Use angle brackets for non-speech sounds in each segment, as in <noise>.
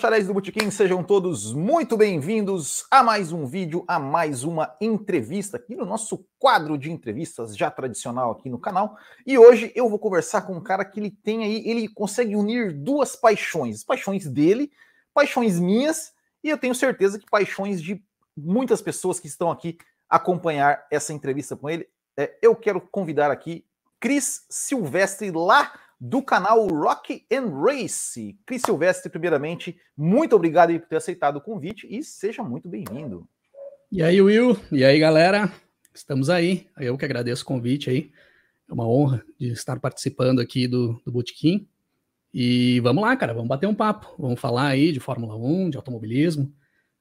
bacharéis do Botequim, sejam todos muito bem-vindos a mais um vídeo, a mais uma entrevista aqui no nosso quadro de entrevistas já tradicional aqui no canal. E hoje eu vou conversar com um cara que ele tem aí, ele consegue unir duas paixões, paixões dele, paixões minhas, e eu tenho certeza que paixões de muitas pessoas que estão aqui acompanhar essa entrevista com ele. É, eu quero convidar aqui Cris Silvestre lá do canal Rock and Race. Cris Silvestre, primeiramente, muito obrigado por ter aceitado o convite e seja muito bem-vindo. E aí, Will? E aí, galera? Estamos aí. Eu que agradeço o convite aí. É uma honra de estar participando aqui do, do Botequim. E vamos lá, cara, vamos bater um papo. Vamos falar aí de Fórmula 1, de automobilismo,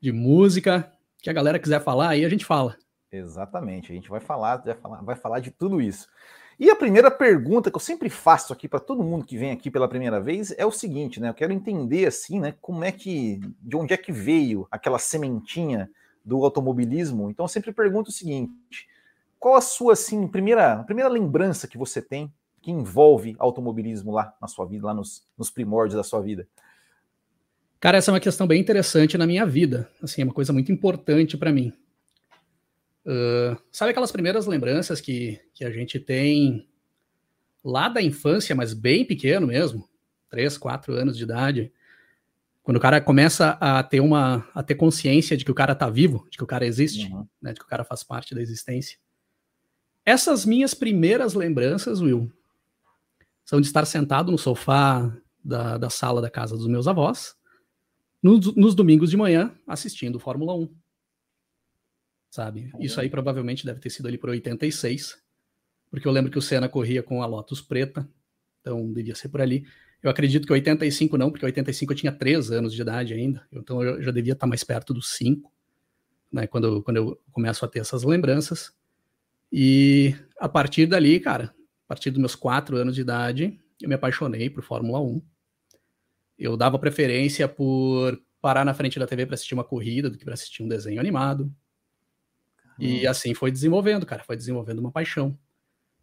de música. O que a galera quiser falar aí, a gente fala. Exatamente, a gente vai falar, vai falar, vai falar de tudo isso. E a primeira pergunta que eu sempre faço aqui para todo mundo que vem aqui pela primeira vez é o seguinte, né? Eu quero entender assim, né? Como é que, de onde é que veio aquela sementinha do automobilismo? Então eu sempre pergunto o seguinte: qual a sua assim primeira primeira lembrança que você tem que envolve automobilismo lá na sua vida, lá nos, nos primórdios da sua vida? Cara, essa é uma questão bem interessante na minha vida. Assim, é uma coisa muito importante para mim. Uh, sabe aquelas primeiras lembranças que, que a gente tem lá da infância, mas bem pequeno mesmo, 3, 4 anos de idade, quando o cara começa a ter uma a ter consciência de que o cara tá vivo, de que o cara existe, uhum. né, de que o cara faz parte da existência. Essas minhas primeiras lembranças, Will, são de estar sentado no sofá da, da sala da casa dos meus avós, nos, nos domingos de manhã, assistindo Fórmula 1 sabe? Isso aí provavelmente deve ter sido ali por 86, porque eu lembro que o Senna corria com a Lotus preta, então devia ser por ali. Eu acredito que 85 não, porque 85 eu tinha 3 anos de idade ainda, então eu já devia estar mais perto dos 5, né, quando, quando eu começo a ter essas lembranças. E a partir dali, cara, a partir dos meus 4 anos de idade, eu me apaixonei por Fórmula 1. Eu dava preferência por parar na frente da TV para assistir uma corrida do que para assistir um desenho animado. E uhum. assim foi desenvolvendo, cara, foi desenvolvendo uma paixão.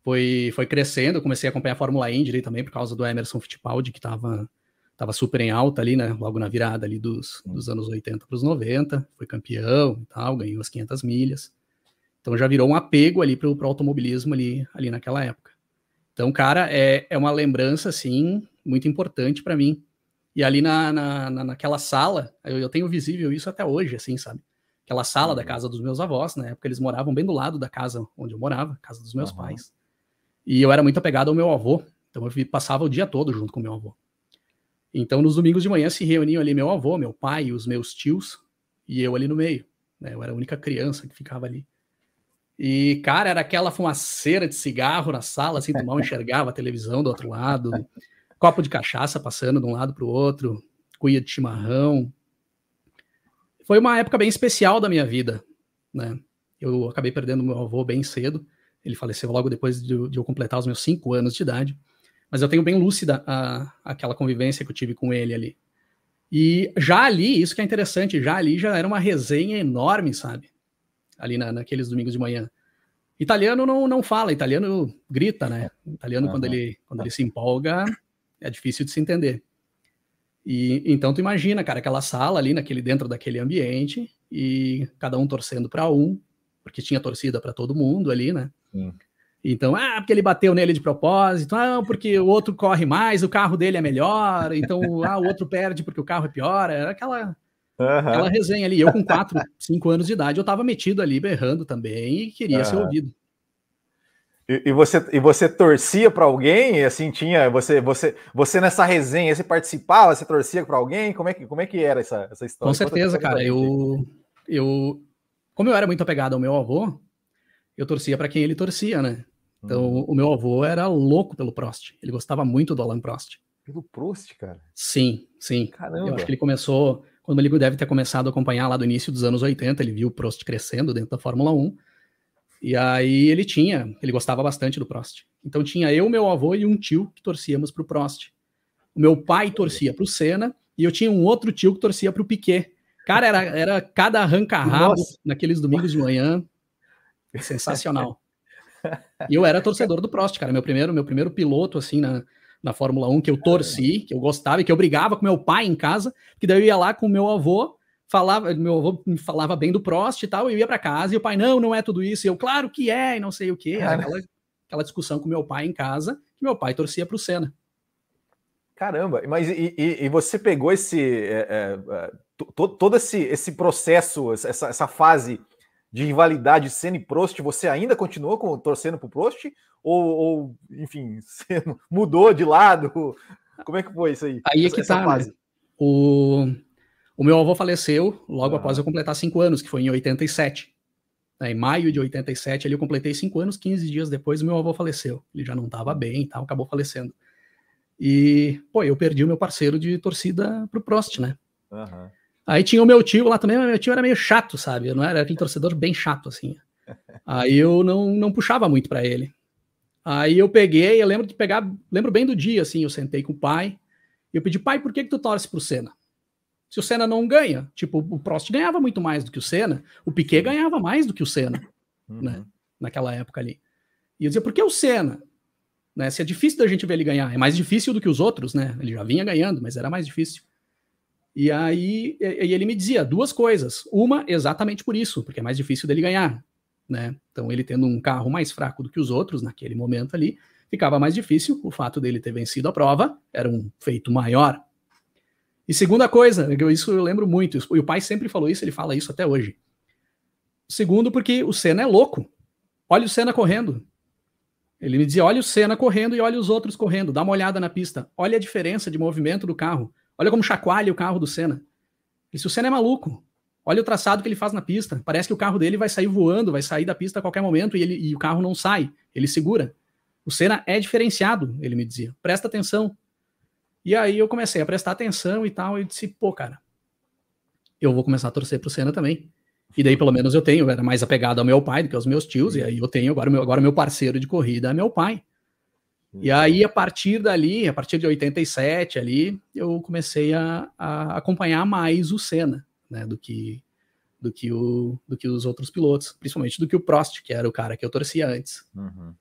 Foi, foi crescendo, eu comecei a acompanhar a Fórmula Indy também por causa do Emerson Fittipaldi, que estava tava super em alta ali, né, logo na virada ali dos, dos anos 80 para os 90, foi campeão e tal, ganhou as 500 milhas. Então já virou um apego ali para o automobilismo ali, ali naquela época. Então, cara, é, é uma lembrança, assim, muito importante para mim. E ali na, na, naquela sala, eu, eu tenho visível isso até hoje, assim, sabe? Aquela sala uhum. da casa dos meus avós, na época eles moravam bem do lado da casa onde eu morava, casa dos meus uhum. pais. E eu era muito apegado ao meu avô, então eu passava o dia todo junto com meu avô. Então nos domingos de manhã se reuniam ali meu avô, meu pai, os meus tios e eu ali no meio. Né? Eu era a única criança que ficava ali. E, cara, era aquela fumaceira de cigarro na sala, assim, tu mal enxergava a televisão do outro lado, <laughs> copo de cachaça passando de um lado para o outro, cuia de chimarrão, foi uma época bem especial da minha vida, né? Eu acabei perdendo meu avô bem cedo. Ele faleceu logo depois de, de eu completar os meus cinco anos de idade. Mas eu tenho bem lúcida a, aquela convivência que eu tive com ele ali. E já ali, isso que é interessante, já ali já era uma resenha enorme, sabe? Ali na, naqueles domingos de manhã. Italiano não, não fala, italiano grita, né? Italiano, uhum. quando, ele, quando ele se empolga, é difícil de se entender. E então tu imagina, cara, aquela sala ali naquele dentro daquele ambiente e cada um torcendo para um, porque tinha torcida para todo mundo ali, né? Sim. Então, ah, porque ele bateu nele de propósito, ah, porque o outro corre mais, o carro dele é melhor, então, ah, o outro perde porque o carro é pior, era aquela uhum. aquela resenha ali. Eu com 4, 5 anos de idade, eu tava metido ali berrando também e queria uhum. ser ouvido. E, e, você, e você torcia para alguém? Assim, tinha. Você, você, você nessa resenha, você participava, você torcia para alguém? Como é, que, como é que era essa, essa história? Com certeza, cara. Eu, eu. Como eu era muito apegado ao meu avô, eu torcia para quem ele torcia, né? Então, hum. o meu avô era louco pelo Prost. Ele gostava muito do Alan Prost. Pelo Prost, cara? Sim, sim. Caramba. Eu acho que ele começou. Quando ele deve ter começado a acompanhar lá do início dos anos 80, ele viu o Prost crescendo dentro da Fórmula 1. E aí ele tinha, ele gostava bastante do Prost. Então tinha eu, meu avô e um tio que torcíamos para o Prost. O meu pai torcia para o Senna e eu tinha um outro tio que torcia para o Piquet. Cara, era, era cada arranca-rabo naqueles domingos de manhã. Sensacional. E eu era torcedor do Prost, cara. Meu primeiro, meu primeiro piloto, assim, na, na Fórmula 1, que eu torci, que eu gostava e que eu brigava com meu pai em casa, que daí eu ia lá com meu avô, falava, meu avô me falava bem do Prost e tal, eu ia para casa e o pai, não, não é tudo isso, e eu, claro que é, e não sei o que, aquela, aquela discussão com meu pai em casa, que meu pai torcia para o Senna. Caramba, mas e, e, e você pegou esse é, é, é todo esse, esse processo, essa, essa fase de rivalidade Senna e Prost, você ainda continuou com, torcendo para o Prost? Ou, ou, enfim, <laughs> você mudou de lado? Como é que foi isso aí? Aí é que tá. Né? O, o meu avô faleceu logo ah. após eu completar cinco anos, que foi em 87. Em maio de 87, ali eu completei cinco anos, 15 dias depois, o meu avô faleceu. Ele já não estava bem e tal, acabou falecendo. E, pô, eu perdi o meu parceiro de torcida pro Prost, né? Uhum. Aí tinha o meu tio lá também, mas meu tio era meio chato, sabe? Eu não era aquele torcedor bem chato, assim. Aí eu não, não puxava muito para ele. Aí eu peguei, eu lembro de pegar, lembro bem do dia, assim, eu sentei com o pai, e eu pedi, pai, por que, que tu torce pro Senna? Se o Senna não ganha, tipo, o Prost ganhava muito mais do que o Senna, o Piquet ganhava mais do que o Senna, uhum. né? Naquela época ali. E eu dizia, por que o Senna? Né? Se é difícil da gente ver ele ganhar, é mais difícil do que os outros, né? Ele já vinha ganhando, mas era mais difícil. E aí e ele me dizia duas coisas. Uma, exatamente por isso, porque é mais difícil dele ganhar. Né? Então, ele tendo um carro mais fraco do que os outros naquele momento ali, ficava mais difícil. O fato dele ter vencido a prova era um feito maior. E segunda coisa, isso eu lembro muito, e o pai sempre falou isso, ele fala isso até hoje. Segundo, porque o Senna é louco. Olha o Senna correndo. Ele me dizia: olha o Senna correndo e olha os outros correndo, dá uma olhada na pista, olha a diferença de movimento do carro, olha como chacoalha o carro do Senna. E se o Senna é maluco, olha o traçado que ele faz na pista, parece que o carro dele vai sair voando, vai sair da pista a qualquer momento e, ele, e o carro não sai, ele segura. O Senna é diferenciado, ele me dizia, presta atenção. E aí eu comecei a prestar atenção e tal, e disse: pô, cara, eu vou começar a torcer pro Senna também. E daí, pelo menos, eu tenho, eu era mais apegado ao meu pai do que aos meus tios, e aí eu tenho agora meu, agora meu parceiro de corrida é meu pai. E aí, a partir dali, a partir de 87 ali, eu comecei a, a acompanhar mais o Senna, né, do que, do, que o, do que os outros pilotos, principalmente do que o Prost, que era o cara que eu torcia antes. Uhum.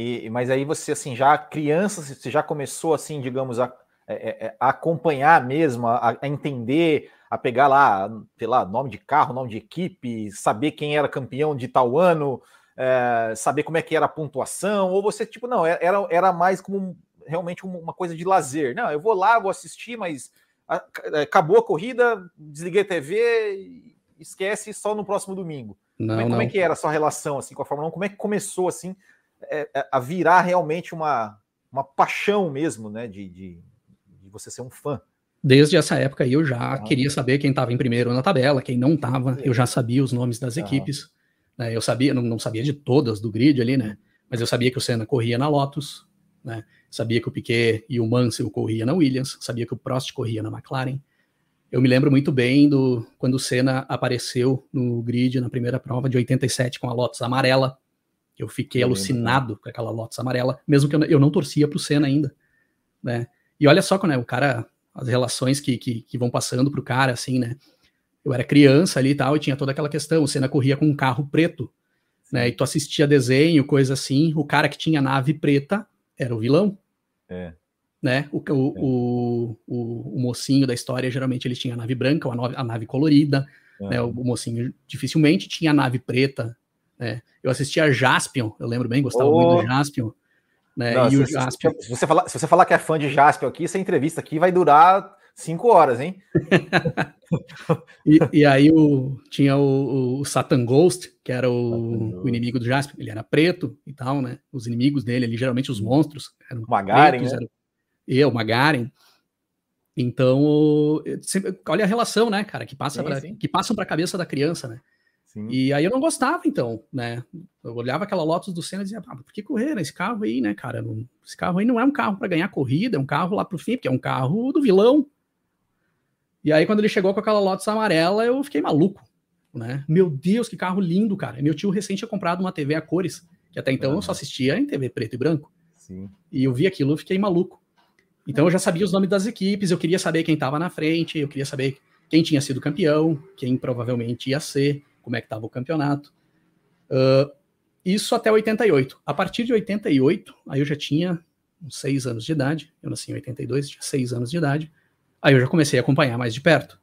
E, mas aí você, assim, já criança, você já começou, assim, digamos, a, é, é, é, a acompanhar mesmo, a, a entender a pegar lá, sei lá, nome de carro, nome de equipe, saber quem era campeão de tal ano, é, saber como é que era a pontuação, ou você, tipo, não, era, era mais como realmente uma coisa de lazer. Não, eu vou lá, vou assistir, mas acabou a corrida, desliguei a TV, esquece só no próximo domingo. Não, como, é, como é que era a sua relação assim com a Fórmula 1? Como é que começou assim a virar realmente uma, uma paixão mesmo, né, de, de, de você ser um fã? Desde essa época eu já ah. queria saber quem estava em primeiro na tabela, quem não estava, eu já sabia os nomes das equipes. Né? Eu sabia, não, não, sabia de todas do grid ali, né? Mas eu sabia que o Senna corria na Lotus, né? Sabia que o Piquet e o Mansell corria na Williams, sabia que o Prost corria na McLaren. Eu me lembro muito bem do quando o Senna apareceu no grid na primeira prova de 87 com a Lotus amarela. Eu fiquei eu alucinado com aquela Lotus amarela, mesmo que eu, eu não torcia para o Senna ainda, né? E olha só né, o cara as relações que, que, que vão passando pro cara, assim, né? Eu era criança ali e tal, e tinha toda aquela questão, o Senna corria com um carro preto, né? E tu assistia desenho, coisa assim, o cara que tinha nave preta era o vilão. É. Né? O, o, é. o, o, o, mocinho da história, geralmente, ele tinha a nave branca, ou a nave, a nave colorida, é. né? O, o, mocinho dificilmente tinha a nave preta, né? Eu assistia Jaspion, eu lembro bem, gostava oh. muito do Jaspion. Né? Não, e se, o Jaspion... se, você falar, se você falar que é fã de Jaspion aqui, essa entrevista aqui vai durar cinco horas, hein? <laughs> e, e, aí o, tinha o, o, Satan Ghost, que era o, o, inimigo do Jaspion. Ele era preto e tal, né? Os inimigos dele ali, geralmente os monstros, eram Magaren, pretos, né? e o Magaren. Então, sempre, olha a relação, né, cara, que passa sim, pra, sim. que passam para a cabeça da criança, né? Sim. E aí eu não gostava, então, né? Eu olhava aquela Lotus do Senna e dizia, ah, por que correr esse carro aí, né, cara? esse carro aí não é um carro para ganhar corrida, é um carro lá pro fim, porque é um carro do vilão. E aí, quando ele chegou com aquela Lotus amarela, eu fiquei maluco, né? Meu Deus, que carro lindo, cara. Meu tio recente tinha comprado uma TV a cores, que até então uhum. eu só assistia em TV preto e branco. Sim. E eu vi aquilo e fiquei maluco. Então eu já sabia os nomes das equipes, eu queria saber quem estava na frente, eu queria saber quem tinha sido campeão, quem provavelmente ia ser como é que estava o campeonato. Uh, isso até 88. A partir de 88, aí eu já tinha uns seis anos de idade. Eu nasci em 82, tinha seis anos de idade. Aí eu já comecei a acompanhar mais de perto.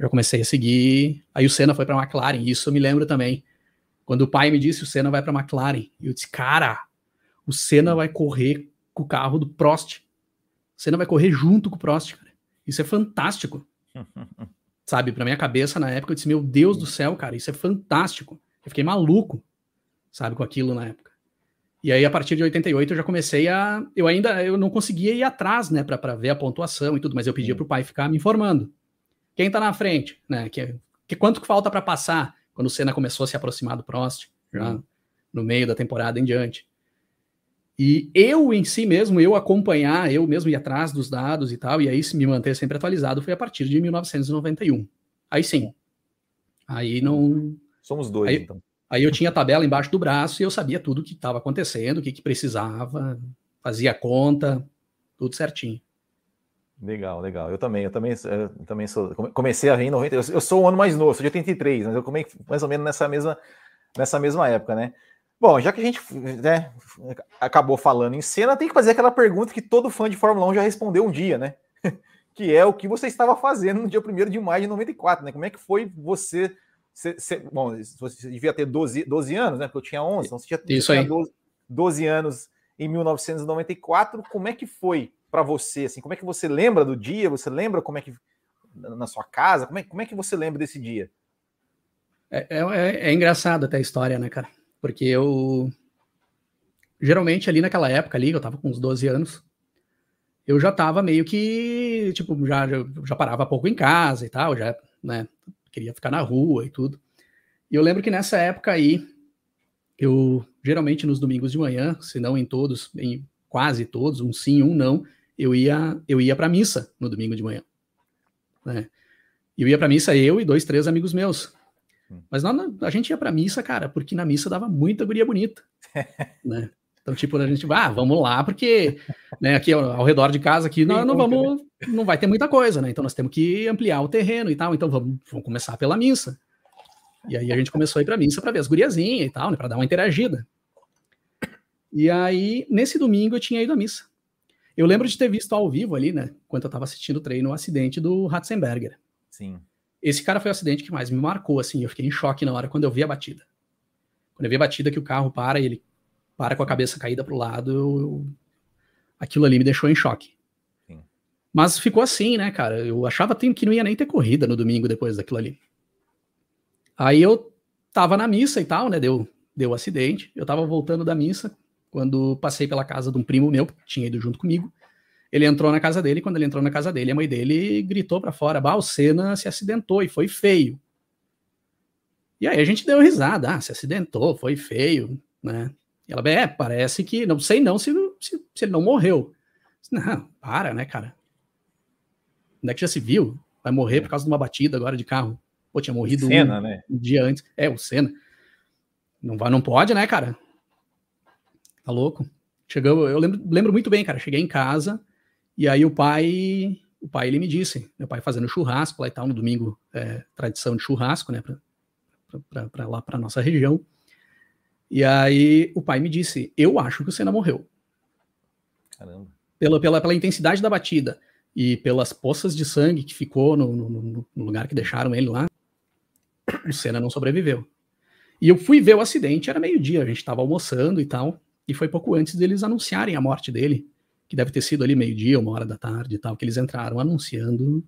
Já comecei a seguir. Aí o Senna foi para a McLaren. Isso eu me lembro também. Quando o pai me disse o Senna vai para a McLaren, eu disse, cara, o Senna vai correr com o carro do Prost. O Senna vai correr junto com o Prost, cara. Isso é fantástico. <laughs> Sabe, para minha cabeça na época eu disse, meu Deus do céu, cara, isso é fantástico. Eu fiquei maluco, sabe, com aquilo na época. E aí, a partir de 88, eu já comecei a. Eu ainda eu não conseguia ir atrás, né, para ver a pontuação e tudo, mas eu pedia para o pai ficar me informando. Quem tá na frente, né? Que, que quanto que falta para passar? Quando o Senna começou a se aproximar do Prost, já no meio da temporada em diante. E eu em si mesmo, eu acompanhar, eu mesmo ir atrás dos dados e tal, e aí me manter sempre atualizado foi a partir de 1991. Aí sim. Aí não. Somos dois, aí, então. Aí eu tinha a tabela embaixo do braço e eu sabia tudo o que estava acontecendo, o que, que precisava, fazia conta, tudo certinho. Legal, legal. Eu também, eu também, eu também sou. Comecei a vir em 90. Eu, eu sou o ano mais novo, sou de 83, mas eu comecei mais ou menos nessa mesma, nessa mesma época, né? Bom, já que a gente né, acabou falando em cena, tem que fazer aquela pergunta que todo fã de Fórmula 1 já respondeu um dia, né? <laughs> que é o que você estava fazendo no dia 1 de maio de 94, né? Como é que foi você bom, você devia ter 12, 12 anos, né? Porque eu tinha 11, então você tinha, Isso aí. 12, 12 anos em 1994. Como é que foi para você? Assim, como é que você lembra do dia? Você lembra como é que na sua casa? Como é, como é que você lembra desse dia? É, é, é, é engraçado até a história, né, cara? Porque eu geralmente ali naquela época ali, eu tava com uns 12 anos, eu já tava meio que, tipo, já, já, já parava pouco em casa e tal, já, né, queria ficar na rua e tudo. E eu lembro que nessa época aí, eu geralmente nos domingos de manhã, se não em todos, em quase todos, um sim, um não, eu ia eu ia para missa no domingo de manhã. Né? Eu ia para missa eu e dois, três amigos meus. Hum. Mas não, a gente ia para missa, cara, porque na missa dava muita guria bonita, <laughs> né? Então, tipo, a gente, ah, vamos lá, porque né, aqui ao, ao, redor de casa aqui não, não vamos, não vai ter muita coisa, né? Então nós temos que ampliar o terreno e tal. Então vamos, vamos começar pela missa. E aí a gente começou a ir para missa para ver as guriazinhas e tal, né? Para dar uma interagida. E aí nesse domingo eu tinha ido à missa. Eu lembro de ter visto ao vivo ali, né? Enquanto eu estava assistindo o treino, o acidente do Ratzenberger. Sim. Esse cara foi o acidente que mais me marcou, assim. Eu fiquei em choque na hora quando eu vi a batida. Quando eu vi a batida que o carro para e ele para com a cabeça caída para o lado, eu, aquilo ali me deixou em choque. Sim. Mas ficou assim, né, cara? Eu achava que não ia nem ter corrida no domingo depois daquilo ali. Aí eu tava na missa e tal, né? Deu, deu um acidente. Eu tava voltando da missa quando passei pela casa de um primo meu que tinha ido junto comigo. Ele entrou na casa dele, e quando ele entrou na casa dele, a mãe dele gritou para fora: Bah, o Senna se acidentou e foi feio. E aí a gente deu risada: Ah, se acidentou, foi feio, né? E ela, é, parece que, não sei não se, se, se ele não morreu. Não, para, né, cara? Onde é que já se viu? Vai morrer por causa de uma batida agora de carro. Pô, tinha morrido Senna, um, né? um dia antes. É, o Senna. Não, vai, não pode, né, cara? Tá louco? Chegou, eu lembro, lembro muito bem, cara. Cheguei em casa e aí o pai, o pai ele me disse, meu pai fazendo churrasco lá e tal no domingo, é, tradição de churrasco, né, para lá para nossa região. E aí o pai me disse: Eu acho que o Senna morreu. Caramba. Pela, pela, pela intensidade da batida e pelas poças de sangue que ficou no, no, no lugar que deixaram ele lá, o Senna não sobreviveu. E eu fui ver o acidente, era meio-dia, a gente estava almoçando e tal, e foi pouco antes deles anunciarem a morte dele, que deve ter sido ali meio-dia, uma hora da tarde e tal, que eles entraram anunciando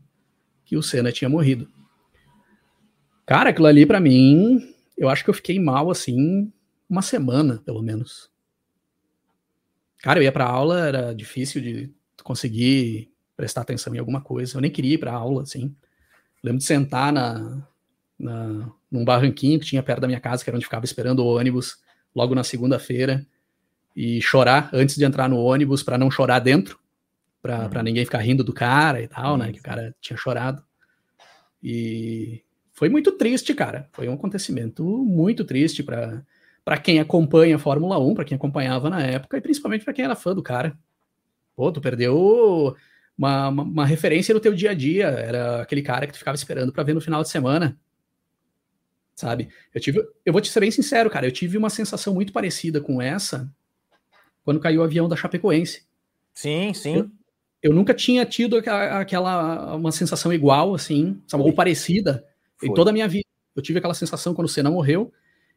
que o Senna tinha morrido. Cara, aquilo ali para mim, eu acho que eu fiquei mal assim uma semana, pelo menos. Cara, eu ia para aula, era difícil de conseguir prestar atenção em alguma coisa. Eu nem queria ir para aula, assim. Lembro de sentar na, na, num barranquinho que tinha perto da minha casa, que era onde ficava esperando o ônibus, logo na segunda-feira, e chorar antes de entrar no ônibus para não chorar dentro, para uhum. ninguém ficar rindo do cara e tal, né? Que o cara tinha chorado. E foi muito triste, cara. Foi um acontecimento muito triste para para quem acompanha a Fórmula 1, para quem acompanhava na época, e principalmente para quem era fã do cara. Pô, tu perdeu uma, uma, uma, referência no teu dia a dia, era aquele cara que tu ficava esperando para ver no final de semana. Sabe? Eu tive, eu vou te ser bem sincero, cara, eu tive uma sensação muito parecida com essa quando caiu o avião da Chapecoense. Sim, sim. Eu, eu nunca tinha tido aquela, uma sensação igual, assim, sabe, ou parecida Foi. em toda a minha vida. Eu tive aquela sensação quando o Senna morreu,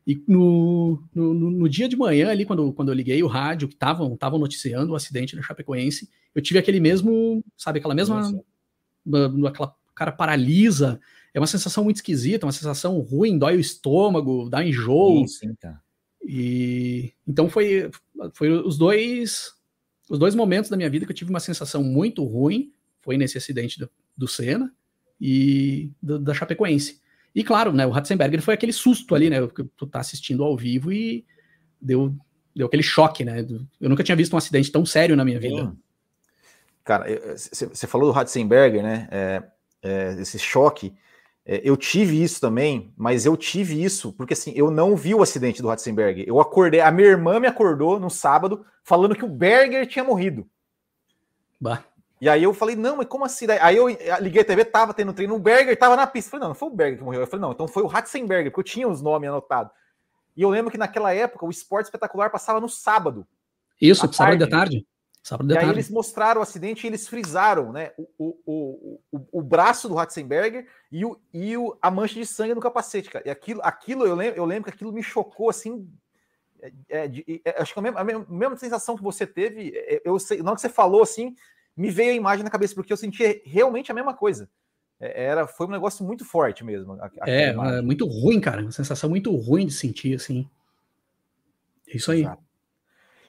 e no, no, no, dia de manhã, ali, quando, quando eu liguei o rádio, que estavam noticiando o acidente da Chapecoense, eu tive aquele mesmo, sabe, aquela mesma. Aquela cara paralisa. É uma sensação muito esquisita, uma sensação ruim, dói o estômago, dá enjoo. Sim, sim, cara. E então foi, foi os dois os dois momentos da minha vida que eu tive uma sensação muito ruim, foi nesse acidente do, do Senna e do, da Chapecoense. E claro, né, o Ratzenberger foi aquele susto ali, né, que tu tá assistindo ao vivo e deu, deu aquele choque, né? Eu nunca tinha visto um acidente tão sério na minha vida. Sim. Cara, você falou do Ratzenberger, né? É, é, esse choque. É, eu tive isso também, mas eu tive isso porque assim, eu não vi o acidente do Ratzenberger. Eu acordei, a minha irmã me acordou no sábado falando que o Berger tinha morrido. Bah. E aí eu falei, não, mas como assim? Aí eu liguei a TV, tava tendo treino, o Berger tava na pista. Eu falei, não, não foi o Berger que morreu. Eu falei, não, então foi o Ratzenberger, porque eu tinha os nomes anotados. E eu lembro que naquela época o esporte espetacular passava no sábado. Isso, sábado da tarde. E aí eles mostraram o acidente e eles frisaram né, o, o, o, o, braço do Ratzenberger e, o, e o, a mancha de sangue no capacete, cara. E aquilo, aquilo eu, lembro, eu lembro que aquilo me chocou assim é, é, de, é, acho que a mesma, a mesma, sensação que você teve, é, eu sei, não que você falou assim, me veio a imagem na cabeça, porque eu senti realmente a mesma coisa. É, era, foi um negócio muito forte mesmo. É, é, muito ruim, cara. Uma sensação muito ruim de sentir, assim. É isso aí. Exato.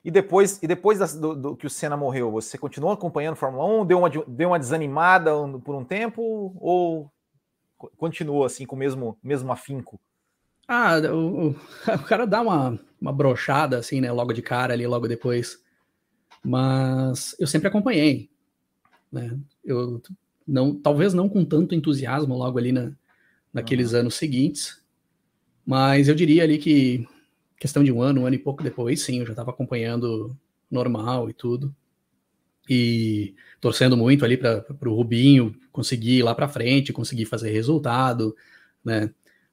E depois, e depois do, do, que o Senna morreu, você continuou acompanhando a Fórmula 1? Deu uma, deu uma desanimada por um tempo? Ou continuou assim com o mesmo, mesmo afinco? Ah, o, <laughs> o cara dá uma, uma brochada, assim, né? Logo de cara ali, logo depois. Mas eu sempre acompanhei. Né? Eu não, talvez não com tanto entusiasmo logo ali na, naqueles uhum. anos seguintes, mas eu diria ali que questão de um ano, um ano e pouco depois, sim, eu já estava acompanhando normal e tudo. E torcendo muito ali para o Rubinho conseguir ir lá para frente, conseguir fazer resultado, né?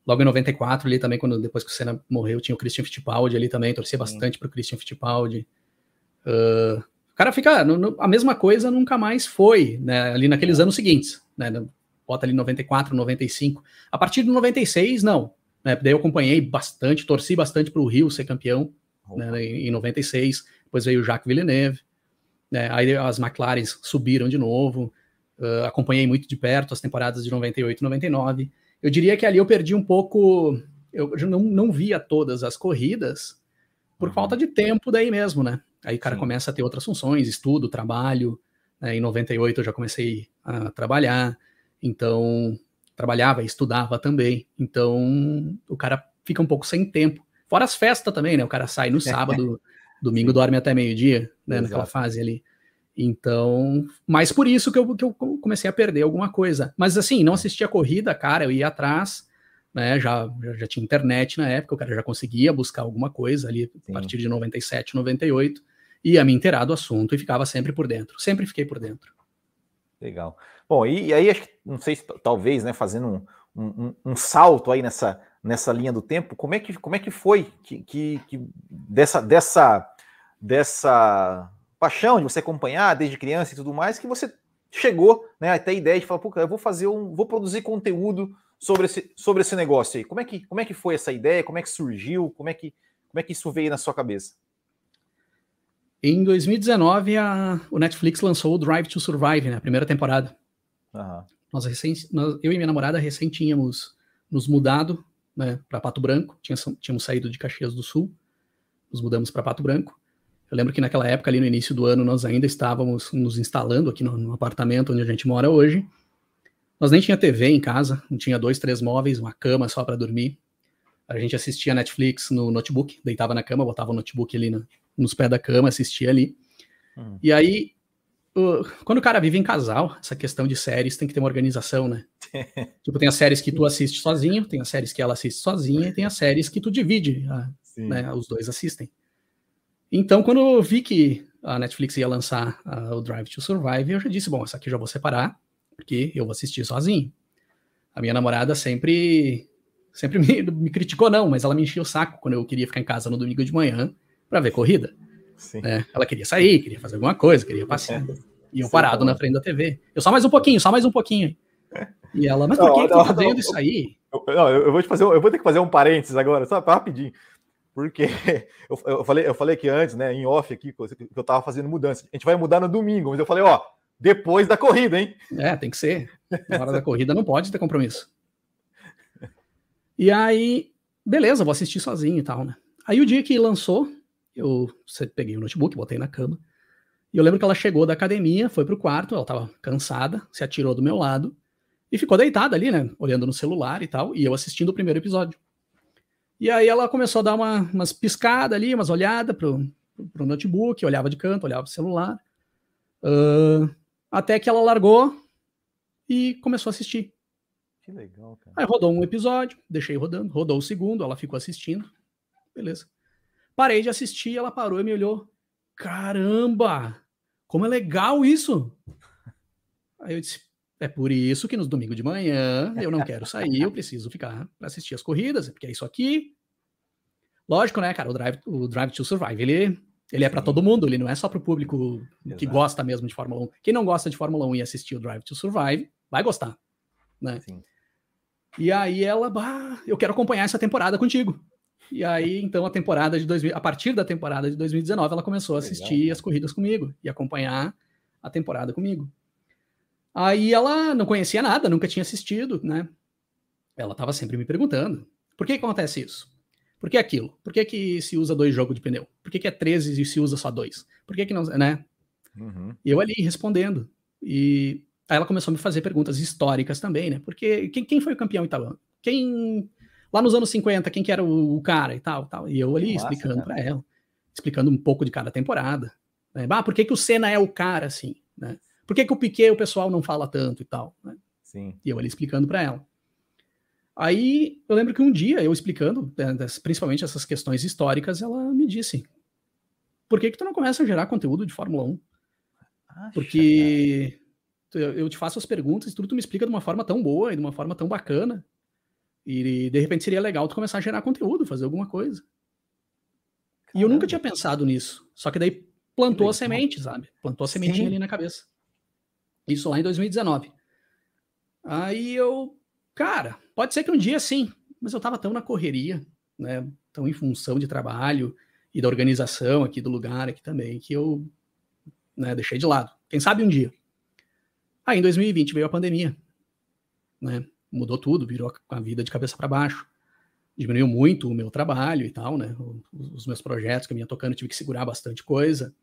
Logo em 94, ali também, quando depois que o Senna morreu, tinha o Christian Fittipaldi ali também, torcia bastante para o Christian Fittipaldi. Uh, o cara fica. No, no, a mesma coisa nunca mais foi, né? Ali naqueles anos seguintes, né? Bota ali 94, 95. A partir de 96, não. Né? Daí eu acompanhei bastante, torci bastante para o Rio ser campeão né, em 96. Depois veio o Jacques Villeneuve. Né? Aí as McLarens subiram de novo. Uh, acompanhei muito de perto as temporadas de 98 e 99. Eu diria que ali eu perdi um pouco. Eu não, não via todas as corridas por uhum. falta de tempo daí mesmo, né? Aí o cara Sim. começa a ter outras funções, estudo, trabalho. Né? Em 98 eu já comecei a trabalhar, então trabalhava, estudava também. Então o cara fica um pouco sem tempo. Fora as festas também, né? O cara sai no <laughs> sábado, domingo dorme até meio-dia, né? Exato. Naquela fase ali. Então, mas por isso que eu, que eu comecei a perder alguma coisa. Mas assim, não assistia corrida, cara, eu ia atrás, né? Já, já, já, tinha internet na época, o cara já conseguia buscar alguma coisa ali Sim. a partir de 97, 98, ia me inteirar do assunto e ficava sempre por dentro. Sempre fiquei por dentro. Legal. Bom, e, e aí, não sei se talvez, né, fazendo um, um, um, salto aí nessa, nessa linha do tempo, como é que, como é que foi que, que, que dessa, dessa, dessa paixão de você acompanhar desde criança e tudo mais, que você chegou né, até a ideia de falar, pô, eu vou fazer um, vou produzir conteúdo sobre esse, sobre esse negócio aí. Como é, que, como é que foi essa ideia? Como é que surgiu? Como é que, como é que isso veio na sua cabeça? Em 2019, a, o Netflix lançou o Drive to Survive, né, a primeira temporada. Uhum. Nós, recém, nós, eu e minha namorada recém tínhamos nos mudado né, para Pato Branco, tínhamos, tínhamos saído de Caxias do Sul, nos mudamos para Pato Branco. Eu lembro que naquela época, ali no início do ano, nós ainda estávamos nos instalando aqui no, no apartamento onde a gente mora hoje. Nós nem tinha TV em casa, não tinha dois, três móveis, uma cama só para dormir. A gente assistia Netflix no notebook, deitava na cama, botava o notebook ali no, nos pés da cama, assistia ali. Uhum. E aí, uh, quando o cara vive em casal, essa questão de séries tem que ter uma organização, né? <laughs> tipo, tem as séries que tu assiste sozinho, tem as séries que ela assiste sozinha, e tem as séries que tu divide, ah, né? Os dois assistem. Então, quando eu vi que a Netflix ia lançar uh, o Drive to Survive, eu já disse, bom, essa aqui eu já vou separar, porque eu vou assistir sozinho. A minha namorada sempre sempre <laughs> me, me criticou, não, mas ela me enchia o saco quando eu queria ficar em casa no domingo de manhã para ver corrida. Né? Ela queria sair, queria fazer alguma coisa, queria passear. E eu Sim, parado na frente da TV. Eu só mais um pouquinho, só mais um pouquinho. E ela, mas por que, não, que tá fazendo não, isso aí? Eu, não, eu, vou te fazer, eu vou ter que fazer um parênteses agora, só rapidinho. Porque <laughs> eu, eu, falei, eu falei que antes, né, em off aqui, que eu tava fazendo mudança. A gente vai mudar no domingo, mas eu falei, ó, depois da corrida, hein? É, tem que ser. Na hora da corrida não pode ter compromisso. E aí, beleza, vou assistir sozinho e tal, né? Aí o dia que lançou, eu peguei o notebook, botei na cama. E eu lembro que ela chegou da academia, foi pro quarto, ela tava cansada, se atirou do meu lado e ficou deitada ali, né? Olhando no celular e tal, e eu assistindo o primeiro episódio. E aí ela começou a dar uma, umas piscadas ali, umas olhadas pro, pro notebook, olhava de canto, olhava pro celular. Uh, até que ela largou e começou a assistir. Que legal, cara. Aí rodou um episódio, deixei rodando, rodou o segundo, ela ficou assistindo. Beleza. Parei de assistir, ela parou e me olhou. Caramba! Como é legal isso! Aí eu disse: é por isso que nos domingos de manhã eu não quero sair, eu preciso ficar para assistir as corridas, porque é isso aqui. Lógico, né, cara? O Drive, o Drive to Survive, ele, ele é para todo mundo, ele não é só para o público Exato. que gosta mesmo de Fórmula 1. Quem não gosta de Fórmula 1 e assistir o Drive to Survive, vai gostar, né? Sim. E aí ela, bah, eu quero acompanhar essa temporada contigo. E aí, então, a temporada de 2000, a partir da temporada de 2019, ela começou a assistir Legal. as corridas comigo e acompanhar a temporada comigo. Aí ela não conhecia nada, nunca tinha assistido, né? Ela estava sempre me perguntando: por que, que acontece isso? Por que aquilo? Por que, que se usa dois jogos de pneu? Por que, que é 13 e se usa só dois? Por que, que não. Né? Uhum. E eu ali respondendo. E aí ela começou a me fazer perguntas históricas também, né? Porque quem, quem foi o campeão italiano? Quem. Lá nos anos 50, quem que era o, o cara e tal, tal. E eu ali Nossa, explicando para ela, explicando um pouco de cada temporada. Né? Ah, por que, que o Senna é o cara, assim, né? Por que, que o Piquet o pessoal não fala tanto e tal? Né? Sim. E eu ali explicando para ela. Aí eu lembro que um dia, eu explicando, né, principalmente essas questões históricas, ela me disse: por que, que tu não começa a gerar conteúdo de Fórmula 1? Acha, Porque eu te faço as perguntas e tudo tu me explica de uma forma tão boa e de uma forma tão bacana. E de repente seria legal tu começar a gerar conteúdo, fazer alguma coisa. Caramba. E eu nunca tinha pensado nisso. Só que daí plantou a semente, sabe? Plantou a sementinha Sim. ali na cabeça. Isso lá em 2019. Aí eu, cara, pode ser que um dia sim, mas eu tava tão na correria, né? Tão em função de trabalho e da organização aqui do lugar aqui também, que eu né, deixei de lado. Quem sabe um dia. Aí em 2020 veio a pandemia, né? Mudou tudo, virou a vida de cabeça para baixo. Diminuiu muito o meu trabalho e tal, né? Os meus projetos que eu vinha tocando, tive que segurar bastante coisa.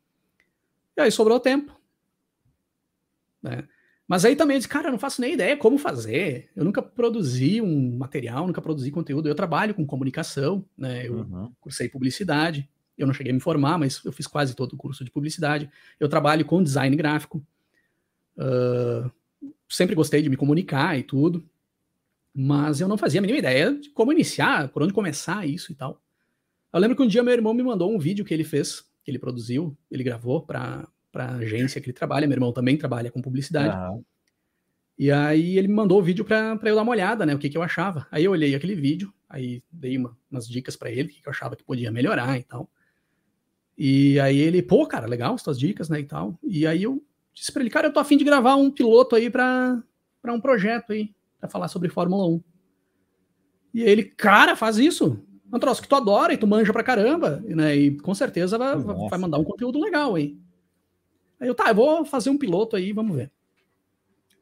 E aí sobrou tempo. Né? Mas aí também eu disse, cara, eu não faço nem ideia como fazer. Eu nunca produzi um material, nunca produzi conteúdo. Eu trabalho com comunicação, né? Eu uhum. cursei publicidade. Eu não cheguei a me formar, mas eu fiz quase todo o curso de publicidade. Eu trabalho com design gráfico. Uh, sempre gostei de me comunicar e tudo. Mas eu não fazia a mínima ideia de como iniciar, por onde começar isso e tal. Eu lembro que um dia meu irmão me mandou um vídeo que ele fez, que ele produziu, ele gravou para a agência que ele trabalha. Meu irmão também trabalha com publicidade. Uhum. E aí ele me mandou o vídeo para eu dar uma olhada, né? O que, que eu achava. Aí eu olhei aquele vídeo, aí dei uma, umas dicas para ele, o que, que eu achava que podia melhorar e tal. E aí ele, pô, cara, legal as tuas dicas, né? E tal. E aí eu disse para ele, cara, eu tô afim de gravar um piloto aí para um projeto aí, para falar sobre Fórmula 1. E aí ele, cara, faz isso. É um troço que tu adora e tu manja pra caramba, né? E com certeza vai, vai mandar um conteúdo legal aí. Aí eu, tá, eu vou fazer um piloto aí, vamos ver.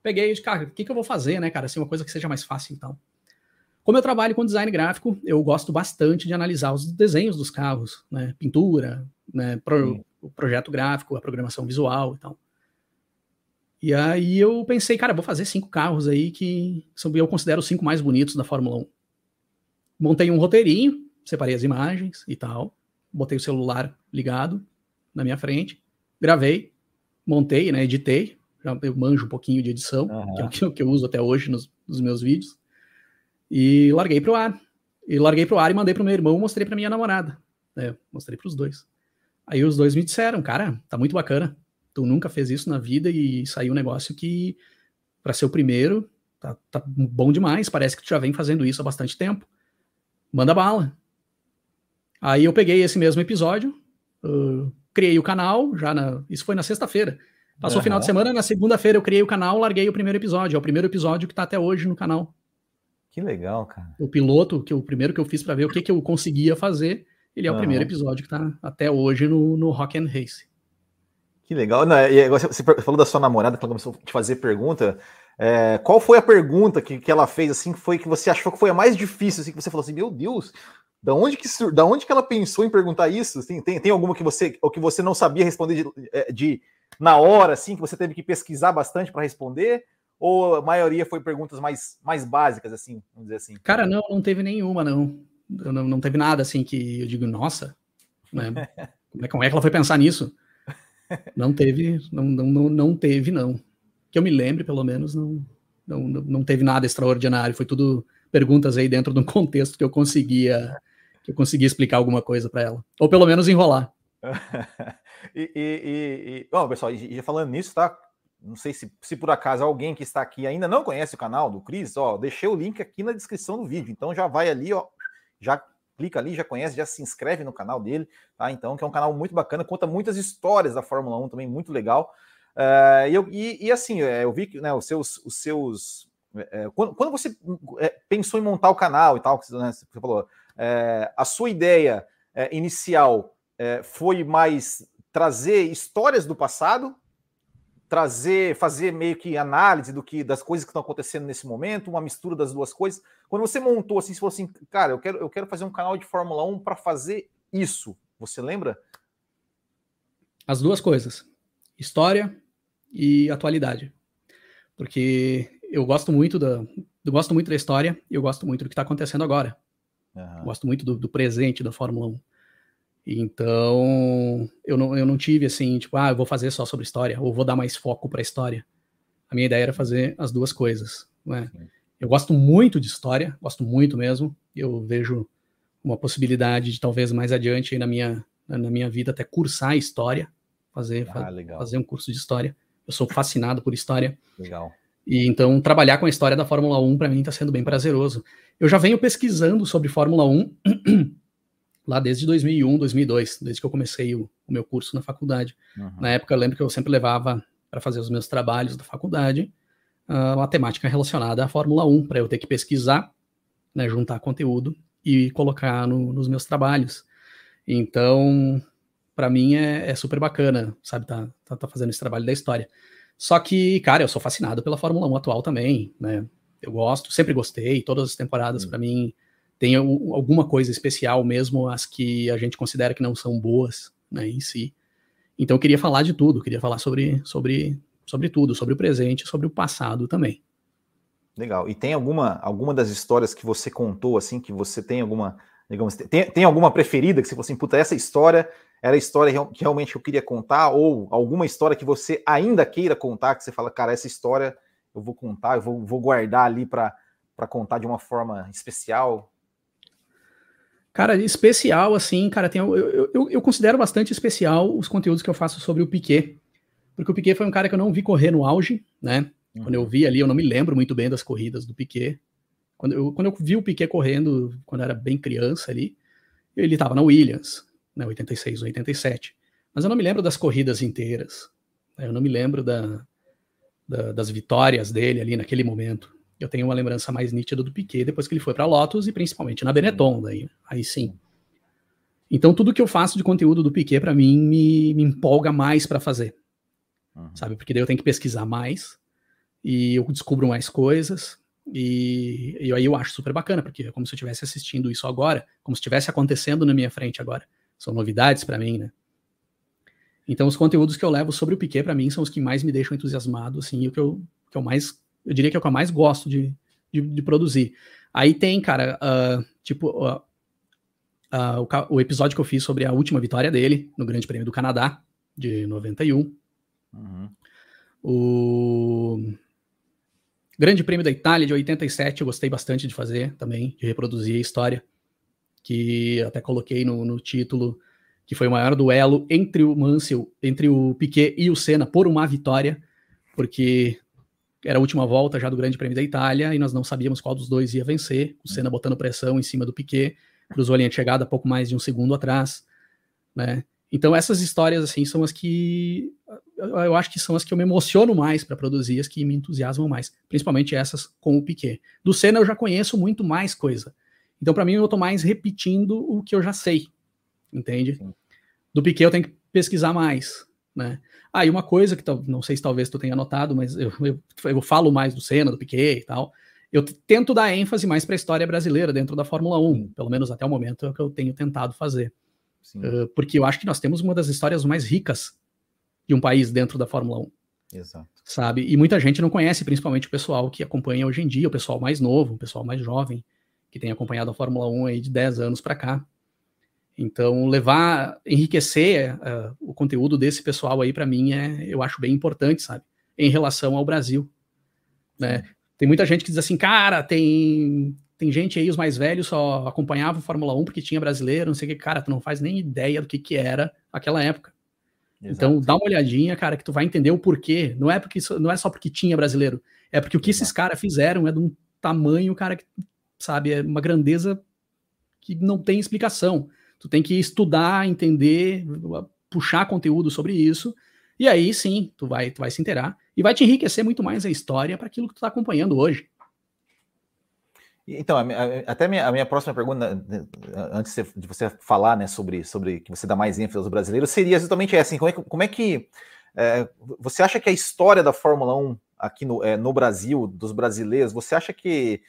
Peguei de cara, o que, que eu vou fazer, né, cara? Assim, uma coisa que seja mais fácil, então. Como eu trabalho com design gráfico, eu gosto bastante de analisar os desenhos dos carros, né? Pintura, né? Pro, o projeto gráfico, a programação visual e tal. E aí eu pensei, cara, vou fazer cinco carros aí que eu considero os cinco mais bonitos da Fórmula 1. Montei um roteirinho, separei as imagens e tal, botei o celular ligado na minha frente, gravei, montei, né, editei, eu manjo um pouquinho de edição, uhum. que é o que eu uso até hoje nos, nos meus vídeos, e larguei para o ar. E larguei para o ar e mandei para o meu irmão, mostrei para minha namorada, né, mostrei para os dois. Aí os dois me disseram, cara, tá muito bacana, tu nunca fez isso na vida e saiu um negócio que, para ser o primeiro, tá, tá, bom demais, parece que tu já vem fazendo isso há bastante tempo. Manda bala. Aí eu peguei esse mesmo episódio, uh, criei o canal, já na, isso foi na sexta-feira. Passou o final de semana, na segunda-feira eu criei o canal, larguei o primeiro episódio. É o primeiro episódio que está até hoje no canal. Que legal, cara. O piloto, que o primeiro que eu fiz para ver o que, que eu conseguia fazer, ele é uhum. o primeiro episódio que está até hoje no, no Rock and Race. Que legal. Não, e você falou da sua namorada, que ela começou a te fazer pergunta. É, qual foi a pergunta que, que ela fez, assim, que foi que você achou que foi a mais difícil, assim, que você falou assim, meu Deus, da onde que, da onde que ela pensou em perguntar isso? Assim, tem, tem alguma que você, ou que você não sabia responder de, é, de na hora, assim, que você teve que pesquisar bastante para responder? Ou a maioria foi perguntas mais, mais básicas, assim, vamos dizer assim? Cara, não, não teve nenhuma, não. Não, não teve nada, assim, que eu digo, nossa, né? <laughs> como, é, como é que ela foi pensar nisso? Não teve, não, não, não teve, não. Que eu me lembre, pelo menos, não, não, não teve nada extraordinário. Foi tudo perguntas aí dentro de um contexto que eu conseguia que eu conseguia explicar alguma coisa para ela. Ou pelo menos enrolar. <laughs> e, e, e, bom, pessoal, e, falando nisso, tá? Não sei se, se por acaso alguém que está aqui ainda não conhece o canal do Cris, ó, deixei o link aqui na descrição do vídeo. Então já vai ali, ó, já clica ali, já conhece, já se inscreve no canal dele, tá? Então, que é um canal muito bacana, conta muitas histórias da Fórmula 1 também, muito legal. Uh, e, eu, e, e, assim, é, eu vi que né, os seus. Os seus é, quando, quando, você pensou em montar o canal e tal, que né, você falou, é, a sua ideia é, inicial foi mais trazer histórias do passado, trazer, fazer meio que análise do que das coisas que estão acontecendo nesse momento, uma mistura das duas coisas. Quando você montou assim, você falou assim, cara, eu quero, eu quero fazer um canal de Fórmula 1 para fazer isso. Você lembra? As duas coisas: história e atualidade. Porque eu gosto muito da, eu gosto muito da história e eu gosto muito do que está acontecendo agora. Uhum. Gosto muito do, do, presente da Fórmula 1. Então, eu não, eu não tive assim, tipo, ah, eu vou fazer só sobre história, ou vou dar mais foco para a história. A minha ideia era fazer as duas coisas. Né? Eu gosto muito de história, gosto muito mesmo. Eu vejo uma possibilidade de talvez mais adiante na minha, na minha vida até cursar história, fazer, ah, fazer um curso de história. Eu sou fascinado por história. Legal. E então trabalhar com a história da Fórmula 1 para mim está sendo bem prazeroso. Eu já venho pesquisando sobre Fórmula 1 lá desde 2001, 2002, desde que eu comecei o, o meu curso na faculdade. Uhum. Na época eu lembro que eu sempre levava para fazer os meus trabalhos da faculdade uh, uma temática relacionada à Fórmula 1, para eu ter que pesquisar, né, juntar conteúdo e colocar no, nos meus trabalhos. Então, para mim é, é, super bacana, sabe, tá, tá, tá, fazendo esse trabalho da história. Só que, cara, eu sou fascinado pela Fórmula 1 atual também, né? Eu gosto, sempre gostei, todas as temporadas uhum. para mim tem alguma coisa especial, mesmo as que a gente considera que não são boas, né, em si. Então eu queria falar de tudo, queria falar sobre, sobre, sobre tudo, sobre o presente, sobre o passado também. Legal. E tem alguma, alguma das histórias que você contou, assim, que você tem alguma, digamos, tem, tem alguma preferida que você falou assim, puta, essa história era a história que realmente eu queria contar, ou alguma história que você ainda queira contar, que você fala, cara, essa história eu vou contar, eu vou, vou guardar ali para contar de uma forma especial? Cara, especial, assim, cara, tem, eu, eu, eu, considero bastante especial os conteúdos que eu faço sobre o Piquet. Porque o Piquet foi um cara que eu não vi correr no auge, né? Uhum. Quando eu vi ali, eu não me lembro muito bem das corridas do Piquet. Quando eu, quando eu vi o Piquet correndo, quando eu era bem criança ali, ele estava na Williams, né, 86, 87. Mas eu não me lembro das corridas inteiras. Né? Eu não me lembro da, da, das vitórias dele ali naquele momento. Eu tenho uma lembrança mais nítida do Piquet depois que ele foi para Lotus e principalmente na Benetton, daí, aí sim. Então tudo que eu faço de conteúdo do Piquet para mim me, me, empolga mais para fazer, uhum. sabe? Porque daí eu tenho que pesquisar mais e eu descubro mais coisas e, e, aí eu acho super bacana porque é como se eu estivesse assistindo isso agora, como se estivesse acontecendo na minha frente agora. São novidades para mim, né? Então, os conteúdos que eu levo sobre o Piquet, para mim, são os que mais me deixam entusiasmado, assim, e o que eu, que eu mais, eu diria que é o que eu mais gosto de, de, de produzir. Aí tem, cara, uh, tipo, uh, uh, o, o, episódio que eu fiz sobre a última vitória dele no Grande Prêmio do Canadá, de 91. Uhum. O Grande Prêmio da Itália, de 87, eu gostei bastante de fazer também, de reproduzir a história, que até coloquei no, no título que foi o maior duelo entre o Mansell, entre o Piquet e o Senna por uma vitória, porque era a última volta já do Grande Prêmio da Itália e nós não sabíamos qual dos dois ia vencer. O Senna botando pressão em cima do Piquet, cruzou a linha de chegada pouco mais de um segundo atrás, né? Então essas histórias assim são as que eu acho que são as que eu me emociono mais para produzir, as que me entusiasmam mais, principalmente essas com o Piquet. Do Senna eu já conheço muito mais coisa. Então para mim eu estou mais repetindo o que eu já sei. Entende? Do Piquet eu tenho que pesquisar mais, né? Ah, e uma coisa que não sei se talvez tu tenha notado, mas eu, eu, eu falo mais do Senna, do Piquet e tal. Eu tento dar ênfase mais para a história brasileira dentro da Fórmula 1, pelo menos até o momento é o que eu tenho tentado fazer. Uh, porque eu acho que nós temos uma das histórias mais ricas de um país dentro da Fórmula 1. Exato. Sabe? E muita gente não conhece, principalmente o pessoal que acompanha hoje em dia, o pessoal mais novo, o pessoal mais jovem, que tem acompanhado a Fórmula 1 aí de 10 anos para cá. Então, levar, enriquecer uh, o conteúdo desse pessoal aí, para mim, é, eu acho bem importante, sabe? Em relação ao Brasil. Né? Tem muita gente que diz assim, cara, tem, tem gente aí, os mais velhos só acompanhavam Fórmula 1 porque tinha brasileiro, não sei o que. Cara, tu não faz nem ideia do que, que era aquela época. Exato. Então, dá uma olhadinha, cara, que tu vai entender o porquê. Não é porque não é só porque tinha brasileiro, é porque o que esses caras fizeram é de um tamanho, cara, que, sabe, é uma grandeza que não tem explicação. Tu tem que estudar, entender, puxar conteúdo sobre isso, e aí sim, tu vai, tu vai se inteirar e vai te enriquecer muito mais a história para aquilo que tu está acompanhando hoje. Então, até a minha, a minha próxima pergunta, antes de você falar né, sobre, sobre que você dá mais ênfase aos brasileiros, seria exatamente essa. Assim, como, é, como é que é, você acha que a história da Fórmula 1 aqui no, é, no Brasil, dos brasileiros, você acha que,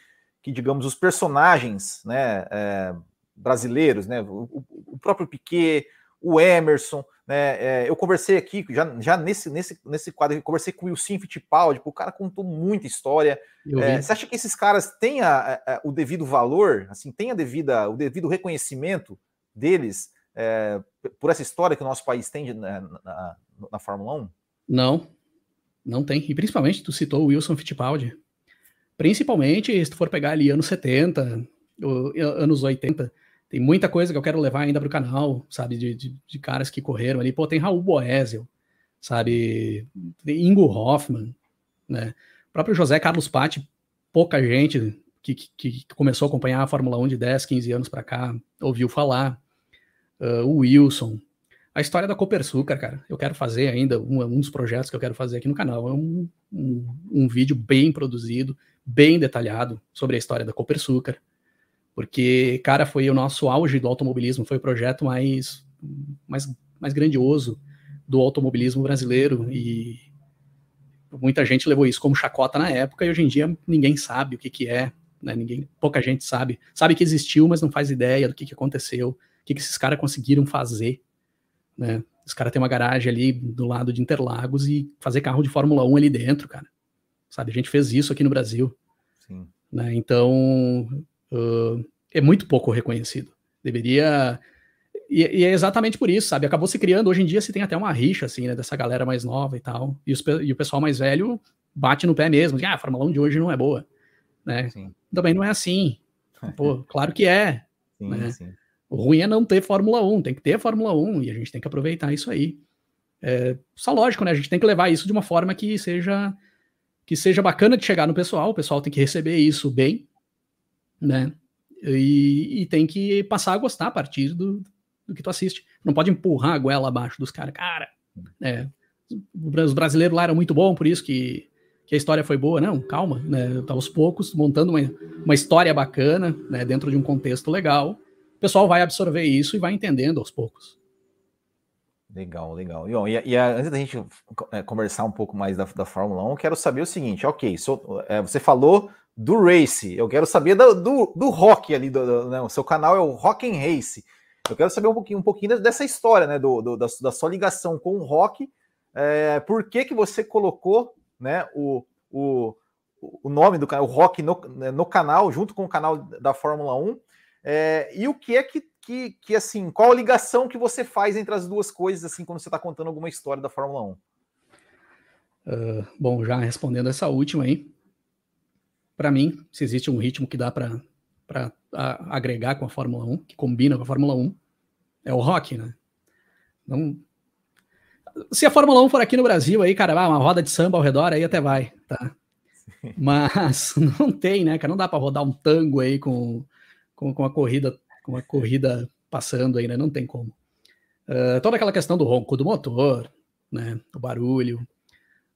que digamos, os personagens né, é, brasileiros, né? O, o, próprio Piquet, o Emerson, né? É, eu conversei aqui, já, já nesse, nesse, nesse quadro, conversei com o Wilson Fittipaldi, o cara contou muita história. É, você acha que esses caras têm a, a, o devido valor, assim, tem a devida, o devido reconhecimento deles é, por essa história que o nosso país tem de, na, na, na Fórmula 1? Não, não tem. E principalmente, tu citou o Wilson Fittipaldi. Principalmente, se tu for pegar ali anos 70, anos 80, tem muita coisa que eu quero levar ainda para o canal, sabe? De, de, de, caras que correram ali. Pô, tem Raul Boesel, sabe? Tem Ingo Hoffman, né? O próprio José Carlos Patti, pouca gente que, que, que, começou a acompanhar a Fórmula 1 de 10, 15 anos para cá ouviu falar. Uh, o Wilson. A história da Copersucar, cara, eu quero fazer ainda, um, um, dos projetos que eu quero fazer aqui no canal é um, um, um vídeo bem produzido, bem detalhado sobre a história da Copersucar porque, cara, foi o nosso auge do automobilismo, foi o projeto mais, mais, mais grandioso do automobilismo brasileiro e muita gente levou isso como chacota na época e hoje em dia ninguém sabe o que, que é, né? ninguém, pouca gente sabe, sabe que existiu, mas não faz ideia do que, que aconteceu, o que, que esses caras conseguiram fazer, né? Os caras têm uma garagem ali do lado de Interlagos e fazer carro de Fórmula 1 ali dentro, cara. Sabe, a gente fez isso aqui no Brasil. Né? Então, uh, é muito pouco reconhecido. Deveria. E, e, é exatamente por isso, sabe? Acabou se criando. Hoje em dia se tem até uma rixa, assim, né? Dessa galera mais nova e tal. E, os, e o pessoal mais velho bate no pé mesmo. Diz, ah, a Fórmula 1 de hoje não é boa. Né? Sim. Também não é assim. Pô, <laughs> claro que é. Sim, né? sim. O ruim é não ter Fórmula 1, tem que ter Fórmula 1 e a gente tem que aproveitar isso aí. É, só lógico, né? A gente tem que levar isso de uma forma que seja que seja bacana de chegar no pessoal, o pessoal tem que receber isso bem, né? E, e, tem que passar a gostar a partir do, do que tu assiste. Não pode empurrar a goela abaixo dos caras. Cara, é, os brasileiros lá eram muito bons, por isso que, que a história foi boa. Não, calma, né? Tá aos poucos montando uma, uma história bacana, né? Dentro de um contexto legal. O pessoal vai absorver isso e vai entendendo aos poucos. Legal, legal. E, e, e antes da gente é, conversar um pouco mais da, da Fórmula 1, eu quero saber o seguinte: ok, so, é, você falou do Race. Eu quero saber do, do, do rock ali, do, do né? o seu canal é o Rock and Race. Eu quero saber um pouquinho, um pouquinho dessa história, né? Do, do da, da, sua ligação com o rock. É, por que, que você colocou né, o, o, o nome do canal, o rock no, né, no canal, junto com o canal da Fórmula 1? É, e o que é que, que, que, assim, qual a ligação que você faz entre as duas coisas, assim, quando você está contando alguma história da Fórmula 1? Uh, bom, já respondendo essa última aí, para mim, se existe um ritmo que dá para agregar com a Fórmula 1, que combina com a Fórmula 1, é o rock, né? Não, se a Fórmula 1 for aqui no Brasil, aí, cara, uma roda de samba ao redor, aí até vai, tá? Mas <laughs> não tem, né, cara? Não dá para rodar um tango aí com, com, com a corrida com a corrida passando aí, né? Não tem como. Uh, toda aquela questão do ronco do motor, né, o barulho,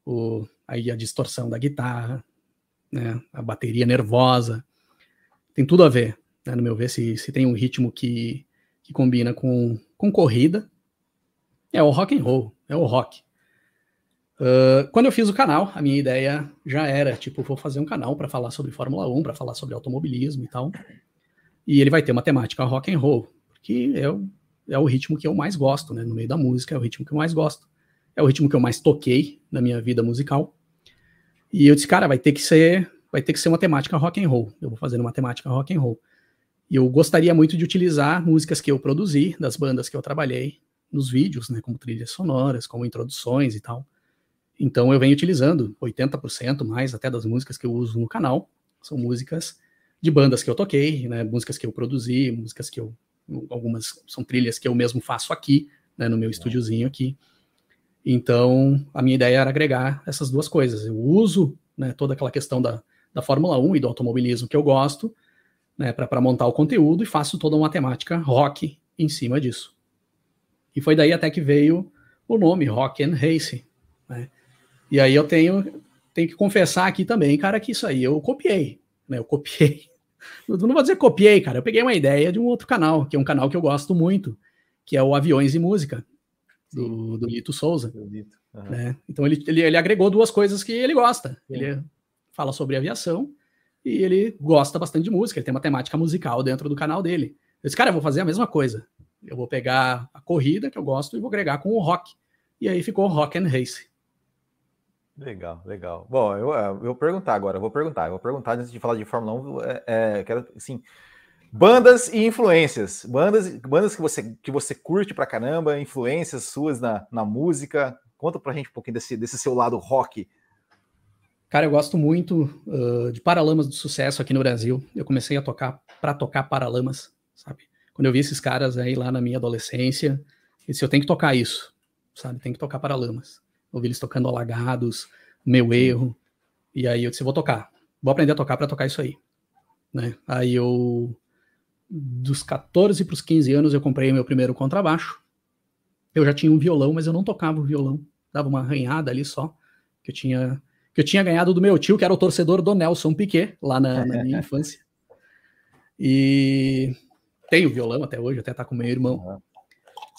o, aí a distorção da guitarra, né, a bateria nervosa, tem tudo a ver, né, no meu ver, se, se tem um ritmo que, que combina com, com corrida, é o rock and roll, é o rock. Uh, quando eu fiz o canal, a minha ideia já era, tipo, vou fazer um canal para falar sobre Fórmula 1, para falar sobre automobilismo e tal. E ele vai ter uma temática rock and roll, porque é o, é o ritmo que eu mais gosto, né? No meio da música, é o ritmo que eu mais gosto. É o ritmo que eu mais toquei na minha vida musical. E eu disse, cara, vai ter que ser, vai ter que ser uma temática rock and roll. Eu vou fazer uma temática rock and roll. E eu gostaria muito de utilizar músicas que eu produzi, das bandas que eu trabalhei nos vídeos, né, como trilhas sonoras, como introduções e tal. Então eu venho utilizando 80% mais até das músicas que eu uso no canal, são músicas de bandas que eu toquei, né, músicas que eu produzi, músicas que eu algumas são trilhas que eu mesmo faço aqui, né, no meu estúdiozinho aqui. Então, a minha ideia era agregar essas duas coisas. Eu uso né, toda aquela questão da, da Fórmula 1 e do automobilismo que eu gosto né, para montar o conteúdo e faço toda uma temática rock em cima disso. E foi daí até que veio o nome Rock and Race. Né? E aí eu tenho, tenho que confessar aqui também, cara, que isso aí eu copiei. Né? Eu copiei. <laughs> Não vou dizer copiei, cara. Eu peguei uma ideia de um outro canal, que é um canal que eu gosto muito, que é o Aviões e Música do, do Lito Souza. Lito. Uhum. Né? Então ele, ele, ele, agregou duas coisas que ele gosta. Sim. Ele fala sobre aviação e ele gosta bastante de música. Ele tem uma temática musical dentro do canal dele. Eu disse, cara, eu vou fazer a mesma coisa. Eu vou pegar a corrida que eu gosto e vou agregar com o rock. E aí ficou Rock and Race. Legal, legal. Bom, eu, eu vou perguntar agora, eu vou perguntar, eu vou perguntar antes de falar de Fórmula 1, é, é, quero, assim, Bandas e influências. Bandas, bandas que você que você curte pra caramba, influências suas na, na música. Conta pra gente um pouquinho desse, desse seu lado rock. Cara, eu gosto muito uh, de Paralamas do Sucesso aqui no Brasil. Eu comecei a tocar para tocar Paralamas, sabe? Quando eu vi esses caras aí lá na minha adolescência, eu disse, eu tenho que tocar isso, sabe? Tem que tocar Paralamas. Ouvi eles tocando Alagados, Meu Erro. E aí eu disse, vou tocar. Vou aprender a tocar para tocar isso aí. Né? Aí eu dos 14 para os 15 anos eu comprei meu primeiro contrabaixo. Eu já tinha um violão, mas eu não tocava o violão. Dava uma arranhada ali só, que eu tinha que eu tinha ganhado do meu tio, que era o torcedor do Nelson Piquet, lá na, na minha <laughs> infância. E tenho violão até hoje, até tá com meu irmão.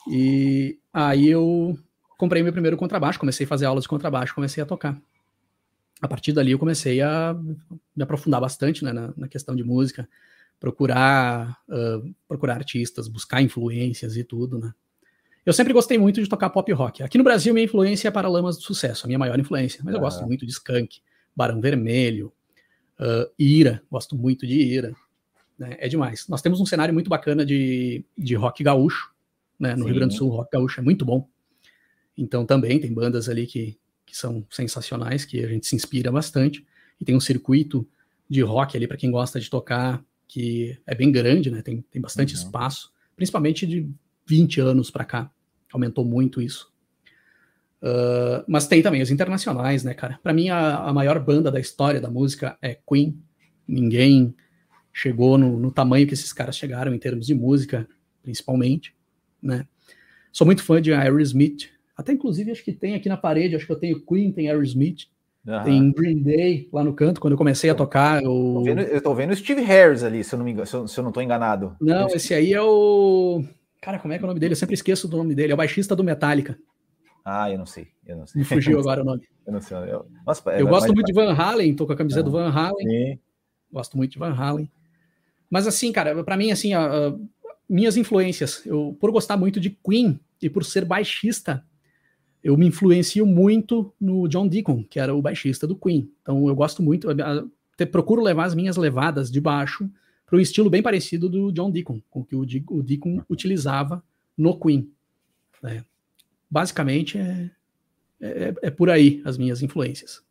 E aí eu comprei meu primeiro contrabaixo, comecei a fazer aulas de contrabaixo, comecei a tocar. A partir dali eu comecei a me aprofundar bastante né, na, na questão de música procurar, uh, procurar artistas, buscar influências e tudo, né? Eu sempre gostei muito de tocar pop rock. Aqui no Brasil, minha influência é Paralamas do Sucesso, a minha maior influência. Mas eu gosto muito de Skank, Barão Vermelho, uh, Ira, gosto muito de Ira. Né? É demais. Nós temos um cenário muito bacana de, de rock gaúcho, né? No Sim. Rio Grande do Sul, o rock gaúcho é muito bom. Então também tem bandas ali que, que são sensacionais, que a gente se inspira bastante. E tem um circuito de rock ali para quem gosta de tocar que é bem grande, né? Tem, tem bastante uhum. espaço, principalmente de 20 anos para cá. Aumentou muito isso. Uh, mas tem também os internacionais, né, cara? Para mim, a, a, maior banda da história da música é Queen. Ninguém chegou no, no, tamanho que esses caras chegaram em termos de música, principalmente, né? Sou muito fã de Aerosmith. Até, inclusive, acho que tem aqui na parede, acho que eu tenho Queen, tem Aerosmith. Uhum. Tem Green Day lá no canto, quando eu comecei a tocar. Eu tô vendo, eu tô vendo Steve Harris ali, se eu não me se eu, se eu não tô enganado. Não, esse aí é o. Cara, como é que é o nome dele? Eu sempre esqueço do nome dele. É o baixista do Metallica. Ah, eu não sei. Eu não sei. Me fugiu agora o nome. <laughs> Eu não sei. Eu, Nossa, eu é, gosto muito de Van Halen, tô com a camiseta do Van Halen. Sim. Gosto muito de Van Halen. Mas assim, cara, para mim, assim, a, a, minhas influências, eu, por gostar muito de Queen e por ser baixista, eu me influencio muito no John Deacon, que era o baixista do Queen. Então eu gosto muito, eu procuro levar as minhas levadas de baixo para um estilo bem parecido do John Deacon, com o que o Deacon utilizava no Queen. Né? Basicamente é, é, é, por aí as minhas influências.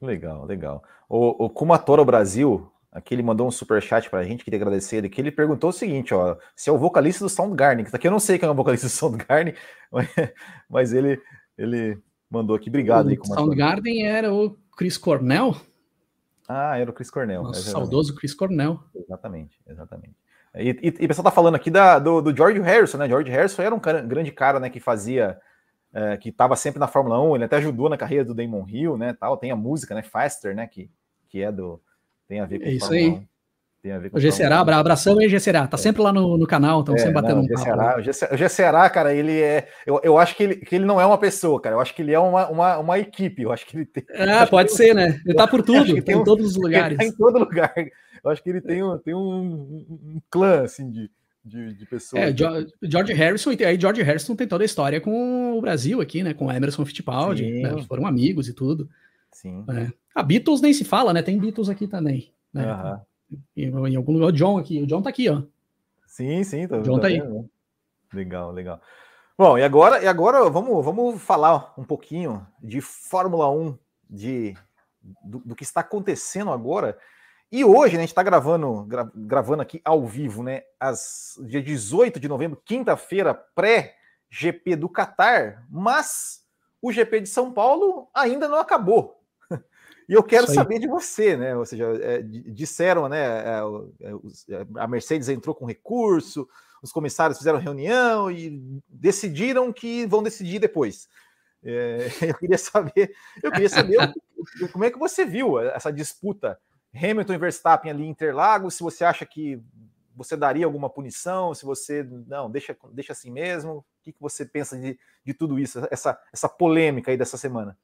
Legal, legal. O, o Kumatora Brasil, aqui ele mandou um super chat para a gente, queria agradecer ele, que ele perguntou o seguinte, ó, se é o vocalista do Soundgarden, que aqui eu não sei quem é o vocalista do Soundgarden, mas, <laughs> mas ele ele mandou aqui. Obrigado o aí. Soundgarden era o Chris Cornell? Ah, era o Chris Cornell. Nosso saudoso Chris Cornell. Exatamente, exatamente. E, e, e o pessoal tá falando aqui da, do, do, George Harrison, né? George Harrison era um cara, grande cara, né? Que fazia, é, que estava sempre na Fórmula 1. Ele até ajudou na carreira do Damon Hill, né? Tal. Tem a música, né? Faster, né? Que, que é do tem a ver com é isso Fórmula aí. 1. Tem a ver com o Gesserá, abração aí, Gesserá. Tá é. sempre lá no, no canal, estão é, sempre batendo não, um papo. O Gesserá, cara, ele é. Eu, eu acho que ele, que ele não é uma pessoa, cara. Eu acho que ele é uma, uma, uma equipe. Eu acho que ele tem. É, pode ser, né? Ele tá por tudo, tem em todos os lugares. Tá em todo lugar. Eu acho que ele tem um, tem um, um clã, assim, de, de, de pessoas. É, George Harrison, e aí George Harrison tem toda a história com o Brasil aqui, né? Com Emerson Fittipaldi, né? foram amigos e tudo. Sim. É. A Beatles nem se fala, né? Tem Beatles aqui também. Né? Uhum. Em, algum lugar, o John aqui, o John tá aqui, ó. Sim, sim, tá, o John tá, tá aí. Legal, legal. Bom, e agora, e agora vamos, vamos falar um pouquinho de Fórmula 1, de, do, do que está acontecendo agora. E hoje, né, a gente está gravando, gra, gravando aqui ao vivo, né? As, dia 18 de novembro, quinta-feira, pré-GP do Catar, mas o GP de São Paulo ainda não acabou. E eu quero saber de você, né? Ou seja, é, disseram, né? É, é, a Mercedes entrou com recurso, os comissários fizeram reunião e decidiram que vão decidir depois. É, <laughs> eu queria saber, eu queria saber como é que você viu essa disputa Hamilton e Verstappen ali em Interlagos, se você acha que você daria alguma punição, se você não deixa, deixa assim mesmo, o que, que você pensa de, de tudo isso, essa, essa polêmica aí dessa semana?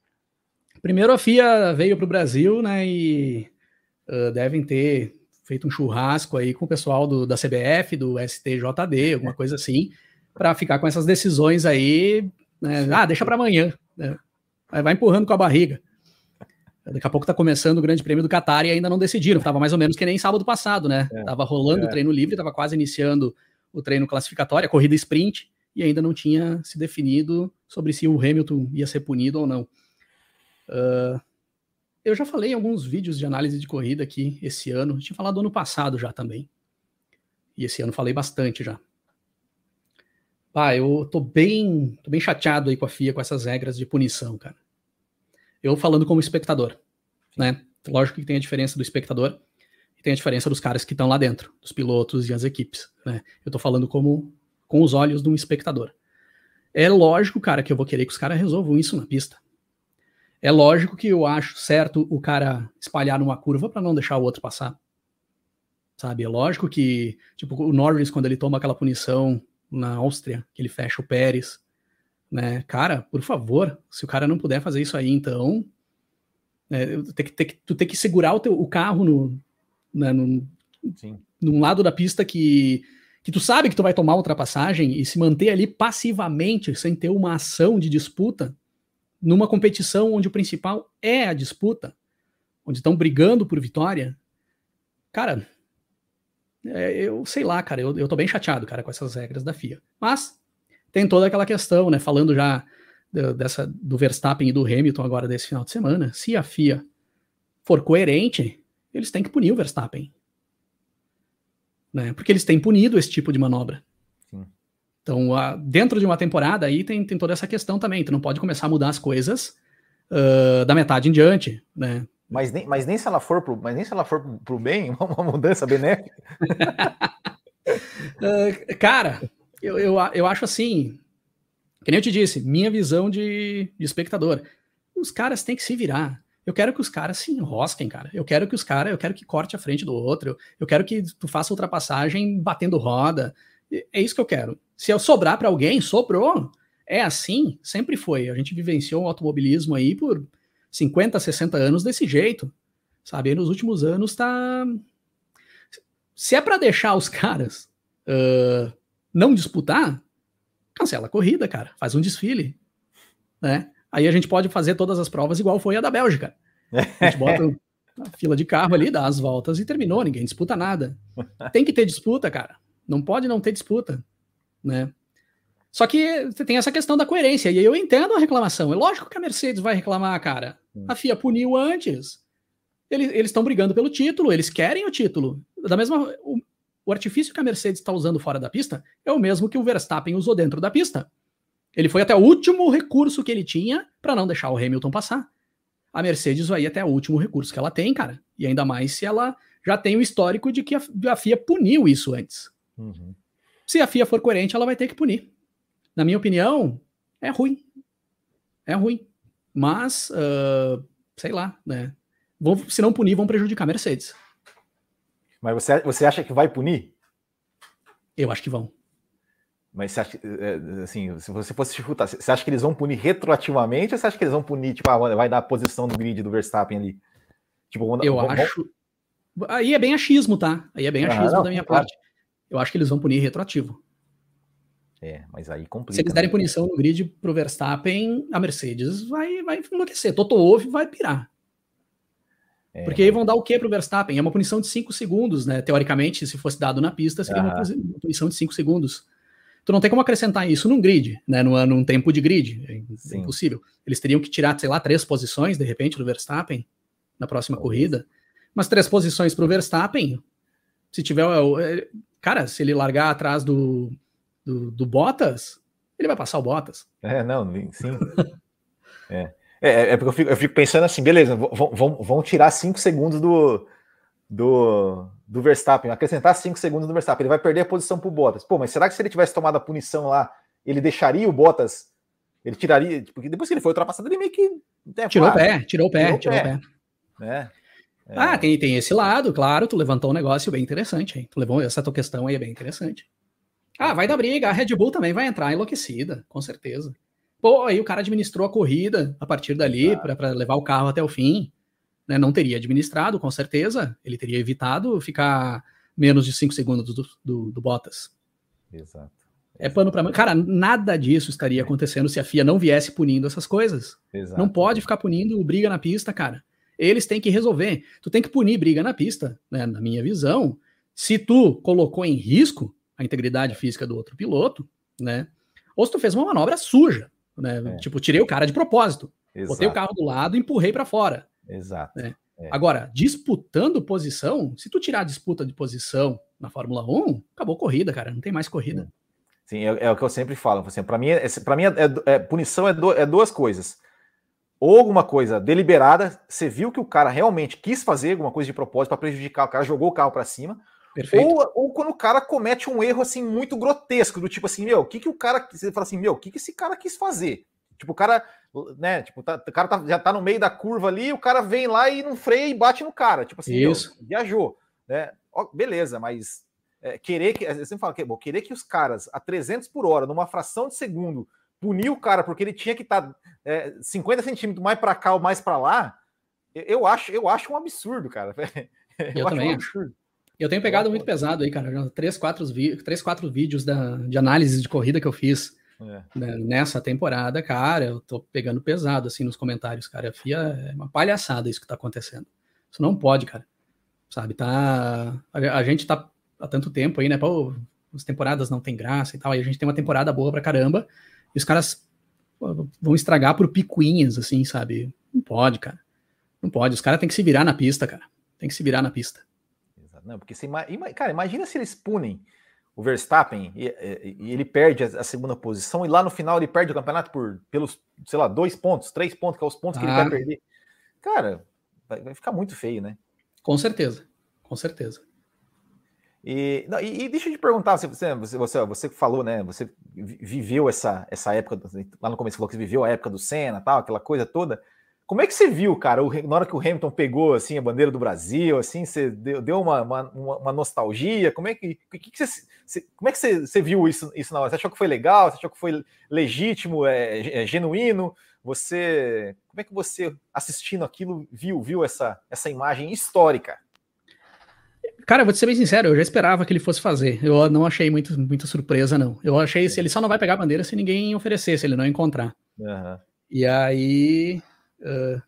Primeiro a FIA veio para o Brasil, né, e uh, devem ter feito um churrasco aí com o pessoal do, da CBF, do STJD, alguma coisa assim, para ficar com essas decisões aí, né, ah, deixa para amanhã, né, vai empurrando com a barriga. Daqui a pouco está começando o Grande Prêmio do Qatar e ainda não decidiram. Tava mais ou menos que nem sábado passado, né? É, tava rolando é. o treino livre, tava quase iniciando o treino classificatório, a corrida sprint, e ainda não tinha se definido sobre se o Hamilton ia ser punido ou não. Uh, eu já falei em alguns vídeos de análise de corrida aqui esse ano. Tinha falado ano passado já também. E esse ano falei bastante já. Pá, eu tô bem, tô bem chateado aí com a FIA com essas regras de punição, cara. Eu falando como espectador, né? Lógico que tem a diferença do espectador e tem a diferença dos caras que estão lá dentro, dos pilotos e as equipes, né? Eu tô falando como com os olhos de um espectador. É lógico, cara, que eu vou querer que os caras resolvam isso na pista. É lógico que eu acho certo o cara espalhar numa curva para não deixar o outro passar. Sabe? É lógico que, tipo, o Norris, quando ele toma aquela punição na Áustria, que ele fecha o Pérez, né? Cara, por favor, se o cara não puder fazer isso aí, então. É, tem que, tem que, tu tem que segurar o, teu, o carro no, né, no, Sim. num lado da pista que, que tu sabe que tu vai tomar ultrapassagem e se manter ali passivamente, sem ter uma ação de disputa, numa competição onde o principal é a disputa, onde estão brigando por vitória, cara, é, eu sei lá, cara, eu, eu tô bem chateado, cara, com essas regras da FIA. Mas tem toda aquela questão, né? Falando já dessa do Verstappen e do Hamilton agora desse final de semana, se a FIA for coerente, eles têm que punir o Verstappen. Né? Porque eles têm punido esse tipo de manobra. Então, dentro de uma temporada aí tem, tem toda essa questão também. Tu não pode começar a mudar as coisas uh, da metade em diante, né? Mas nem, mas nem se ela for pro, mas nem se ela for pro, pro bem, <laughs> uma mudança benéfica. uh, <laughs> cara, eu, eu, eu acho assim, que nem eu te disse, minha visão de, de espectador. Os caras têm que se virar. Eu quero que os caras se enrosquem, cara. Eu quero que os caras, eu quero que corte a frente do outro. Eu quero que tu faça ultrapassagem batendo roda. É isso que eu quero. Se eu sobrar para alguém, sobrou. É assim, sempre foi. A gente vivenciou o automobilismo aí por 50, 60 anos desse jeito. Sabe? E nos últimos anos tá. Se é para deixar os <laughs> caras uh, não disputar, cancela a corrida, cara. Faz um desfile. Né? Aí a gente pode fazer todas as provas igual foi a da Bélgica. A gente bota <laughs> a fila de carro ali, dá as voltas e terminou, ninguém disputa nada. Tem que ter disputa, cara. Não pode não ter disputa, né? Só que você tem essa questão da coerência, e eu entendo a reclamação. É lógico que a Mercedes vai reclamar, cara. A FIA puniu antes. Eles estão brigando pelo título, eles querem o título. Da mesma, o, o artifício que a Mercedes está usando fora da pista é o mesmo que o Verstappen usou dentro da pista. Ele foi até o último recurso que ele tinha para não deixar o Hamilton passar. A Mercedes vai até o último recurso que ela tem, cara. E ainda mais se ela já tem o histórico de que a, FIA puniu isso antes. Uhum. Se a FIA for coerente, ela vai ter que punir. Na minha opinião, é ruim. É ruim. Mas, uh, sei lá, né? Vão, se não punir, vão prejudicar a Mercedes. Mas você, você acha que vai punir? Eu acho que vão. Mas você acha, é, assim, se você fosse chutar, você acha que eles vão punir retroativamente ou você acha que eles vão punir, tipo, ah, vai dar a posição do grid do Verstappen ali? Tipo, eu vão, acho. Aí é bem achismo, tá? Aí é bem achismo ah, não, da minha claro. parte. Eu acho que eles vão punir retroativo. É, mas aí complica. Se eles derem né? punição no grid pro Verstappen, a Mercedes vai, vai enlouquecer. Toto Wolff vai pirar. É, Porque aí vão dar o que pro Verstappen? É uma punição de 5 segundos, né? Teoricamente, se fosse dado na pista, seria uma punição de 5 segundos. Tu não tem como acrescentar isso num grid, né? Num, num tempo de grid. É Sim. impossível. Eles teriam que tirar, sei lá, três posições, de repente, do Verstappen na próxima corrida. Mas três posições pro Verstappen, se tiver. É, cara, se ele largar atrás do, do, do Bottas, ele vai passar o Bottas. É, não, sim. é. É, é porque eu fico, eu fico pensando assim, beleza, vão, vão, tirar cinco segundos do, do, do Verstappen, acrescentar cinco segundos do Verstappen, ele vai perder a posição para o Bottas. Pô, mas será que se ele tivesse tomado a punição lá, ele deixaria o Bottas? Ele tiraria, porque depois que ele foi ultrapassado, ele meio que. É, tirou, o pé, tirou o pé, tirou o pé. É, é. Ah, tem, tem esse lado, claro, tu levantou um negócio bem interessante, hein? Tu levou essa tua questão aí é bem interessante. Ah, vai dar briga, a Red Bull também vai entrar enlouquecida, com certeza. Pô, aí o cara administrou a corrida a partir dali para levar o carro até o fim. Né? Não teria administrado, com certeza. Ele teria evitado ficar menos de 5 segundos do, do, do, Bottas. Exato. É pano para Cara, nada disso estaria acontecendo se a FIA não viesse punindo essas coisas. Exato. Não pode ficar punindo briga na pista, cara. Eles têm que resolver. Tu tem que punir briga na pista, né? Na minha visão. Se tu colocou em risco a integridade física do outro piloto, né? Ou se tu fez uma manobra suja. Né? É. Tipo, tirei o cara de propósito. Exato. Botei o carro do lado e empurrei para fora. Exato. Né? É. Agora, disputando posição, se tu tirar a disputa de posição na Fórmula 1, acabou a corrida, cara. Não tem mais corrida. Sim, é, é o que eu sempre falo. Assim, para mim, é, para mim é, é, punição do, é duas coisas. Ou alguma coisa deliberada, você viu que o cara realmente quis fazer alguma coisa de propósito para prejudicar, o cara jogou o carro para cima. Ou, ou quando o cara comete um erro assim muito grotesco, do tipo assim, meu, o que que o cara. Você fala assim, meu, o que que esse cara quis fazer? Tipo, o cara, né? Tipo, tá, o cara tá, já tá no meio da curva ali, o cara vem lá e não freia e bate no cara. Tipo assim, Isso. Meu, viajou. Né? Ó, beleza, mas é, querer que. Você sempre fala que bom, querer que os caras a 300 por hora, numa fração de segundo, punir o cara porque ele tinha que estar tá, é, 50 centímetros mais para cá ou mais para lá, eu acho, eu acho um absurdo, cara. <laughs> Eu, eu também um absurdo. Eu tenho pegado muito pesado aí, cara. Três, quatro, três, quatro vídeos da, de análise de corrida que eu fiz é. né, nessa temporada, cara. Eu tô pegando pesado assim nos comentários, cara. A FIA é uma palhaçada isso que tá acontecendo. Isso não pode, cara. Sabe, tá. A, a gente tá há tanto tempo aí, né? Pô, as temporadas não tem graça e tal. E a gente tem uma temporada boa pra caramba. E os caras vão estragar por picuinhas, assim, sabe? Não pode, cara. Não pode. Os caras têm que se virar na pista, cara. Tem que se virar na pista. Não, porque você, cara, imagina se eles punem o Verstappen e, e, e ele perde a, a, segunda posição e lá no final ele perde o campeonato por pelos, sei lá, dois pontos, três pontos, que é os pontos ah. que ele vai ah. perder. Cara, vai, vai, ficar muito feio, né? Com certeza, com certeza. E, não, e, e deixa eu te perguntar, você, você, você, você falou, né? Você viveu essa, essa época, lá no começo você falou que você viveu a época do Senna, tal, aquela coisa toda. Como é que você viu, cara, o, na hora que o Hamilton pegou assim a bandeira do Brasil, assim, você deu, deu uma, uma, uma, nostalgia? Como é que, que, que você, você, como é que você, você, viu isso, isso na hora? Você achou que foi legal? Você achou que foi legítimo, é, é, genuíno? Você, como é que você assistindo aquilo viu, viu essa, essa imagem histórica? Cara, vou te ser bem sincero, eu já esperava que ele fosse fazer. Eu não achei muito, muita surpresa, não. Eu achei se ele só não vai pegar a bandeira se ninguém oferecer, se ele não encontrar. Uhum. E aí Uh,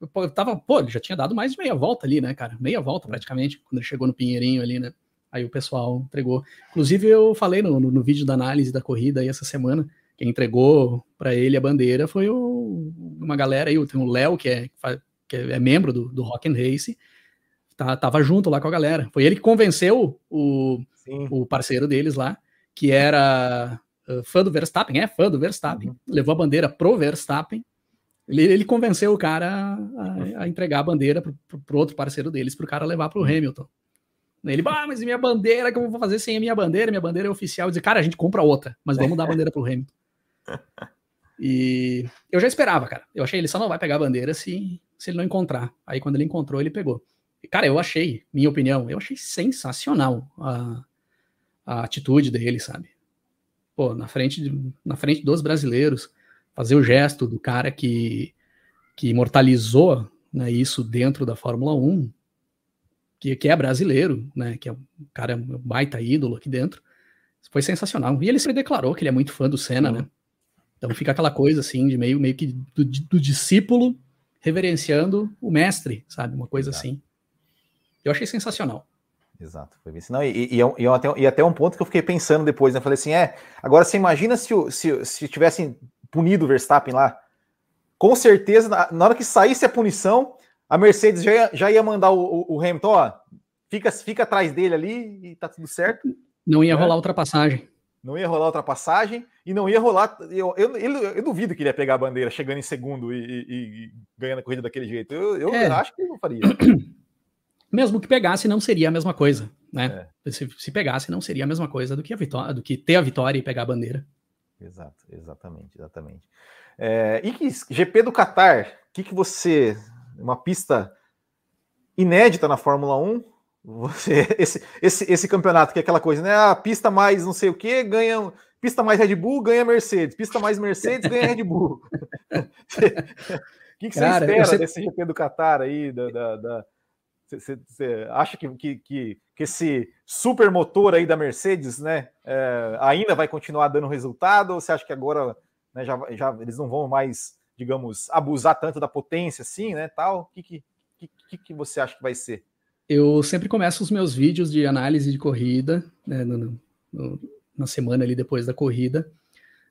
eu tava, pô, ele já tinha dado mais de meia volta ali, né, cara? Meia volta praticamente, quando ele chegou no Pinheirinho ali, né? Aí o pessoal entregou. Inclusive, eu falei no, no, no vídeo da análise da corrida aí essa semana, quem entregou para ele a bandeira foi o, uma galera aí, tem o Léo, que é, que é membro do, do Rock and Race, tá, tava junto lá com a galera. Foi ele que convenceu o, o parceiro deles lá, que era uh, fã do Verstappen, é fã do Verstappen, uhum. levou a bandeira pro Verstappen, ele, ele convenceu o cara a, a entregar a bandeira para o outro parceiro deles, para o cara levar para o Hamilton. Ele, ah, mas minha bandeira, que eu vou fazer sem a minha bandeira? Minha bandeira é oficial. Disse, cara, a gente compra outra, mas vamos dar a bandeira pro Hamilton. <laughs> E eu já esperava, cara. Eu achei ele só não vai pegar a bandeira se, se ele não encontrar. Aí quando ele encontrou, ele pegou. Cara, eu achei, minha opinião, eu achei sensacional a, a atitude dele, sabe? Pô, na frente, de, na frente dos brasileiros, fazer o gesto do cara que, que imortalizou né, isso dentro da Fórmula 1, que, que é brasileiro, né, que é um cara um baita ídolo aqui dentro, foi sensacional. E ele se declarou que ele é muito fã do Senna, né? Então fica aquela coisa assim de meio, meio que do, do discípulo reverenciando o mestre, sabe? Uma coisa Exato. assim. Eu achei sensacional. Exato, foi isso. Não, e, e, e, até, e até um ponto que eu fiquei pensando depois, né? Eu falei assim: é, agora você imagina se, se, se tivessem punido o Verstappen lá, com certeza, na, na hora que saísse a punição, a Mercedes já ia, já ia mandar o, o, o Hamilton, ó, fica, fica atrás dele ali e tá tudo certo. Não ia é. rolar ultrapassagem. Não ia rolar ultrapassagem e não ia rolar. Eu, eu, eu, eu, duvido que ele ia pegar a bandeira chegando em segundo e, e, e ganhando a corrida daquele jeito. Eu, eu é. acho que não faria. <clears throat> Mesmo que pegasse, não seria a mesma coisa, né? É. Se, se, pegasse, não seria a mesma coisa do que, a vitória, do que ter a vitória e pegar a bandeira. Exato, exatamente, exatamente. É, e que GP do Qatar, o que, que você. Uma pista inédita na Fórmula 1. Você, <laughs> esse, esse, esse campeonato que é aquela coisa, né? A pista mais não sei o que ganha. Pista mais Red Bull ganha Mercedes. Pista mais Mercedes ganha Red Bull. O <laughs> <laughs> que, que você Cara, espera você... desse GP do Qatar aí? da, da, da você acha que, que, que, que, esse super motor aí da Mercedes, né, é, ainda vai continuar dando resultado? Ou você acha que agora né, já, já eles não vão mais, digamos, abusar tanto da potência assim, né, tal? O que, que, que, que você acha que vai ser? Eu sempre começo os meus vídeos de análise de corrida, né, no, no, na semana ali depois da corrida,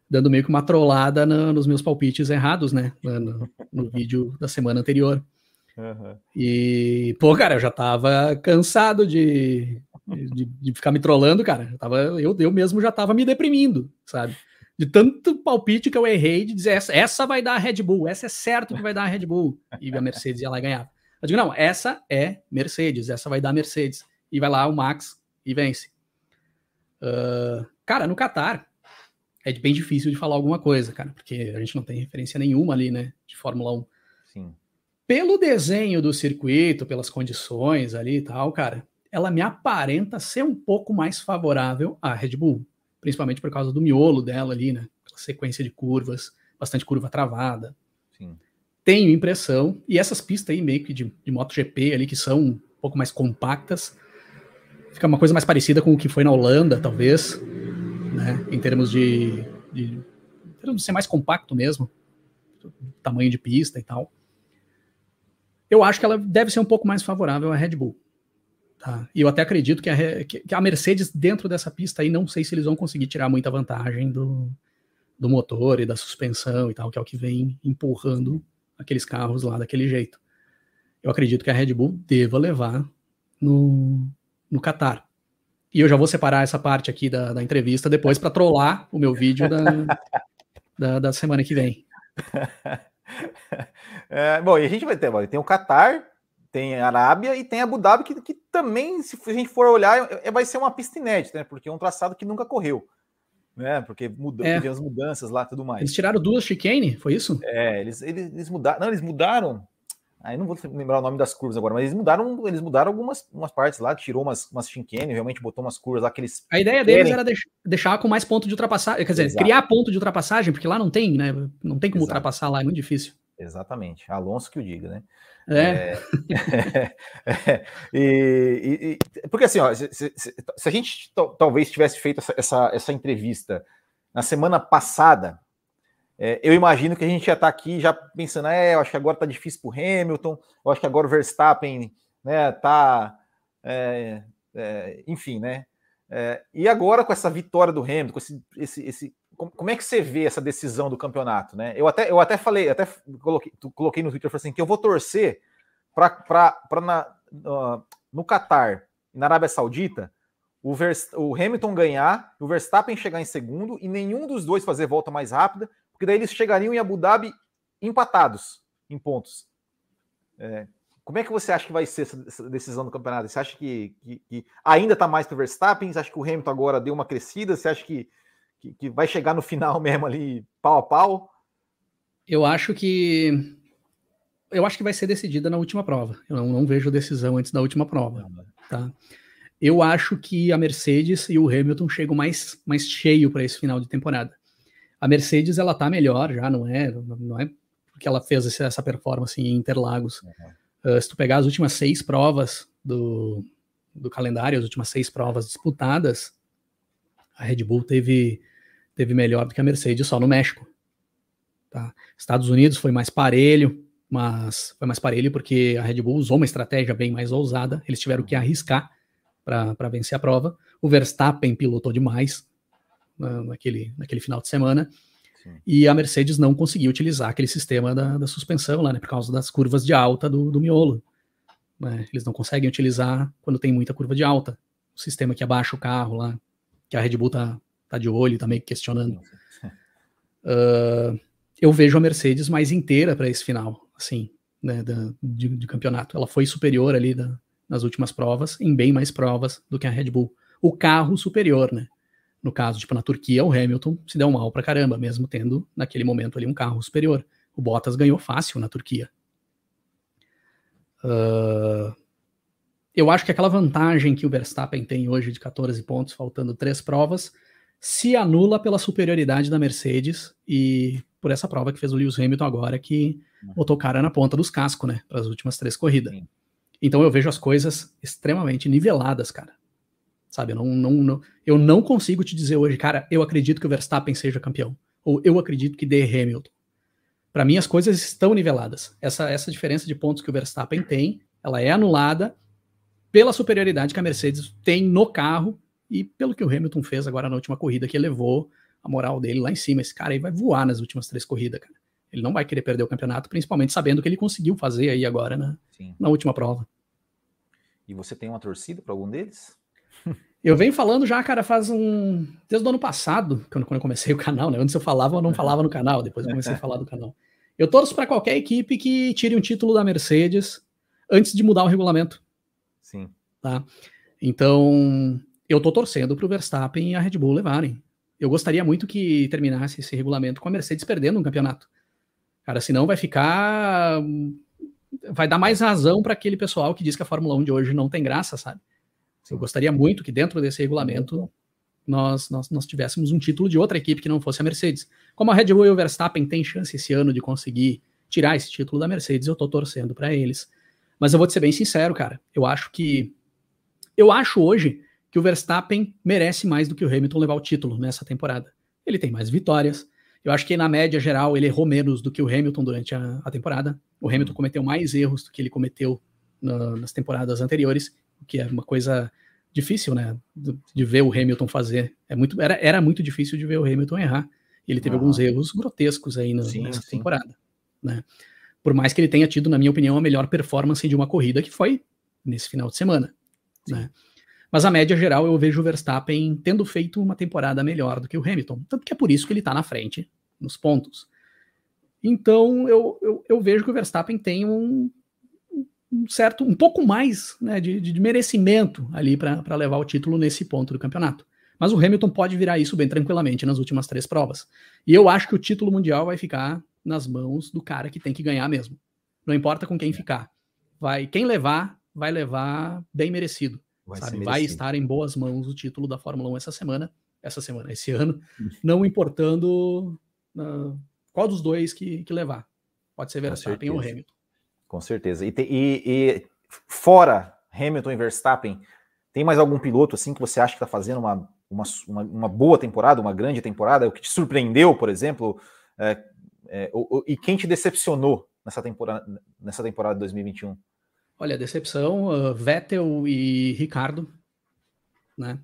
dando meio que uma trollada no, nos meus palpites errados, né, no, no vídeo da semana anterior. Uhum. E, pô, cara, eu já tava cansado de, de, de, ficar me trollando, cara. Eu, tava, eu, eu mesmo já tava me deprimindo, sabe? De tanto palpite que eu errei de dizer essa, essa vai dar a Red Bull, essa é certo que vai dar a Red Bull. E a Mercedes ia lá ganhar. Eu digo, não, essa é Mercedes, essa vai dar Mercedes. E vai lá o Max e vence. Uh, cara, no Qatar é bem difícil de falar alguma coisa, cara, porque a gente não tem referência nenhuma ali, né, de Fórmula 1. Pelo desenho do circuito, pelas condições ali e tal, cara, ela me aparenta ser um pouco mais favorável à Red Bull, principalmente por causa do miolo dela ali, né? sequência de curvas, bastante curva travada. Sim. Tenho impressão, e essas pistas aí meio que de, de MotoGP ali, que são um pouco mais compactas, fica uma coisa mais parecida com o que foi na Holanda, talvez, né? Em termos de, de, em termos de ser mais compacto mesmo, tamanho de pista e tal eu acho que ela deve ser um pouco mais favorável à Red Bull. Tá? E eu até acredito que a, que a, Mercedes, dentro dessa pista aí, não sei se eles vão conseguir tirar muita vantagem do, do motor e da suspensão e tal, que é o que vem empurrando aqueles carros lá daquele jeito. Eu acredito que a Red Bull deva levar no, no Qatar. E eu já vou separar essa parte aqui da, da entrevista depois para trollar o meu vídeo da, <laughs> da, da semana que vem. <laughs> <laughs> É, bom, e a gente vai ter, tem o Qatar, tem a Arábia e tem Abu Dhabi, que, que também, se a gente for olhar, é, vai ser uma pista inédita, né? Porque é um traçado que nunca correu. Né? Porque muda, é. as mudanças lá tudo mais. Eles tiraram duas chicane, foi isso? É, eles, eles, eles mudaram. Não, eles mudaram. Aí não vou lembrar o nome das curvas agora, mas eles mudaram, eles mudaram algumas umas partes lá, tirou umas, umas chicane, realmente botou umas curvas lá que eles. A ideia querem. deles era deixar com mais ponto de ultrapassagem, quer dizer, Exato. criar ponto de ultrapassagem, porque lá não tem, né? Não tem como Exato. ultrapassar lá, é muito difícil. Exatamente, Alonso que o diga, né? É. é, <laughs> <laughs> e, e, porque assim, ó, se, se, se a gente talvez tivesse feito essa, essa, essa, entrevista na semana passada, é, eu imagino que a gente ia estar aqui já pensando, é, eu acho que agora tá difícil para o Hamilton, eu acho que agora o Verstappen, né, tá, é, é, enfim, né? É, e agora com essa vitória do Hamilton, com esse, esse, esse como é que você vê essa decisão do campeonato, né? Eu até, eu até falei, até coloquei, coloquei no Twitter assim que eu vou torcer para uh, no Catar na Arábia Saudita o, Verst, o Hamilton ganhar, o Verstappen chegar em segundo e nenhum dos dois fazer volta mais rápida, porque daí eles chegariam em Abu Dhabi empatados em pontos. É, como é que você acha que vai ser essa decisão do campeonato? Você acha que, que, que ainda está mais para o Verstappen? Você acha que o Hamilton agora deu uma crescida? Você acha que, que, que vai chegar no final <laughs> mesmo ali pau a pau? Eu acho que eu acho que vai ser decidida na última prova. Eu não, não vejo decisão antes da última prova. Tá? Eu acho que a Mercedes e o Hamilton chegam mais, mais cheio para esse final de temporada. A Mercedes ela tá melhor já, não é? Não é porque ela fez essa performance em Interlagos. Uhum. Uh, se tu pegar as últimas seis provas do, do calendário, as últimas seis provas disputadas, a Red Bull teve, teve melhor do que a Mercedes só no México. Tá? Estados Unidos foi mais parelho, mas foi mais parelho porque a Red Bull usou uma estratégia bem mais ousada, eles tiveram que arriscar para vencer a prova. O Verstappen pilotou demais naquele, naquele final de semana. Sim. E a Mercedes não conseguiu utilizar aquele sistema da, da suspensão lá, né, por causa das curvas de alta do, do miolo. Né? Eles não conseguem utilizar quando tem muita curva de alta. O sistema que abaixa o carro lá, que a Red Bull tá, tá de olho, tá meio questionando. Uh, <laughs> eu vejo a Mercedes mais inteira para esse final, assim, né, da, de, de, campeonato. Ela foi superior ali da, nas últimas provas, em bem mais provas do que a Red Bull. O carro superior, né? No caso, tipo, na Turquia, o Hamilton se deu mal pra caramba, mesmo tendo, naquele momento ali, um carro superior. O Bottas ganhou fácil na Turquia. Uh, eu acho que aquela vantagem que o Verstappen tem hoje de 14 pontos, faltando três provas, se anula pela superioridade da Mercedes e por essa prova que fez o Lewis Hamilton agora, que botou o cara na ponta dos cascos, né, para as últimas três corridas. Então eu vejo as coisas extremamente niveladas, cara. Sabe, eu não, não, não, eu não consigo te dizer hoje, cara, eu acredito que o Verstappen seja campeão. Ou eu acredito que dê Hamilton. Para mim, as coisas estão niveladas. Essa, essa diferença de pontos que o Verstappen tem, ela é anulada pela superioridade que a Mercedes tem no carro e pelo que o Hamilton fez agora na última corrida, que elevou a moral dele lá em cima. Esse cara aí vai voar nas últimas três corridas, cara. Ele não vai querer perder o campeonato, principalmente sabendo que ele conseguiu fazer aí agora na, na última prova. E você tem uma torcida para algum deles? Eu venho falando já, cara, faz um. Desde o ano passado, quando, quando eu comecei <laughs> o canal, né? Antes eu falava, eu não falava no canal, depois eu comecei a falar do canal. Eu torço para qualquer equipe que tire um título da Mercedes antes de mudar o regulamento. Sim. Tá? Então, eu tô torcendo para o Verstappen e a Red Bull levarem. Eu gostaria muito que terminasse esse regulamento com a Mercedes perdendo um campeonato. Cara, senão vai ficar. Vai dar mais razão para aquele pessoal que diz que a Fórmula 1 de hoje não tem graça, sabe? Eu gostaria muito que dentro desse regulamento nós, nós, nós tivéssemos um título de outra equipe que não fosse a Mercedes. Como a Red Bull e o Verstappen têm chance esse ano de conseguir tirar esse título da Mercedes, eu tô torcendo para eles. Mas eu vou te ser bem sincero, cara. Eu acho que. Eu acho hoje que o Verstappen merece mais do que o Hamilton levar o título nessa temporada. Ele tem mais vitórias, eu acho que na média geral ele errou menos do que o Hamilton durante a, a temporada. O Hamilton cometeu mais erros do que ele cometeu na, nas temporadas anteriores, o que é uma coisa difícil, né, de, ver o Hamilton fazer. É muito, era, era muito difícil de ver o Hamilton errar. Ele teve alguns erros grotescos aí no, sim, nessa sim. temporada, né? Por mais que ele tenha tido, na minha opinião, a melhor performance de uma corrida que foi nesse final de semana, sim. né? Mas a média geral eu vejo o Verstappen tendo feito uma temporada melhor do que o Hamilton. Tanto que é por isso que ele está na frente nos pontos. Então eu, eu, eu, vejo que o Verstappen tem um, um certo, um pouco mais né, de, de merecimento ali para levar o título nesse ponto do campeonato. Mas o Hamilton pode virar isso bem tranquilamente nas últimas três provas. E eu acho que o título mundial vai ficar nas mãos do cara que tem que ganhar mesmo. Não importa com quem ficar. Vai, quem levar, vai levar bem merecido. Vai, sabe? vai estar em boas mãos o título da Fórmula 1 essa semana, essa semana, esse ano, hum. não importando uh, qual dos dois que, que levar. Pode ser Verstappen ou Hamilton. Com certeza. E, te, e, e, fora Hamilton e Verstappen, tem mais algum piloto assim que você acha que está fazendo uma, uma, uma, boa temporada, uma grande temporada, o que te surpreendeu, por exemplo? É, é, o, o, e quem te decepcionou nessa temporada, nessa temporada de 2021? Olha, decepção, uh, Vettel e Ricardo, né?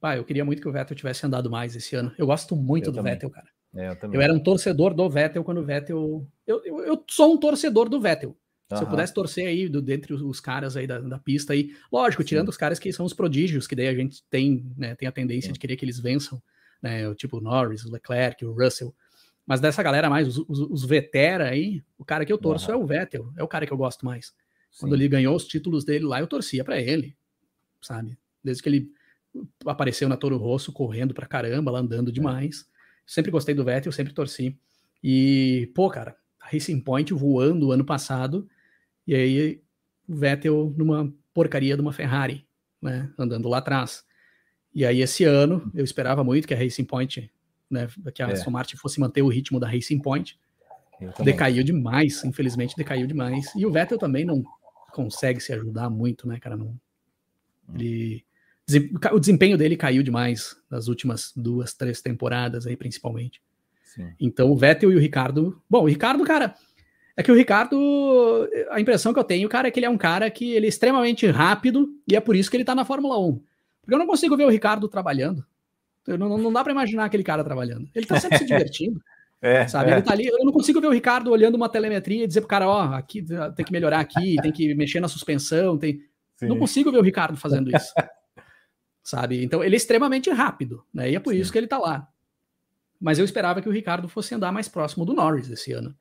Pá, eu queria muito que o Vettel tivesse andado mais esse ano. Eu gosto muito eu do também. Vettel, cara. É, eu, eu, era um torcedor do Vettel quando o Vettel. Eu, eu, eu sou um torcedor do Vettel. Se eu pudesse torcer aí do, dentre os, caras aí da, da, pista aí, lógico, tirando Sim. os caras que são os prodígios, que daí a gente tem, né, tem a tendência Sim. de querer que eles vençam, né? O tipo o Norris, o Leclerc, o Russell. Mas dessa galera mais, os, os, os vetera aí, o cara que eu torço é o Vettel, é o cara que eu gosto mais. Quando ele ganhou os títulos dele lá, eu torcia para ele, sabe? Desde que ele apareceu na Toro Rosso, correndo pra caramba, lá andando demais. Sempre gostei do Vettel, sempre torci. E, pô, cara, a Racing Point voando ano passado, e aí o Vettel numa porcaria de uma Ferrari, né? Andando lá atrás. E aí esse ano eu esperava muito que a Racing Point, né, que a é. Aston Martin fosse manter o ritmo da Racing Point. Decaiu demais, infelizmente decaiu demais. E o Vettel também não consegue se ajudar muito, né, cara? Não, hum. ele, o desempenho dele caiu demais nas últimas duas, três temporadas aí, principalmente. Sim. Então o Vettel e o Ricardo. Bom, o Ricardo, cara, é que o Ricardo, a impressão que eu tenho, cara, é que ele é um cara que ele é extremamente rápido e é por isso que ele tá na Fórmula 1. Porque eu não consigo ver o Ricardo trabalhando. Não, não, dá para imaginar aquele cara trabalhando. Ele tá sempre se <laughs> divertindo. É, sabe? É. Ele tá ali. Eu não consigo ver o Ricardo olhando uma telemetria e dizer pro cara, ó, oh, aqui tem que melhorar aqui, tem que mexer na suspensão, tem. Sim. Não consigo ver o Ricardo fazendo isso. <laughs> sabe? Então ele é extremamente rápido, né? E é por Sim. isso que ele tá lá. Mas eu esperava que o Ricardo fosse andar mais próximo do Norris esse ano.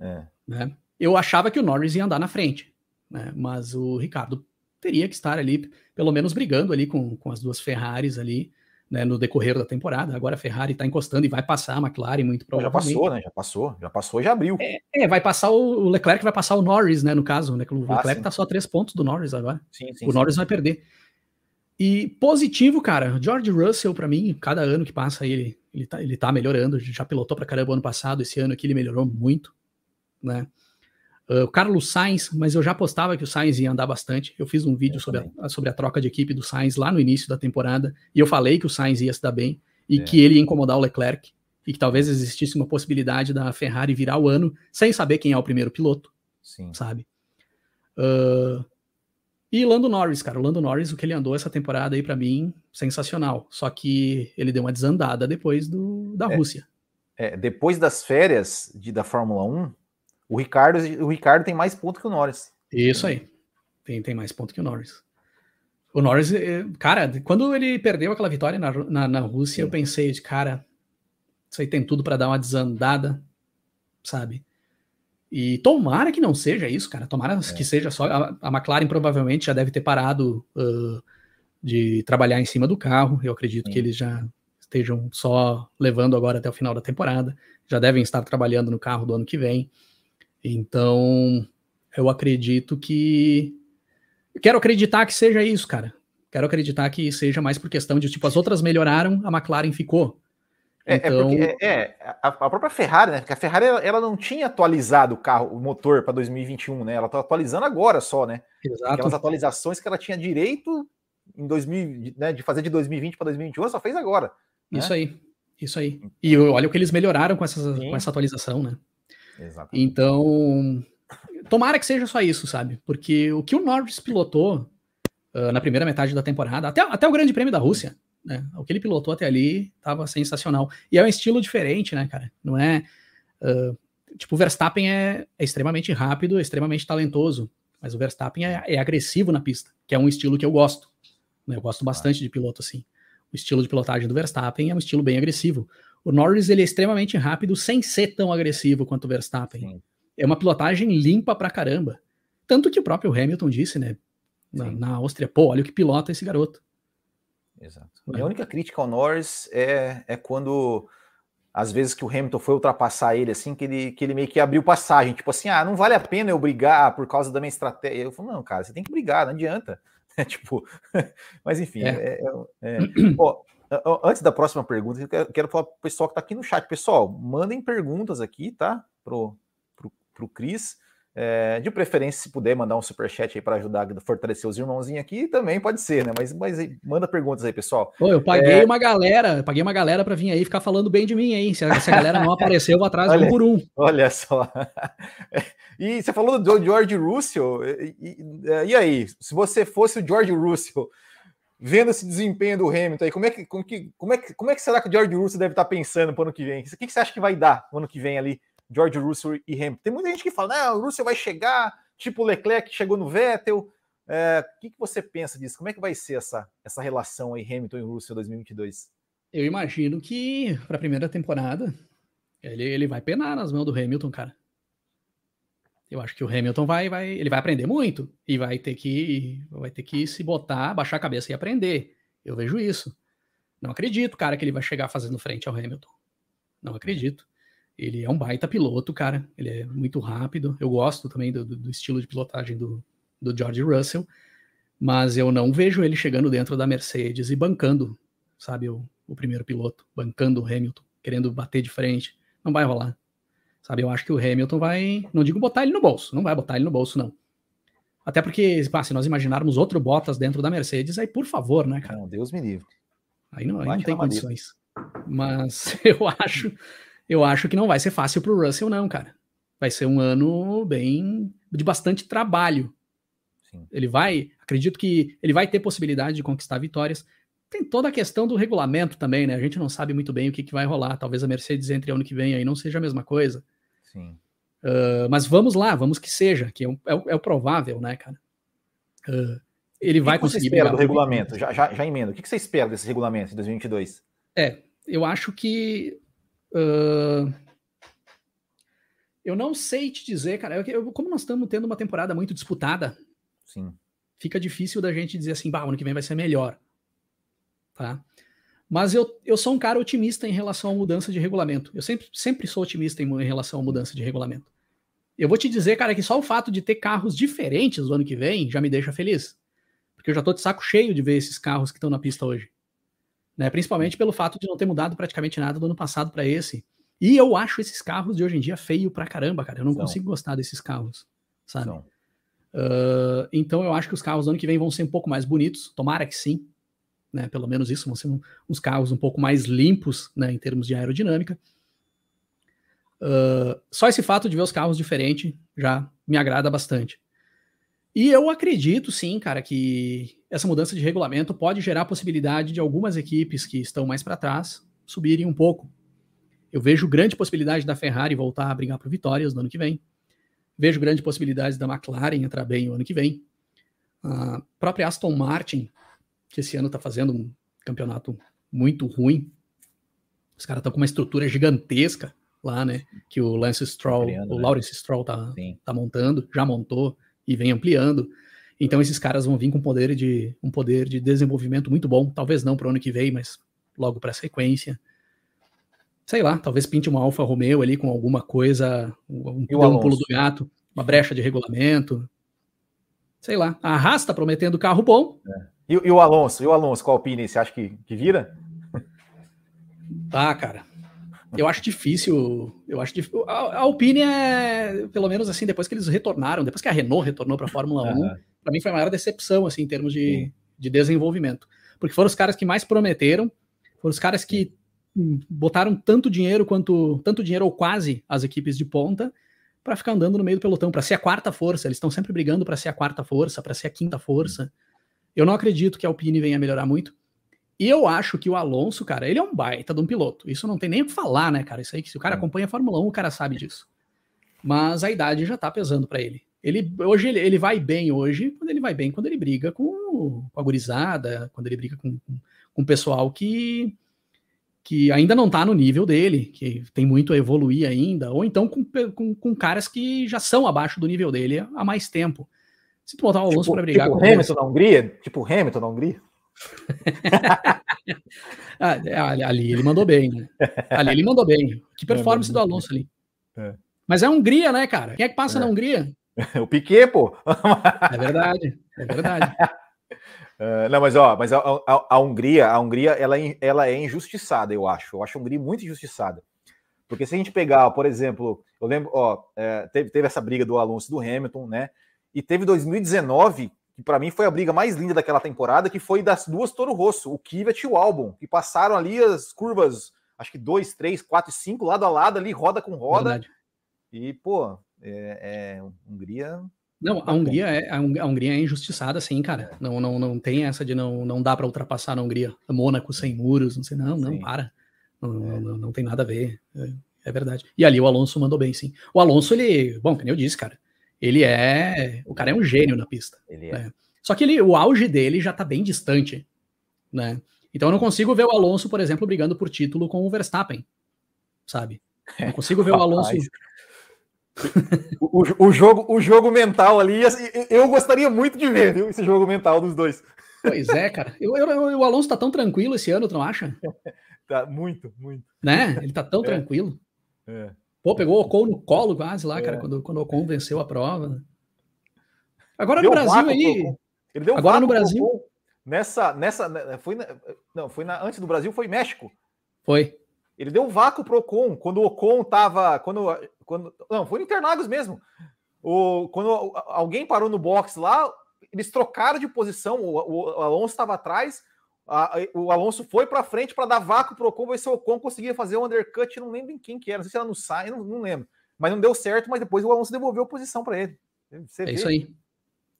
É. Né? Eu achava que o Norris ia andar na frente, né? Mas o Ricardo teria que estar ali, pelo menos brigando ali com, com as duas Ferraris ali, né, no decorrer da temporada. Agora a Ferrari está encostando e vai passar a McLaren muito provavelmente. Já passou, né? Já passou, já passou, já abriu. É, é vai passar o, o, Leclerc vai passar o Norris, né? No caso, né? O ah, Leclerc está só a três pontos do Norris agora. Sim, sim, o Norris sim. vai perder. E positivo, cara, George Russell, para mim, cada ano que passa ele, ele, tá, ele tá melhorando. Já pilotou para caramba ano passado, esse ano aqui ele melhorou muito, né? Uh, o Carlos Sainz, mas eu já apostava que o Sainz ia andar bastante. Eu fiz um vídeo sobre a, sobre a, troca de equipe do Sainz lá no início da temporada, e eu falei que o Sainz ia se dar bem e é. que ele ia incomodar o Leclerc, e que talvez existisse uma possibilidade da Ferrari virar o ano sem saber quem é o primeiro piloto, Sim. sabe? Uh, e Lando Norris, cara, o Lando Norris, o que ele andou essa temporada aí para mim, sensacional. Só que ele deu uma desandada depois do, da é, Rússia. É, depois das férias de, da Fórmula 1, o Ricardo, o Ricardo tem mais pontos que o Norris. Isso aí. Tem, tem mais pontos que o Norris. O Norris, eh, cara, quando ele perdeu aquela vitória na, na, na Rússia, Sim. eu pensei, de cara, isso aí tem tudo para dar uma desandada, sabe? E tomara que não seja isso, cara. Tomara é. que seja só. A, a, McLaren provavelmente já deve ter parado uh, de trabalhar em cima do carro. Eu acredito Sim. que eles já estejam só levando agora até o final da temporada. Já devem estar trabalhando no carro do ano que vem. Então, eu acredito que. quero acreditar que seja isso, cara. Quero acreditar que seja mais por questão de, tipo, as outras melhoraram, a McLaren ficou. É, então... é porque é, é a, a, própria Ferrari, né? Porque a Ferrari ela, ela não tinha atualizado o carro, o motor para 2021, né? Ela está atualizando agora só, né? Exato. Aquelas atualizações que ela tinha direito em 2000, né, de fazer de 2020 para 2021, ela só fez agora. Né? Isso aí, isso aí. E olha o que eles melhoraram com, essas, com essa atualização, né? Exato. Então, tomara que seja só isso, sabe? Porque o que o Norris pilotou uh, na primeira metade da temporada, até, até o Grande Prêmio da Rússia, né? O que ele pilotou até ali estava sensacional. E é um estilo diferente, né, cara? Não é. Uh, tipo, o Verstappen é, é, extremamente rápido, é extremamente talentoso, mas o Verstappen é, é, agressivo na pista, que é um estilo que eu gosto. Né? Eu gosto bastante de piloto assim. O estilo de pilotagem do Verstappen é um estilo bem agressivo. O Norris ele é extremamente rápido sem ser tão agressivo quanto o Verstappen. Sim. É uma pilotagem limpa pra caramba. Tanto que o próprio Hamilton disse, né? Na, na, Áustria, pô, olha o que pilota esse garoto. Exato. É. A única crítica ao Norris é, é quando, às vezes, que o Hamilton foi ultrapassar ele, assim, que ele, que ele meio que abriu passagem. Tipo assim, ah, não vale a pena eu brigar por causa da minha estratégia. Eu falo, não, cara, você tem que brigar, não adianta. É <laughs> tipo, <laughs> mas enfim, é. é, é, <clears throat> Antes da próxima pergunta, eu quero, quero falar para o pessoal que está aqui no chat. Pessoal, mandem perguntas aqui, tá? Pro, pro, pro Cris. É, de preferência, se puder mandar um superchat aí para ajudar a fortalecer os irmãozinhos aqui, também pode ser, né? Mas, mas manda perguntas aí, pessoal. Pô, eu paguei é... uma galera, paguei uma galera para vir aí ficar falando bem de mim aí. Se, se a galera não apareceu, eu vou atrás olha, um por um. Olha só. <laughs> E você falou do George Russell, e, e, e aí? Se você fosse o George Russell, vendo esse desempenho do Hamilton aí, como é que, como, que, como, é que, como é que será que o George Russell deve estar pensando para o ano que vem? O que, você acha que vai dar no ano que vem ali, George Russell e Hamilton? Tem muita gente que fala, não, o Russell vai chegar, tipo o Leclerc que chegou no Vettel. É, o que, que você pensa disso? Como é que vai ser essa, essa relação aí, Hamilton e Russell 2022? Eu imagino que para a primeira temporada ele, ele vai penar nas mãos do Hamilton, cara. Eu acho que o Hamilton vai, vai, ele vai aprender muito e vai ter que, vai ter que se botar, baixar a cabeça e aprender. Eu vejo isso. Não acredito, cara, que ele vai chegar fazendo frente ao Hamilton. Não acredito. Ele é um baita piloto, cara. Ele é muito rápido. Eu gosto também do, do estilo de pilotagem do, do George Russell, mas eu não vejo ele chegando dentro da Mercedes e bancando, sabe, o, o primeiro piloto, bancando o Hamilton, querendo bater de frente. Não vai rolar. Sabe, eu acho que o Hamilton vai, não digo botar ele no bolso, não vai botar ele no bolso, não. Até porque, pá, se nós imaginarmos outro Bottas dentro da Mercedes, aí por favor, né, cara? Não, Deus me livre. Aí não, aí não tem condições. Mas <laughs> eu acho, eu acho que não vai ser fácil pro Russell, não, cara. Vai ser um ano bem de bastante trabalho. Sim. Ele vai, acredito que ele vai ter possibilidade de conquistar vitórias. Tem toda a questão do regulamento também, né? A gente não sabe muito bem o que, que vai rolar. Talvez a Mercedes entre ano que vem aí não seja a mesma coisa. Sim. Uh, mas vamos lá, vamos que seja, que é, é, é o provável, né, cara? Uh, ele vai conseguir. O que você espera do regulamento? Já, já, já emendo. O que você espera desse regulamento em 2022? É, eu acho que. Uh, eu não sei te dizer, cara. Eu, como nós estamos tendo uma temporada muito disputada, Sim. fica difícil da gente dizer assim, bah, ano que vem vai ser melhor. Tá? Mas eu, eu sou um cara otimista em relação à mudança de regulamento. Eu sempre, sempre sou otimista em, em relação à mudança de regulamento. Eu vou te dizer, cara, que só o fato de ter carros diferentes no ano que vem já me deixa feliz. Porque eu já tô de saco cheio de ver esses carros que estão na pista hoje. Né? Principalmente pelo fato de não ter mudado praticamente nada do ano passado para esse. E eu acho esses carros de hoje em dia feio pra caramba, cara. Eu não São. consigo gostar desses carros, sabe? Uh, então eu acho que os carros do ano que vem vão ser um pouco mais bonitos. Tomara que sim né? Pelo menos isso, vão ser um, uns carros um pouco mais limpos, né, em termos de aerodinâmica. Uh, só esse fato de ver os carros diferentes já me agrada bastante. E eu acredito, sim, cara, que essa mudança de regulamento pode gerar a possibilidade de algumas equipes que estão mais para trás subirem um pouco. Eu vejo grande possibilidade da Ferrari voltar a brigar por vitórias no ano que vem. Vejo grande possibilidade da McLaren entrar bem no ano que vem. A própria Aston Martin que esse ano está fazendo um campeonato muito ruim. Os caras estão com uma estrutura gigantesca lá, né? Que o Lance Stroll, Ampliando, o né? Lawrence Stroll tá, tá montando, já montou e vem ampliando. Então esses caras vão vir com poder de um poder de desenvolvimento muito bom. Talvez não para o ano que vem, mas logo para a sequência. Sei lá, talvez pinte uma Alfa Romeo ali com alguma coisa, um, um pulo do gato, uma brecha de regulamento. Sei lá, a Haas tá prometendo carro bom. É. E, e, o Alonso? E o Alonso, qual a Alpine? Você acha que, que vira? Ah, cara. Eu acho difícil. Eu acho difícil. A, a Alpine é, pelo menos assim, depois que eles retornaram, depois que a Renault retornou para a Fórmula uhum. 1, para mim foi a maior decepção, assim, em termos de, de desenvolvimento. Porque foram os caras que mais prometeram, foram os caras que botaram tanto dinheiro quanto tanto dinheiro ou quase as equipes de ponta para ficar andando no meio do pelotão, para ser a quarta força. Eles estão sempre brigando para ser a quarta força, para ser a quinta força. Uhum. Eu não acredito que a Alpine venha melhorar muito. E eu acho que o Alonso, cara, ele é um baita de um piloto. Isso não tem nem o que falar, né, cara? Isso aí que se o cara é. acompanha a Fórmula 1, o cara sabe disso. Mas a idade já tá pesando para ele. Ele hoje ele, ele, vai bem hoje, quando ele vai bem, quando ele briga com, com a gurizada, quando ele briga com, com, com o pessoal que que ainda não tá no nível dele, que tem muito a evoluir ainda, ou então com, com, com caras que já são abaixo do nível dele há mais tempo. Se tu botar o Alonso tipo, para brigar tipo com Hamilton na Hungria, tipo Hamilton na Hungria. <laughs> ah, é, ali ele mandou bem, né? Ali ele mandou bem. Que performance do Alonso ali. É. Mas é a Hungria, né, cara? Quem é que passa é. na Hungria? <laughs> o Piquet, pô. é verdade, é verdade. Uh, <laughs> não, mas ó, mas a, a, a, Hungria, a Hungria, ela, é ela é injustiçada, eu acho. Eu acho a Hungria muito injustiçada. Porque se a gente pegar, por exemplo, eu lembro, ó, é, teve, teve essa briga do Alonso e do Hamilton, né? E teve 2019, que para mim foi a briga mais linda daquela temporada, que foi das duas Toro Rosso, o Kivet e o Albon, que passaram ali as curvas, acho que 2, 3, 4 e 5, lado a lado ali, roda com roda. Verdade. E, pô, é, é Hungria. Não, a Hungria, é, a Hungria é injustiçada, sim, cara. É. Não, não, não tem essa de não, não dá para ultrapassar na Hungria. Mônaco sem muros, não sei, não, não, sim. para. Não, é. não, não, tem nada a ver. É, é, verdade. E ali o Alonso mandou bem, sim. O Alonso, ele, bom, como eu disse, cara, ele é. O cara é um gênio na pista. Ele é. Né? Só que ele, o auge dele já tá bem distante. Né? Então eu não consigo ver o Alonso, por exemplo, brigando por título com o Verstappen. Sabe? Não consigo ver o Alonso. o, o, jogo, o jogo mental ali, eu gostaria muito de ver, viu, esse jogo mental dos dois. Pois é, cara. Eu, eu, eu, o Alonso tá tão tranquilo esse ano, tu não acha? <laughs> tá, muito, muito. Né? Ele tá tão é. tranquilo. É. Pô, pegou o Ocon no colo quase lá, é. cara, quando, quando o Ocon venceu a prova. Agora deu no Brasil aí. Ele deu agora no Brasil. Nessa, nessa, né, foi, na, não, foi na, antes do Brasil, foi México. Foi. Ele deu vácuo pro Ocon, quando o Ocon tava, quando, quando, não, foi no Interlagos mesmo. O, quando alguém parou no box lá, eles trocaram de posição, o, o Alonso estava atrás, a, o Alonso foi para frente para dar vácuo pro Ocon, ver se o Ocon conseguia fazer o um undercut, não lembro em quem que era, não sei se era no Sainz, não, não lembro. Mas não deu certo, mas depois o Alonso devolveu a posição para ele. Você é vê? isso aí.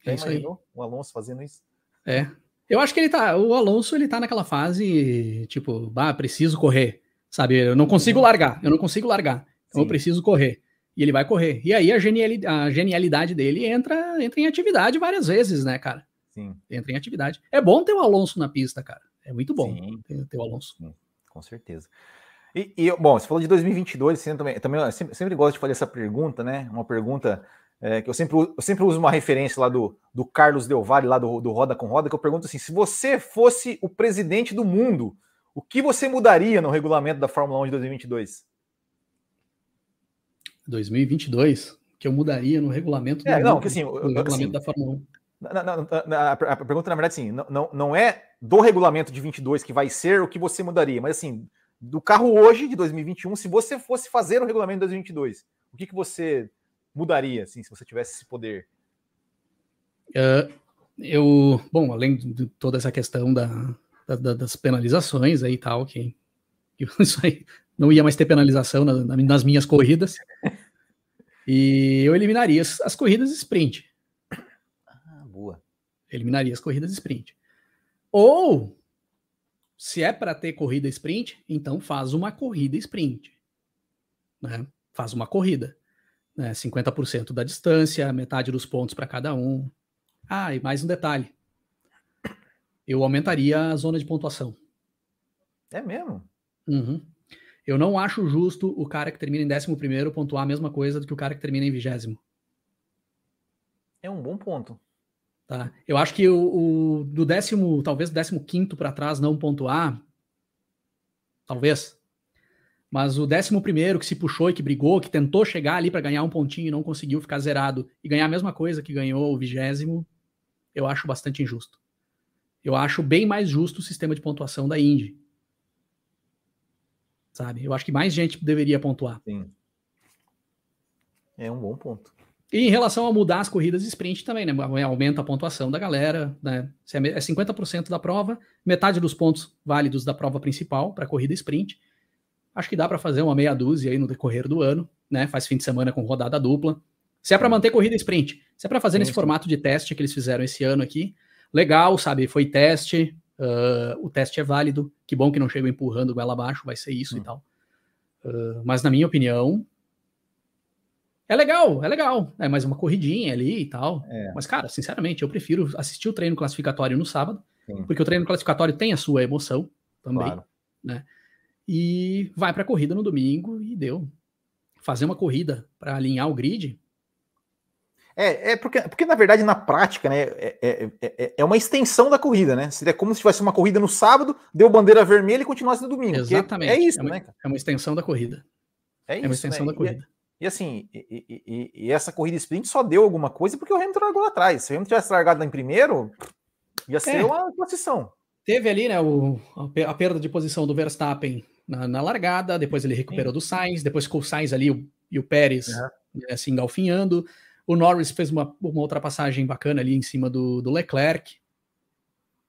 É isso aí. O Alonso fazendo isso? É. Eu acho que ele tá. O Alonso ele tá naquela fase, tipo, ah, preciso correr. Sabe? Eu não consigo uhum. largar, eu não consigo largar. Então eu preciso correr. E ele vai correr. E aí a, genialidade, a genialidade dele entra, entra em atividade várias vezes, né, cara? Sim. Entra em atividade. É bom ter o Alonso na pista, cara. É muito bom Sim. ter, ter o Alonso. Sim, com certeza. E, e, bom, você falou de 2022, você também, também eu sempre, sempre gosto de fazer essa pergunta, né? Uma pergunta é, que eu sempre, eu sempre uso uma referência lá do, do Carlos Del Valle, lá do, do Roda com Roda, que eu pergunto assim: se você fosse o presidente do mundo, o que você mudaria no regulamento da Fórmula 1 de 2022? 2022? Que eu mudaria no regulamento, é, não, que, assim, regulamento assim, da Fórmula 1. Na, na, na, a pergunta, na verdade, assim, não, não, não é do regulamento de 22 que vai ser o que você mudaria, mas assim, do carro hoje, de 2021, se você fosse fazer o regulamento de 2022, o que, que você mudaria, assim, se você tivesse esse poder? Uh, eu, bom, além de toda essa questão da, da, das penalizações aí e tal, que, que, <laughs> isso aí não ia mais ter penalização na, nas minhas corridas. <laughs> E eu eliminaria as, as corridas sprint. Eliminaria as corridas sprint. Ou, se é para ter corrida sprint, então faz uma corrida sprint. Né? Faz uma corrida né, 50% da distância, metade dos pontos para cada um. Ah, e mais um detalhe. Eu aumentaria a zona de pontuação. É mesmo? Uhum. Eu não acho justo o cara que termina em 11 pontuar a mesma coisa do que o cara que termina em vigésimo. É um bom ponto. Tá? Eu acho que o, o do décimo, talvez décimo quinto para trás não pontuar, talvez, mas o décimo primeiro que se puxou e que brigou, que tentou chegar ali para ganhar um pontinho e não conseguiu ficar zerado e ganhar a mesma coisa que ganhou o vigésimo, eu acho bastante injusto. Eu acho bem mais justo o sistema de pontuação da Indy. Sabe? Eu acho que mais gente deveria pontuar. Sim. É um bom ponto. E em relação a mudar as corridas de sprint também, né? Aumenta a pontuação da galera, né? É 50% da prova, metade dos pontos válidos da prova principal para corrida sprint acho que dá para fazer uma meia dúzia aí no decorrer do ano, né? Faz fim de semana com rodada dupla. Se é para manter corrida sprint, se é para fazer nesse formato de teste que eles fizeram esse ano aqui, legal, sabe? Foi teste, uh, o teste é válido. Que bom que não chegou empurrando goela abaixo, vai ser isso hum. e tal. Uh, mas na minha opinião, é legal, é legal. É mais uma corridinha ali e tal. É. Mas, cara, sinceramente, eu prefiro assistir o treino classificatório no sábado, Sim. porque o treino classificatório tem a sua emoção também, claro. né? e vai para a corrida no domingo e deu. Fazer uma corrida para alinhar o grid. É, é porque, porque, na verdade, na prática, né, é, é, é, é uma extensão da corrida, né? Seria como se tivesse uma corrida no sábado, deu bandeira vermelha e continuasse no domingo. Exatamente. É isso, é uma, né? É uma extensão da corrida. É, isso, é uma extensão né? da corrida. E, assim, e, e, e, essa corrida sprint só deu alguma coisa porque o Hamilton largou lá atrás. Se o Hamilton tivesse largado lá em primeiro, ia ser uma posição. Teve ali, né, o, a perda de posição do Verstappen na, na largada, depois ele recuperou Sim. do Sainz, depois ficou o Sainz ali o, e o Pérez uhum. né, se engalfinhando. O Norris fez uma, uma ultrapassagem bacana ali em cima do, do Leclerc.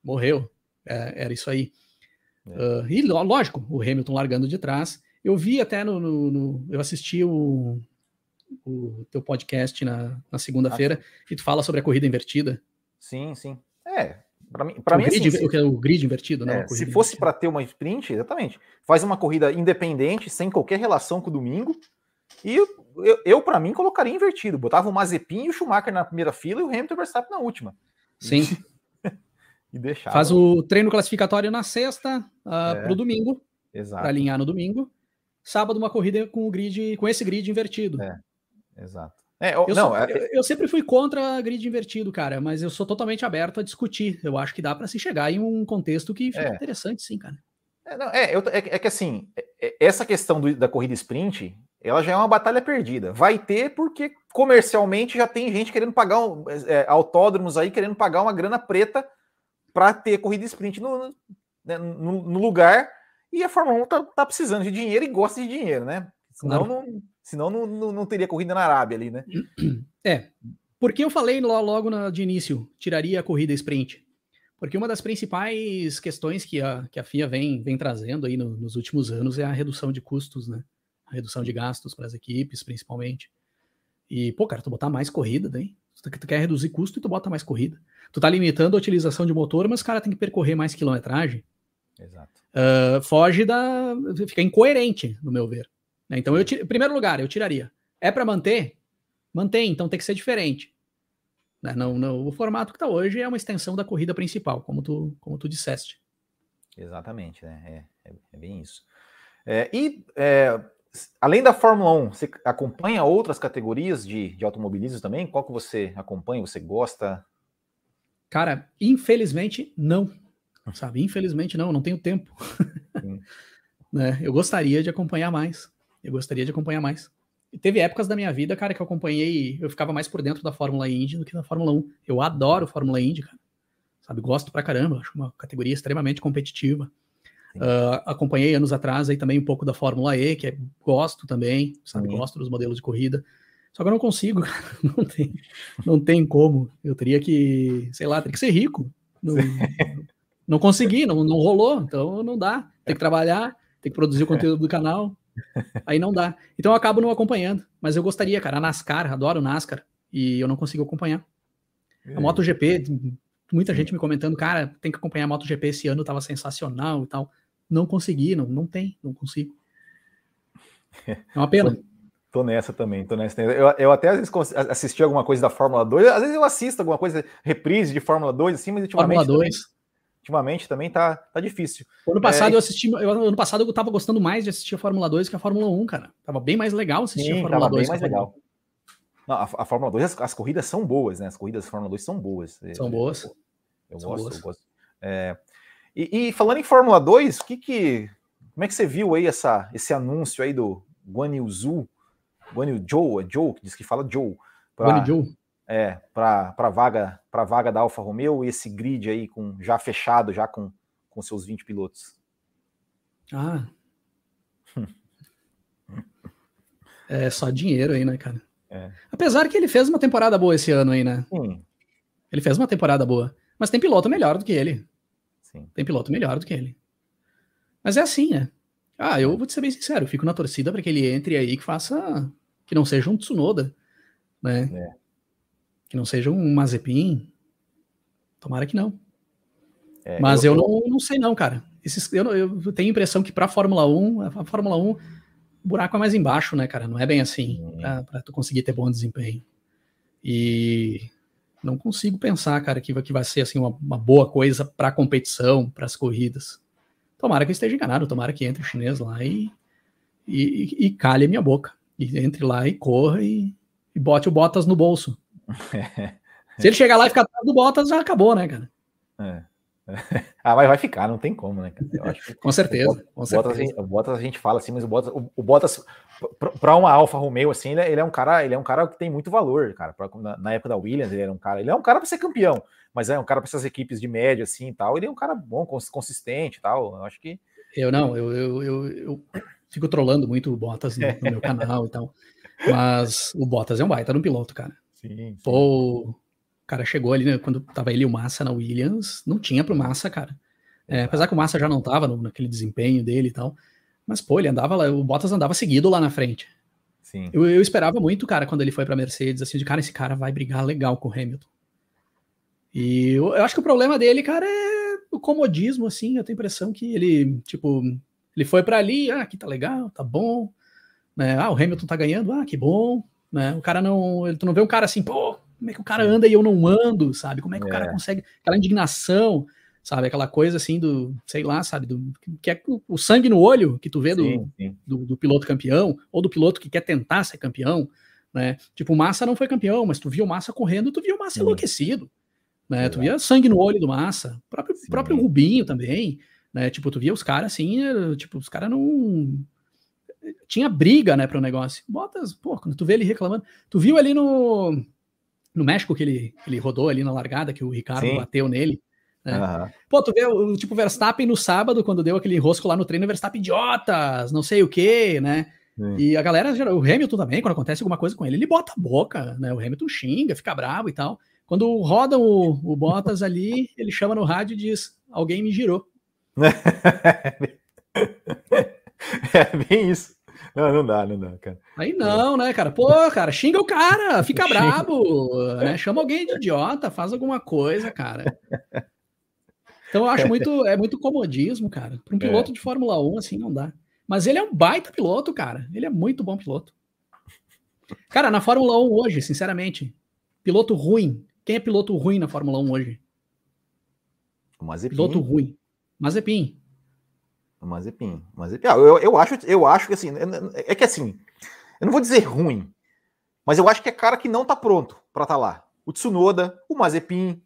Morreu. É, era isso aí. É. Uh, e lógico, o Hamilton largando de trás. Eu vi até no. no, no eu assisti o, o teu podcast na, na segunda-feira ah, e tu fala sobre a corrida invertida. Sim, sim. É, para mim, para mim grid, assim, se, o grid invertido, né? É, se fosse para ter uma sprint, exatamente, faz uma corrida independente, sem qualquer relação com o domingo. E eu, eu, para mim, colocaria invertido. Botava o Mazepin e o Schumacher na primeira fila e o Hamilton e o Verstappen na última. Sim. <laughs> e deixar. Faz o treino classificatório na sexta uh, é, para o domingo. Exato. Para alinhar no domingo. Sábado, uma corrida com o grid, com esse grid invertido. É. Exato. É, eu, não, sou, é... eu, eu, sempre fui contra grid invertido, cara, mas eu sou totalmente aberto a discutir. Eu acho que dá para se chegar em um contexto que fica é. interessante, sim, cara. É, não, é, eu, é, é, que assim, é, essa questão do, da corrida sprint, ela já é uma batalha perdida. Vai ter porque comercialmente já tem gente querendo pagar um, autódromos aí querendo pagar uma grana preta para ter corrida sprint no, né, no, no, lugar. E a Fórmula 1 tá, tá, precisando de dinheiro e gosta de dinheiro, né? Senão, claro. não, senão não, não, não, teria corrida na Arábia ali, né? É. Porque eu falei logo no, de início, tiraria a corrida sprint. Porque uma das principais questões que a, que a FIA vem, vem trazendo aí no, nos últimos anos é a redução de custos, né? A redução de gastos para as equipes, principalmente. E, pô, cara, tu botar mais corrida, daí. Tu, tu quer reduzir custo e tu bota mais corrida. Tu tá limitando a utilização de motor, mas o cara tem que percorrer mais quilometragem. Exato. Uh, foge da. fica incoerente, no meu ver. Né? Então, eu em primeiro lugar, eu tiraria. É para manter? Mantém, então tem que ser diferente. Né? Não, não, o formato que está hoje é uma extensão da corrida principal, como tu, como tu disseste. Exatamente, né? É, é, é bem isso. É, e é, além da Fórmula 1, você acompanha outras categorias de, de automobilismo também? Qual que você acompanha, você gosta? Cara, infelizmente não. Sabe? Infelizmente não, não tenho tempo. <laughs> né? Eu gostaria de acompanhar mais. Eu gostaria de acompanhar mais. E teve épocas da minha vida, cara, que eu acompanhei, eu ficava mais por dentro da Fórmula Indy do que da Fórmula 1. Eu adoro Fórmula Indy, cara. Sabe, gosto pra caramba, acho uma categoria extremamente competitiva. Uh, acompanhei anos atrás aí também um pouco da Fórmula E, que é, gosto também, sabe, uhum. gosto dos modelos de corrida. Só que eu não consigo, <laughs> cara. não tem, não tem como. Eu teria que, sei lá, teria que ser rico. Não, não consegui, não, não rolou, então não dá. Tem que trabalhar, tem que produzir o conteúdo do canal, <laughs> Aí não dá. Então eu acabo não acompanhando. Mas eu gostaria, cara. A NASCAR, adoro NASCAR. E eu não consigo acompanhar. A MotoGP, muita gente me comentando, cara, tem que acompanhar a MotoGP esse ano, tava sensacional e tal. Não consegui, não, não tem, não consigo. É uma pena. Tô, <laughs> tô nessa também, tô nessa. Eu, eu até às vezes assisti alguma coisa da Fórmula 2, às vezes eu assisto alguma coisa, reprise de Fórmula 2, assim, mas ultimamente. Fórmula 2. Ultimamente também tá, tá difícil. Ano passado é, eu assisti, eu, ano passado eu tava gostando mais de assistir a Fórmula 2 que a Fórmula 1, cara. Tava bem mais legal assistir sim, a Fórmula 2. Bem mais legal. Não, a, a, Fórmula 2, as, as, corridas são boas, né? As corridas da Fórmula 2 são boas. São boas. Eu, eu são gosto, boas. eu gosto. É, e, e, falando em Fórmula 2, o que que, como é que você viu aí essa, esse anúncio aí do Guan Yu Zhu, Guan Yu Zhou, é Joe, que diz que fala Joe. Zhou é, para vaga para vaga da Alfa Romeo e esse grid aí com já fechado já com, com seus 20 pilotos. Ah. <laughs> é só dinheiro aí, né, cara? É. Apesar que ele fez uma temporada boa esse ano aí, né? Sim. Ele fez uma temporada boa, mas tem piloto melhor do que ele. Sim. Tem piloto melhor do que ele. Mas é assim, né? Ah, eu vou te ser bem sincero, fico na torcida para que ele entre aí que faça que não seja um Tsunoda, né? É. Que não seja um Mazepin. Tomara que não. É, Mas eu, eu, não, não sei não, cara. Esses, eu, eu tenho a impressão que para a Fórmula 1, a Fórmula 1, o buraco é mais embaixo, né, cara? Não é bem assim hum. para tu conseguir ter bom desempenho. E não consigo pensar, cara, que, que vai ser assim uma, uma boa coisa para a competição, para as corridas. Tomara que eu esteja enganado, tomara que entre o chinês lá e, e, e calhe a minha boca. E entre lá e corra e, e bote o Bottas no bolso. <laughs> Se ele chegar lá e ficar atrás do Bottas, já acabou, né, cara? É. <laughs> Ah, mas vai ficar, não tem como, né? com certeza. O Bottas, com certeza. A gente, o Bottas a gente fala assim, mas o Bottas, o, o Bottas para uma Alfa Romeo assim, ele é, ele é, um cara, ele é um cara que tem muito valor, cara. Pra, na, na, época da Williams, ele era um cara, ele é um cara para ser campeão, mas é um cara para essas equipes de média assim, e tal. Ele é um cara bom, consistente, e tal. Eu acho que eu não, eu, eu, eu, eu fico trolando muito o Bottas no, no meu canal e tal. Mas o Bottas é um baita no piloto, cara. Sim, sim. Pô, o cara chegou ali, né, quando tava ele e o Massa na Williams, não tinha pro Massa, cara. É, apesar que o Massa já não tava no, naquele desempenho dele e tal. Mas, pô, ele andava lá, o Bottas andava seguido lá na frente. Sim. Eu, eu esperava muito, cara, quando ele foi pra Mercedes, assim, de cara, esse cara vai brigar legal com o Hamilton. E eu, eu acho que o problema dele, cara, é o comodismo, assim, eu tenho a impressão que ele, tipo, ele foi para ali, ah, aqui tá legal, tá bom, né? Ah, o Hamilton tá ganhando, ah, que bom, né? O cara não. Tu não vê um cara assim, pô, como é que o cara anda e eu não ando, sabe? Como é que é. o cara é. consegue. Aquela indignação, sabe? Aquela coisa assim do, sei lá, sabe? Do, que é o sangue no olho que tu vê do, sim, sim. do, do, piloto campeão, ou do piloto que quer tentar ser campeão, né? Tipo, o Massa não foi campeão, mas tu viu o Massa correndo, tu viu o Massa Sim. enlouquecido, né? Tu via sangue no olho do Massa, próprio, próprio Rubinho também, né? Tipo, tu via os caras assim, tipo, os caras não tinha briga, né, para o negócio. Botas, pô, quando tu vê ele reclamando, tu viu ali no no México que ele, ele rodou ali na largada, que o Ricardo Sim. bateu nele. Né? Uhum. Pô, tu vê o tipo Verstappen no sábado, quando deu aquele rosco lá no treino, Verstappen idiotas, não sei o que, né? Sim. E a galera, o Hamilton também, quando acontece alguma coisa com ele, ele bota a boca, né? O Hamilton xinga, fica bravo e tal. Quando rodam o, o Bottas ali, ele chama no rádio e diz: Alguém me girou. <laughs> <laughs> é bem isso. <laughs> Não, não dá, não dá, cara. Aí não, né, cara? Pô, cara, xinga o cara, fica <laughs> brabo, né? Chama alguém de idiota, faz alguma coisa, cara. Então eu acho <laughs> muito, é muito comodismo, cara. Para um é. piloto é. de Fórmula 1, assim, não dá. Mas ele é um baita piloto, cara. Ele é muito bom piloto. Cara, na Fórmula 1 hoje, sinceramente, piloto ruim. Quem é piloto ruim na Fórmula 1 hoje? O Mazepin. Piloto ruim. Mazepin. Mazepin. Mazepin. Ah, eu, eu, acho, eu acho que assim, é que assim, eu não vou dizer ruim, mas eu acho que é cara que não tá pronto para estar tá lá. O Tsunoda, o Mazepin,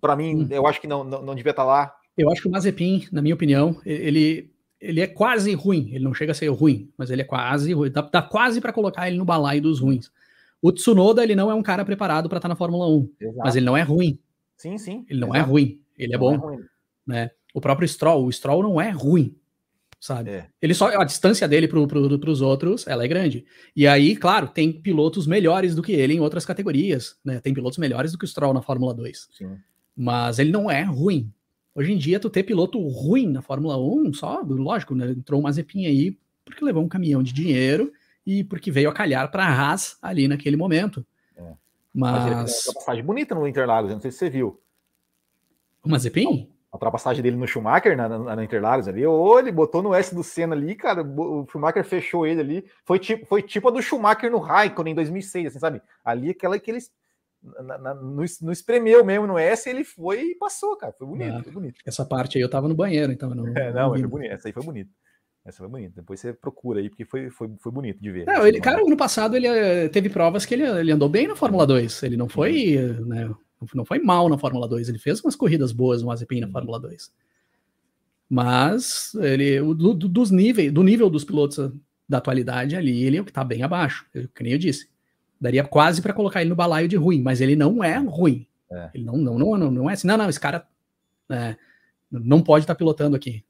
para mim, hum. eu acho que não, não, não devia estar tá lá. Eu acho que o Mazepin, na minha opinião, ele, ele é quase ruim. Ele não chega a ser ruim, mas ele é quase ruim. Dá, dá quase para colocar ele no balaio dos ruins. O Tsunoda, ele não é um cara preparado para estar tá na Fórmula 1, Exato. mas ele não é ruim. Sim, sim. Ele não é Exato. é ruim, ele é não bom. É né? O próprio Stroll, o Stroll não é ruim, sabe? É. Ele só a distância dele para pro, os outros, ela é grande. E aí, claro, tem pilotos melhores do que ele em outras categorias, né? Tem pilotos melhores do que o Stroll na Fórmula 2. Sim. Mas ele não é ruim. Hoje em dia, tu ter piloto ruim na Fórmula 1, só, lógico, né? Entrou uma zepinha aí porque levou um caminhão de dinheiro e porque veio a calhar para a Haas ali naquele momento. É. Mas. Mas uma passagem bonita no Interlagos, não sei se você viu. O Mazepin? A ultrapassagem dele no Schumacher, na, na, na, Interlagos ali, ou ele botou no S do Senna ali, cara, o Schumacher fechou ele ali, foi tipo, foi tipo a do Schumacher no Raikkonen em 2006, assim, sabe? Ali aquela que eles na, na, no, no espremeu mesmo no S, ele foi e passou, cara, foi bonito, ah, foi bonito. Essa parte aí eu tava no banheiro, então não. É, não, foi bonito, essa aí foi bonito. Essa foi bonita. Depois você procura aí, porque foi, foi, foi bonito de ver. Não, ele, cara, no passado ele eh, teve provas que ele, ele andou bem na Fórmula 2. Ele não foi, né, não foi mal na Fórmula 2, ele fez umas corridas boas no Mazepin na uhum. Fórmula 2. Mas ele, do, dos níveis, do nível dos pilotos da atualidade ali, ele é o que está bem abaixo, que nem eu disse. Daria quase para colocar ele no balaio de ruim, mas ele não é ruim. É. Ele não, não, não, não, é assim, não, não, esse cara é, não pode estar tá pilotando aqui.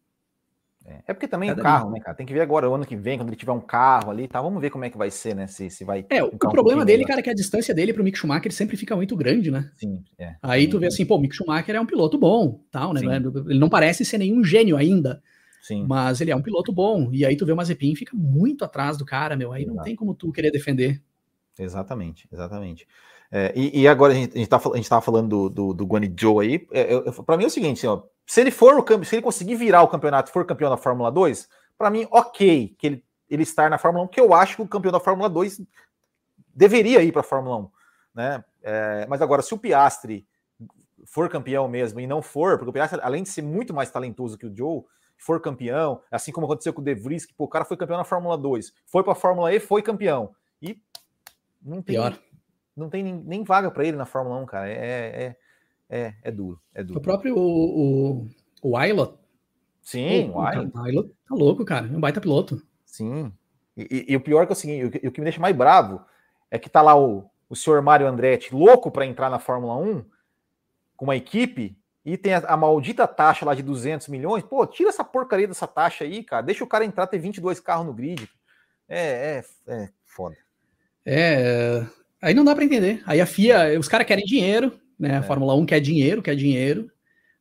É, é porque também o carro, né, cara? Tem que ver agora o ano que vem, quando ele tiver um carro ali, tá? Vamos ver como é que vai ser, né? Se, se vai. É, o problema um dele, cara, é que a distância dele pro Mick Schumacher sempre fica muito grande, né? Sim. É. Aí tu vê assim, pô, o Mick Schumacher é um piloto bom, tal, né? Sim. Ele não parece ser nenhum gênio ainda. Sim. Mas ele é um piloto bom. E aí tu vê o Mazepin fica muito atrás do cara, meu. Aí Exato. não tem como tu querer defender. Exatamente, exatamente. É, e, e, agora a gente, a gente, tá, a gente tava falando do, do, do aí. É, para mim é o seguinte, assim, ó, se ele for o se ele conseguir virar o campeonato, for campeão da Fórmula 2, para mim, ok que ele, ele estar na Fórmula 1, porque eu acho que o campeão da Fórmula 2 deveria ir para a Fórmula 1. Né? É, mas agora, se o Piastri for campeão mesmo e não for, porque o Piastri, além de ser muito mais talentoso que o Joe, for campeão, assim como aconteceu com o De Vries, que pô, o cara foi campeão na Fórmula 2, foi para a Fórmula E, foi campeão. E não tem, Pior. Não tem nem, nem vaga para ele na Fórmula 1, cara. É, é, é, é duro, é duro. O próprio o, o, o Ailot. Sim, o, o tá louco, cara. É um baita piloto. Sim. E, e, e, o pior é que é o seguinte, o que, o que me deixa mais bravo é que tá lá o, o senhor Mário Andretti louco para entrar na Fórmula 1 com uma equipe e tem a, a, maldita taxa lá de 200 milhões. Pô, tira essa porcaria dessa taxa aí, cara. Deixa o cara entrar, ter 22 carros no grid. É, é, é foda. É, aí não dá para entender. Aí a FIA, os caras querem dinheiro, né? A é. Fórmula 1 quer dinheiro, quer dinheiro.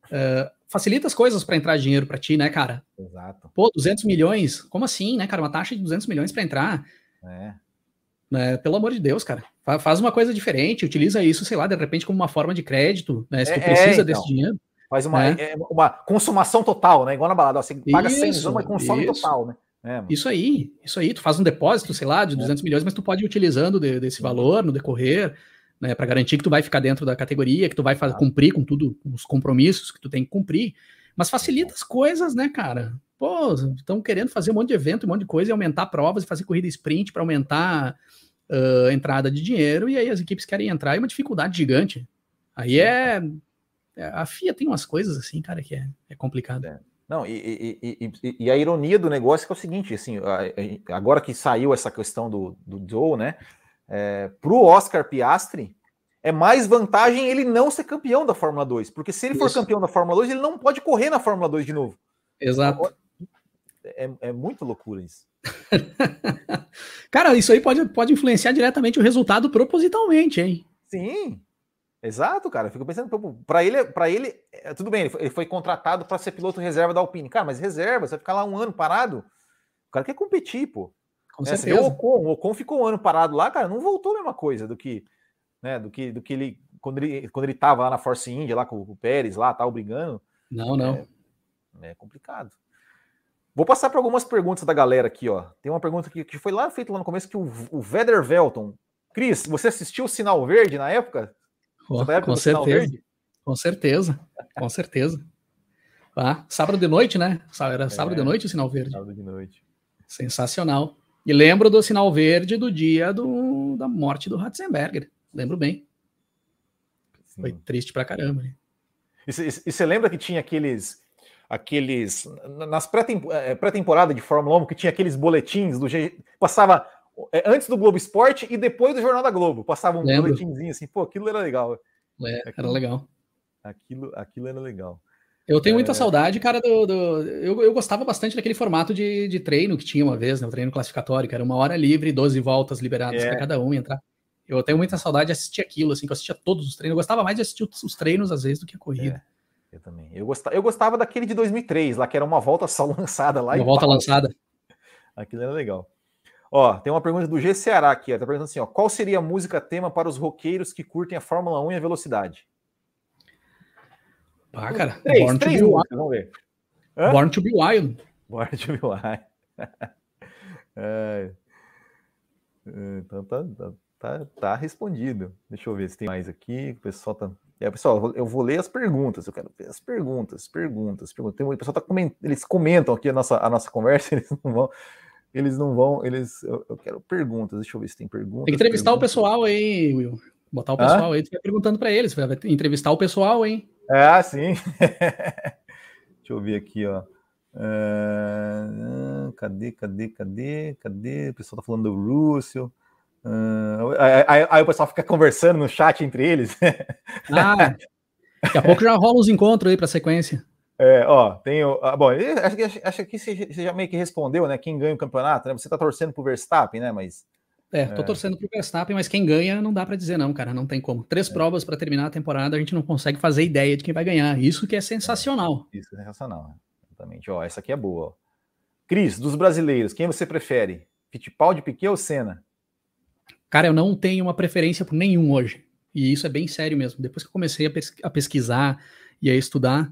Uh, facilita as coisas para entrar dinheiro para ti, né, cara? Exato. Pô, 200 milhões? Como assim, né, cara? Uma taxa de 200 milhões para entrar? É. Né, pelo amor de Deus, cara. Faz uma coisa diferente, utiliza isso, sei lá, de repente como uma forma de crédito, né? Se tu é, precisa é, então. desse dinheiro. Faz uma, né? é, uma consumação total, né? Igual na balada, você paga isso, 100, mas consome isso. total, né? É, isso aí, isso aí. Tu faz um depósito, sei lá, de 200 é. milhões, mas tu pode ir utilizando de, desse valor no decorrer né, para garantir que tu vai ficar dentro da categoria, que tu vai fazer, cumprir com tudo, os compromissos que tu tem que cumprir. Mas facilita as coisas, né, cara? Pô, estão querendo fazer um monte de evento, um monte de coisa e aumentar provas e fazer corrida sprint para aumentar uh, entrada de dinheiro, e aí as equipes querem entrar, e é uma dificuldade gigante. Aí é. é a FIA tem umas coisas assim, cara, que é, é complicado. É. Não, e, e, e, e, a ironia do negócio é, é o seguinte, assim, agora que saiu essa questão do, do Joe, né? É, para o Oscar Piastri, é mais vantagem ele não ser campeão da Fórmula 2, porque se ele for Isso. campeão da Fórmula 2, ele não pode correr na Fórmula 2 de novo. Exato. É, é muito loucura isso. <laughs> Cara, isso aí pode, pode influenciar diretamente o resultado propositalmente, hein? Sim. Exato, cara. Eu fico pensando, para ele, para ele, é, tudo bem, ele foi, ele foi contratado para ser piloto reserva da Alpine. Cara, mas reserva, você vai ficar lá um ano parado. O cara quer competir, pô. Com é, certeza. O Ocon, o Ocon ficou um ano parado lá, cara, não voltou a mesma coisa do que, né, do que, do que ele quando ele quando ele tava lá na Force India lá com o Pérez lá, tal, brigando. Não, não. É, é complicado. Vou passar para algumas perguntas da galera aqui, ó. Tem uma pergunta que, que foi lá feita lá no começo que o, o Veder Velton. Cris, você assistiu o Sinal Verde na época? Oh, com certeza. Com certeza. Com certeza. Ah, sábado de noite, né? Era <laughs> sábado é, de noite o sinal verde. Sábado de noite. Sensacional. E lembro do sinal verde do dia do, da morte do Ratzenberger. Lembro bem. Sim. Foi triste pra caramba. Né? E você lembra que tinha aqueles aqueles nas eh, pré-temporada de Fórmula 1 que tinha aqueles boletins do passava é, antes do Globo Esporte e depois do Jornal da Globo. Passava um Lembro. boletimzinho assim, pô, aquilo era legal. É, aquilo, era legal. Aquilo, aquilo era legal. Eu tenho muita é... saudade, cara, do. do eu, eu gostava bastante daquele formato de, de treino que tinha uma vez, né? O treino classificatório, que era uma hora livre, 12 voltas liberadas é. para cada um entrar. Eu tenho muita saudade de assistir aquilo, assim, que eu assistia todos os treinos. Eu gostava mais de assistir os treinos, às vezes, do que a corrida. É, eu também. Eu gostava, eu gostava daquele de 2003, lá, que era uma volta só <laughs> lançada lá. Uma volta pau. lançada. Aquilo era legal. Ó, tem uma pergunta do G Ceará aqui, ó, tá perguntando assim, ó, qual seria a música tema para os roqueiros que curtem a Fórmula 1 e a velocidade? Ah, cara, três, Born três to be Wild. Vamos ver. Hã? Born to be Wild. Born to be Wild. <laughs> é. Então tá, tá, tá, tá, respondido. Deixa eu ver se tem mais aqui. O pessoal tá. É, pessoal, eu vou ler as perguntas. Eu quero ver as perguntas, perguntas, perguntas. Tem, o pessoal tá coment... eles comentam aqui a nossa, a nossa conversa, <laughs> eles não vão eles não vão, eles. Eu, eu, quero perguntas, deixa eu ver se tem perguntas. Tem que entrevistar perguntas. o pessoal aí, Will. Botar o pessoal ah? aí, tu vai perguntando para eles, vai entrevistar o pessoal, hein? Ah, sim. <laughs> deixa eu ver aqui, ó. Uh, cadê, cadê, cadê, cadê? O pessoal tá falando do Russell. Uh, aí, aí, aí, o pessoal fica conversando no chat entre eles. <laughs> ah, daqui a pouco já rola os encontros aí para sequência. É, ó, tem o. Ah, bom, acho que, acho que você já meio que respondeu, né? Quem ganha o campeonato, né? Você tá torcendo pro Verstappen, né? Mas. É, tô é. torcendo pro Verstappen, mas quem ganha não dá para dizer, não, cara. Não tem como. Três é. provas para terminar a temporada, a gente não consegue fazer ideia de quem vai ganhar. Isso que é sensacional. É, isso é sensacional, exatamente. Ó, essa aqui é boa. Ó. Cris, dos brasileiros, quem você prefere? Fittipaldi, Piquet ou Senna? Cara, eu não tenho uma preferência por nenhum hoje. E isso é bem sério mesmo. Depois que eu comecei a, a pesquisar e a estudar,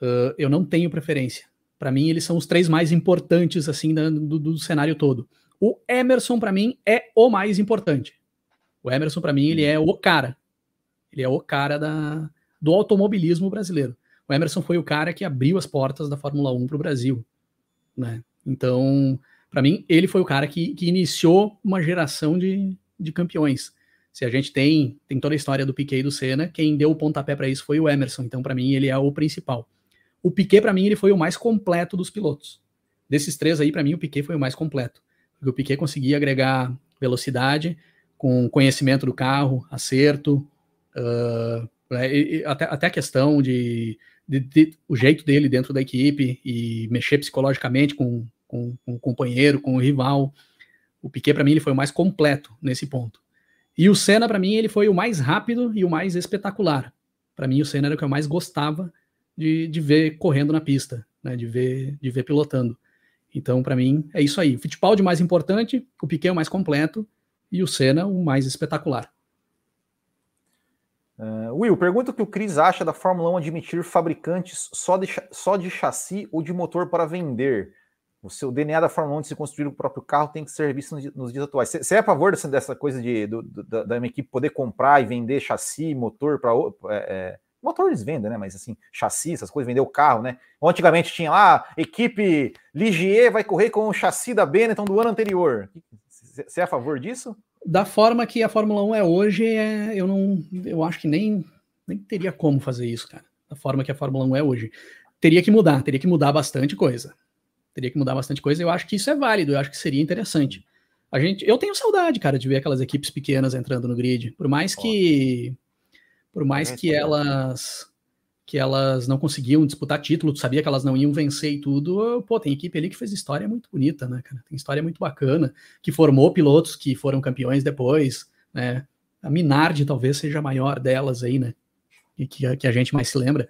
uh, eu não tenho preferência. Para mim, eles são os três mais importantes assim do, do cenário todo. O Emerson, para mim, é o mais importante. O Emerson, para mim, ele é o cara. Ele é o cara da, do automobilismo brasileiro. O Emerson foi o cara que abriu as portas da Fórmula 1 para o Brasil. Né? Então, para mim, ele foi o cara que, que iniciou uma geração de, de campeões. Se a gente tem, tem toda a história do Piquet e do Senna, quem deu o pontapé para isso foi o Emerson. Então, para mim, ele é o principal. O Piquet, para mim, ele foi o mais completo dos pilotos. Desses três aí, para mim, o Piquet foi o mais completo. Porque o Piquet conseguia agregar velocidade, com conhecimento do carro, acerto, uh, até, até a questão de, de, de, o jeito dele dentro da equipe e mexer psicologicamente com, com, com o companheiro, com o rival. O Piquet, para mim, ele foi o mais completo nesse ponto. E o Senna, para mim, ele foi o mais rápido e o mais espetacular. Para mim, o Senna era o que eu mais gostava de, de ver correndo na pista, né, de, ver, de ver pilotando. Então, para mim, é isso aí. O Fittipaldi mais importante, o Piquet o mais completo e o Senna o mais espetacular. Uh, Will, pergunta o que o Cris acha da Fórmula 1 admitir fabricantes só de, só de chassi ou de motor para vender. O seu DNA da Fórmula 1 de se construir o próprio carro tem que ser visto nos, nos dias atuais. Você é a favor dessa, dessa coisa de, do, da, da minha equipe poder comprar e vender chassi, motor para é, é Motor eles vendem, né? Mas assim, chassi, essas coisas, vender o carro, né? Antigamente tinha lá, equipe Ligier vai correr com o chassi da Benetton do ano anterior. Você é a favor disso? Da forma que a Fórmula 1 é hoje, é, eu não, eu acho que nem, nem teria como fazer isso, cara. Da forma que a Fórmula 1 é hoje. Teria que mudar, teria que mudar bastante coisa. Teria que mudar bastante coisa. Eu acho que isso é válido, eu acho que seria interessante. A gente, eu tenho saudade, cara, de ver aquelas equipes pequenas entrando no grid. Por mais que, por mais que elas que elas não conseguiam disputar título, tu sabia que elas não iam vencer e tudo, pô, tem equipe ali que fez história muito bonita, né, cara? Tem história muito bacana, que formou pilotos que foram campeões depois, né? A Minardi talvez seja a maior delas aí, né? E que, que a gente mais se lembra.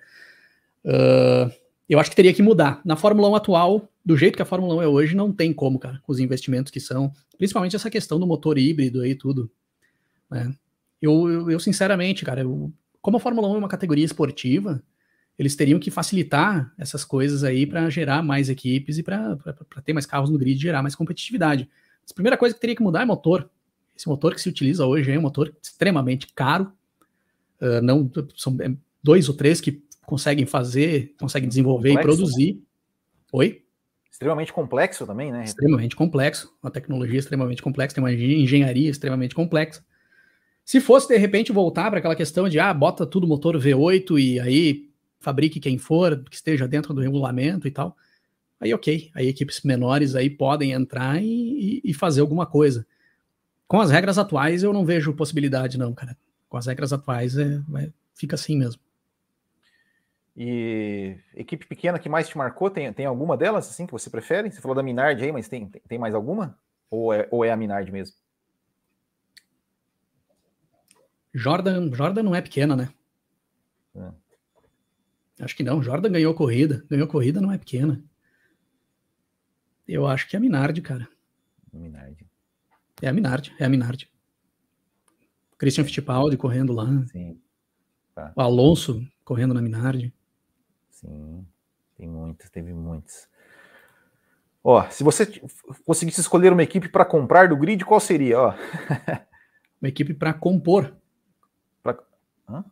Uh, eu acho que teria que mudar. Na Fórmula 1 atual, do jeito que a Fórmula 1 é hoje, não tem como, cara, com os investimentos que são, principalmente essa questão do motor híbrido aí tudo, né? Eu, eu, eu sinceramente, cara, eu, como a Fórmula 1 é uma categoria esportiva, eles teriam que facilitar essas coisas aí para gerar mais equipes e para ter mais carros no grid, gerar mais competitividade. A primeira coisa que teria que mudar é motor. Esse motor que se utiliza hoje é um motor extremamente caro. Uh, não são é, dois ou três que conseguem fazer, conseguem desenvolver complexo, e produzir. Né? Oi? Extremamente complexo também, né? Extremamente complexo. Uma tecnologia extremamente complexa, tem uma engenharia extremamente complexa. Se fosse, de repente, voltar para aquela questão de, ah, bota tudo motor V8 e aí fabrique quem for, que esteja dentro do regulamento e tal, aí ok, aí equipes menores aí podem entrar e, e, fazer alguma coisa. Com as regras atuais, eu não vejo possibilidade não, cara. Com as regras atuais, é, é, fica assim mesmo. E equipe pequena que mais te marcou, tem, tem alguma delas assim que você prefere? Você falou da Minardi aí, mas tem, tem mais alguma? Ou é, ou é a Minardi mesmo? Jordan, Jordan não é pequena, né? É. Acho que não. Jordan ganhou corrida. Ganhou corrida não é pequena. Eu acho que é a Minardi, cara. Minardi. É a Minardi, é a Minardi. Christian Fittipaldi correndo lá. Sim. Tá. O Alonso correndo na Minardi. Sim, tem muitos, teve muitos. Ó, se você conseguisse escolher uma equipe para comprar do grid, qual seria? Ó. <laughs> uma equipe para compor.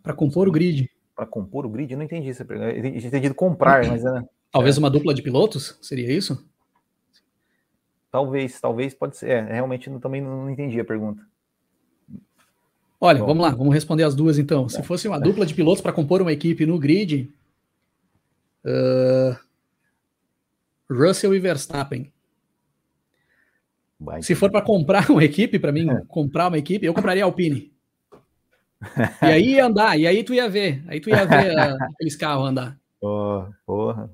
Para compor o grid. Para compor o grid? Eu não entendi isso. Eu entendido comprar, <clears throat> mas. É, talvez é. uma dupla de pilotos? Seria isso? Talvez, talvez pode ser. É, realmente não, também não entendi a pergunta. Olha, Bom. vamos lá, vamos responder as duas então. Se fosse uma dupla de pilotos para compor uma equipe no grid, uh, Russell e Verstappen. Vai, Se for para comprar uma equipe, para mim, é. comprar uma equipe, eu compraria a Alpine. E aí ia andar, e aí tu ia ver, aí tu ia ver uh, <laughs> aqueles carros andar. Oh, porra,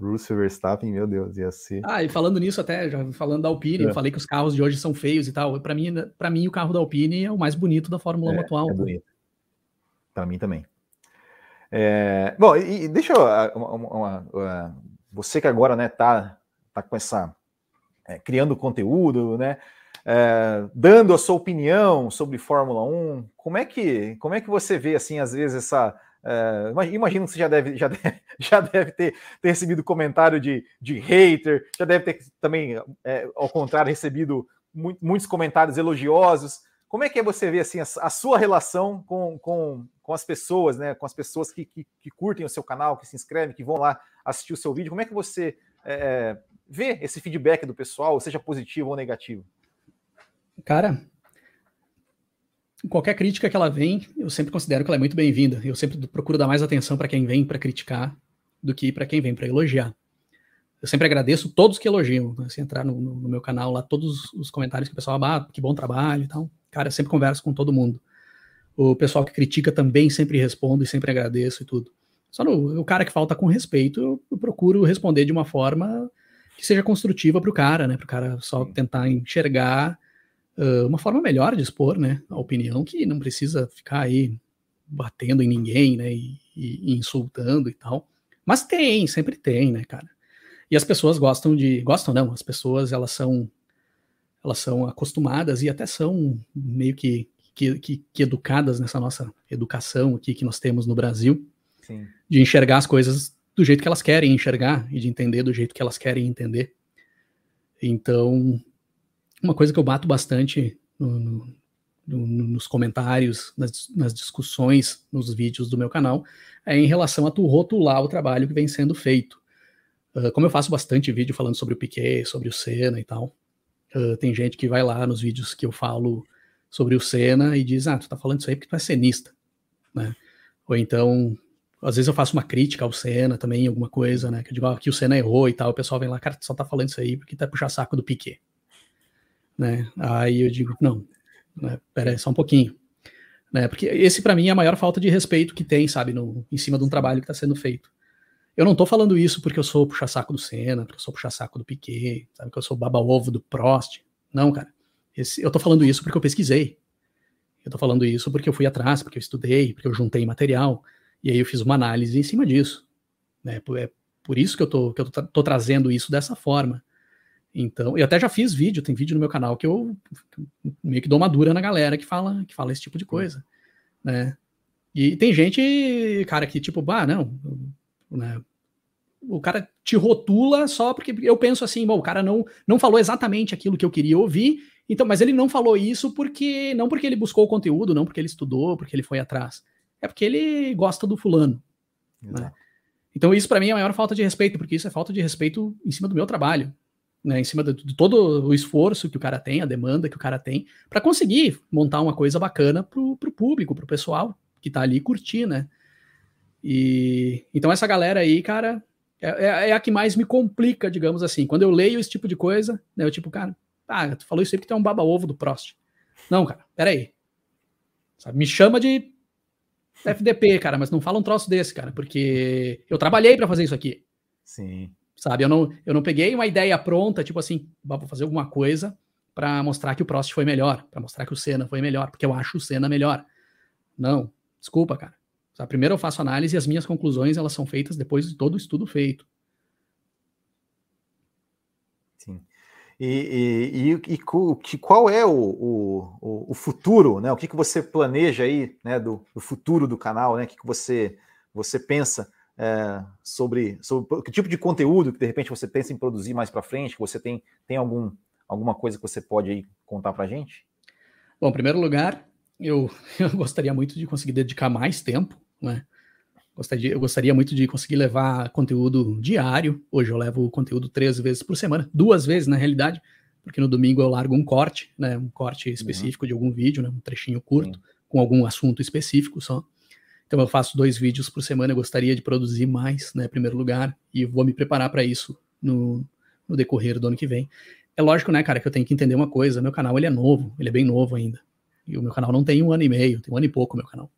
Russell Verstappen, meu Deus, ia ser. Ah, e falando nisso até, já falando da Alpine, é. eu falei que os carros de hoje são feios e tal. Para mim, para mim o carro da Alpine é o mais bonito da Fórmula 1 é, atual. É bonito. Para mim também. É, bom, e, e deixa eu, uma, uma, uma, você que agora, né, tá, tá com essa é, criando conteúdo, né? É, dando a sua opinião sobre Fórmula 1. Como é que, como é que você vê, assim, às vezes, essa. É, imagino que você já deve, já deve, <laughs> já deve ter, ter recebido comentário de, de hater, já deve ter também, é, ao contrário, recebido mu muitos comentários elogiosos. Como é que é você ver assim, a, a, sua relação com, com, com as pessoas, né? Com as pessoas que, que, que, curtem o seu canal, que se inscrevem, que vão lá assistir o seu vídeo. Como é que você é, vê esse feedback do pessoal, seja positivo ou negativo? Cara, qualquer crítica que ela vem, eu sempre considero que ela é muito bem-vinda. Eu sempre procuro dar mais atenção para quem vem para criticar do que para quem vem para elogiar. Eu sempre agradeço todos que elogiam. Né? Se entrar no, no, meu canal lá, todos os comentários que o pessoal, ah, que bom trabalho e tal. Cara, eu sempre converso com todo mundo. O pessoal que critica também sempre respondo e sempre agradeço e tudo. Só no, o cara que falta com respeito, eu, eu procuro responder de uma forma que seja construtiva para o cara, né? Para o cara só tentar enxergar uh, uma forma melhor de expor, né, a opinião que não precisa ficar aí batendo em ninguém, né, e, e, insultando e tal. Mas tem, sempre tem, né, cara. E as pessoas gostam de, gostam não, as pessoas elas são, elas são acostumadas e até são meio que que, que, que, educadas nessa nossa educação aqui que nós temos no Brasil, Sim. de enxergar as coisas do jeito que elas querem enxergar e de entender do jeito que elas querem entender. Então, uma coisa que eu bato bastante no, no, no, nos comentários, nas, nas, discussões, nos vídeos do meu canal, é em relação a tu rotular o trabalho que vem sendo feito. Uh, como eu faço bastante vídeo falando sobre o Piquet, sobre o Senna e tal, uh, tem gente que vai lá nos vídeos que eu falo sobre o Senna e diz, ah, tu tá falando isso aí porque tu é cenista, né? Ou então, às vezes eu faço uma crítica ao Senna também, alguma coisa, né? Que eu digo, ah, que o Senna errou e tal, o pessoal vem lá, cara, tu só tá falando isso aí porque tá puxar saco do Piquet, né? Aí eu digo, não, né, pera aí, só um pouquinho, né? Porque esse para mim é a maior falta de respeito que tem, sabe, no, em cima de um trabalho que está sendo feito. Eu não tô falando isso porque eu sou puxa-saco do Senna, porque eu sou puxa-saco do Piquet, sabe, que eu sou baba-ovo do Prost. Não, cara. Esse, eu tô falando isso porque eu pesquisei. Eu tô falando isso porque eu fui atrás, porque eu estudei, porque eu juntei material, e aí eu fiz uma análise em cima disso. Né? É por isso que eu tô, que eu tô, tô trazendo isso dessa forma. Então, eu até já fiz vídeo, tem vídeo no meu canal que eu meio que dou uma dura na galera que fala, que fala esse tipo de coisa, né? E tem gente, cara, que tipo, bah, não, né? O cara te rotula só porque eu penso assim, bom, o cara não, não falou exatamente aquilo que eu queria ouvir, então, mas ele não falou isso porque não porque ele buscou o conteúdo, não porque ele estudou, porque ele foi atrás, é porque ele gosta do fulano. Né? Então, isso para mim é a maior falta de respeito, porque isso é falta de respeito em cima do meu trabalho, né? Em cima de, de todo o esforço que o cara tem, a demanda que o cara tem, para conseguir montar uma coisa bacana pro, pro público, pro pessoal que tá ali curtir, né? E então essa galera aí, cara, é, é, é, a que mais me complica, digamos assim. Quando eu leio esse tipo de coisa, né, eu tipo, cara, ah, tu falou isso aí porque tu é um baba-ovo do Prost. Não, cara, peraí. Sabe, me chama de FDP, cara, mas não fala um troço desse, cara, porque eu trabalhei para fazer isso aqui. Sim. Sabe, eu não, eu não peguei uma ideia pronta, tipo assim, vou fazer alguma coisa para mostrar que o Prost foi melhor, para mostrar que o Senna foi melhor, porque eu acho o Senna melhor. Não, desculpa, cara. Sabe? Primeiro eu faço análise e as minhas conclusões elas são feitas depois de todo o estudo feito. Sim. E, e, e, e qual é o, o, o, futuro, né? O que, que você planeja aí, né, do, do futuro do canal, né? O que, que você, você pensa é, sobre, sobre que tipo de conteúdo que de repente você pensa em produzir mais para frente? Você tem, tem algum, alguma coisa que você pode aí contar para gente? Bom, em primeiro lugar, eu, <laughs> eu gostaria muito de conseguir dedicar mais tempo né? Gostaria, eu gostaria muito de conseguir levar conteúdo diário. Hoje eu levo conteúdo três vezes por semana, duas vezes na realidade, porque no domingo eu largo um corte, né? Um corte uhum. específico uhum. de algum vídeo, né? Um trechinho curto, uhum. com algum assunto específico só. Então eu faço dois vídeos por semana. Eu gostaria de produzir mais, né? Em primeiro lugar, e vou me preparar para isso no, no decorrer do ano que vem. É lógico, né, cara, que eu tenho que entender uma coisa. Meu canal ele é novo, ele é bem novo ainda. E o meu canal não tem um ano e meio, tem um ano e pouco meu canal.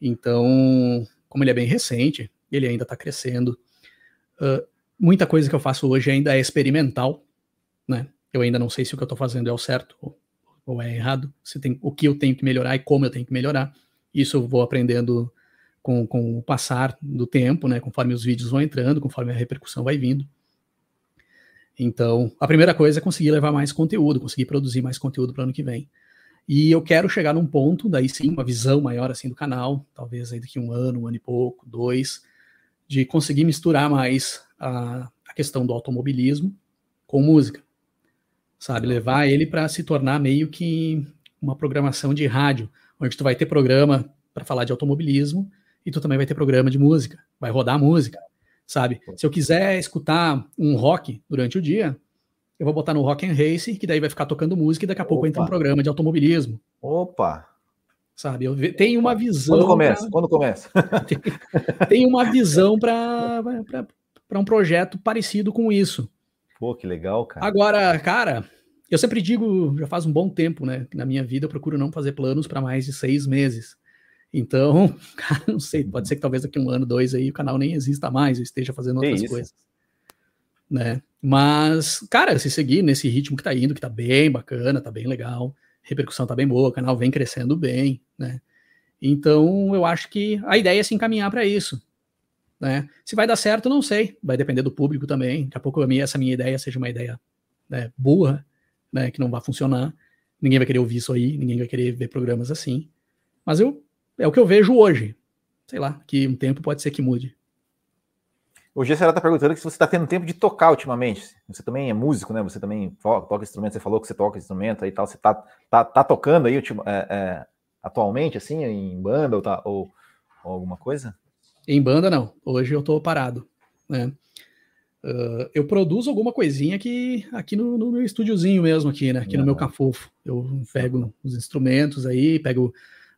Então, como ele é bem recente, ele ainda está crescendo. Uh, muita coisa que eu faço hoje ainda é experimental, né? Eu ainda não sei se o que eu estou fazendo é o certo ou, ou, é errado, se tem o que eu tenho que melhorar e como eu tenho que melhorar. Isso eu vou aprendendo com, com o passar do tempo, né? Conforme os vídeos vão entrando, conforme a repercussão vai vindo. Então, a primeira coisa é conseguir levar mais conteúdo, conseguir produzir mais conteúdo para o ano que vem. E eu quero chegar num ponto, daí sim, uma visão maior assim do canal, talvez aí daqui um ano, um ano e pouco, dois, de conseguir misturar mais a, a questão do automobilismo com música, sabe? Levar ele para se tornar meio que uma programação de rádio, onde tu vai ter programa para falar de automobilismo e tu também vai ter programa de música, vai rodar música, sabe? Se eu quiser escutar um rock durante o dia, eu vou botar no Rock and Race, que daí vai ficar tocando música e daqui a pouco Opa. entra um programa de automobilismo. Opa! Sabe, eu tenho uma visão. Quando começa? Pra... Quando começa? <laughs> tem uma visão para um projeto parecido com isso. Pô, que legal, cara. Agora, cara, eu sempre digo, já faz um bom tempo, né? Que na minha vida eu procuro não fazer planos para mais de seis meses. Então, <laughs> cara, não sei, pode ser que talvez daqui um ano, dois aí, o canal nem exista mais, eu esteja fazendo outras coisas né? Mas, cara, se seguir nesse ritmo que tá indo, que tá bem bacana, tá bem legal, repercussão tá bem boa, o canal vem crescendo bem, né? Então, eu acho que a ideia é se encaminhar para isso, né? Se vai dar certo, não sei, vai depender do público também. Daqui a pouco minha, essa minha ideia seja uma ideia né, burra, né, que não vai funcionar. Ninguém vai querer ouvir isso aí, ninguém vai querer ver programas assim. Mas eu é o que eu vejo hoje. Sei lá, que um tempo pode ser que mude. O Gessera está perguntando se você está tendo tempo de tocar ultimamente. Você também é músico, né? Você também toca instrumento, você falou que você toca instrumento e tal. Você está tá, tá tocando aí é, é, atualmente, assim, em banda ou, tá, ou, ou, alguma coisa? Em banda, não. Hoje eu estou parado, né? Uh, eu produzo alguma coisinha aqui, aqui no, no meu estúdiozinho mesmo, aqui, né? Aqui uhum. no meu cafofo. Eu pego os instrumentos aí, pego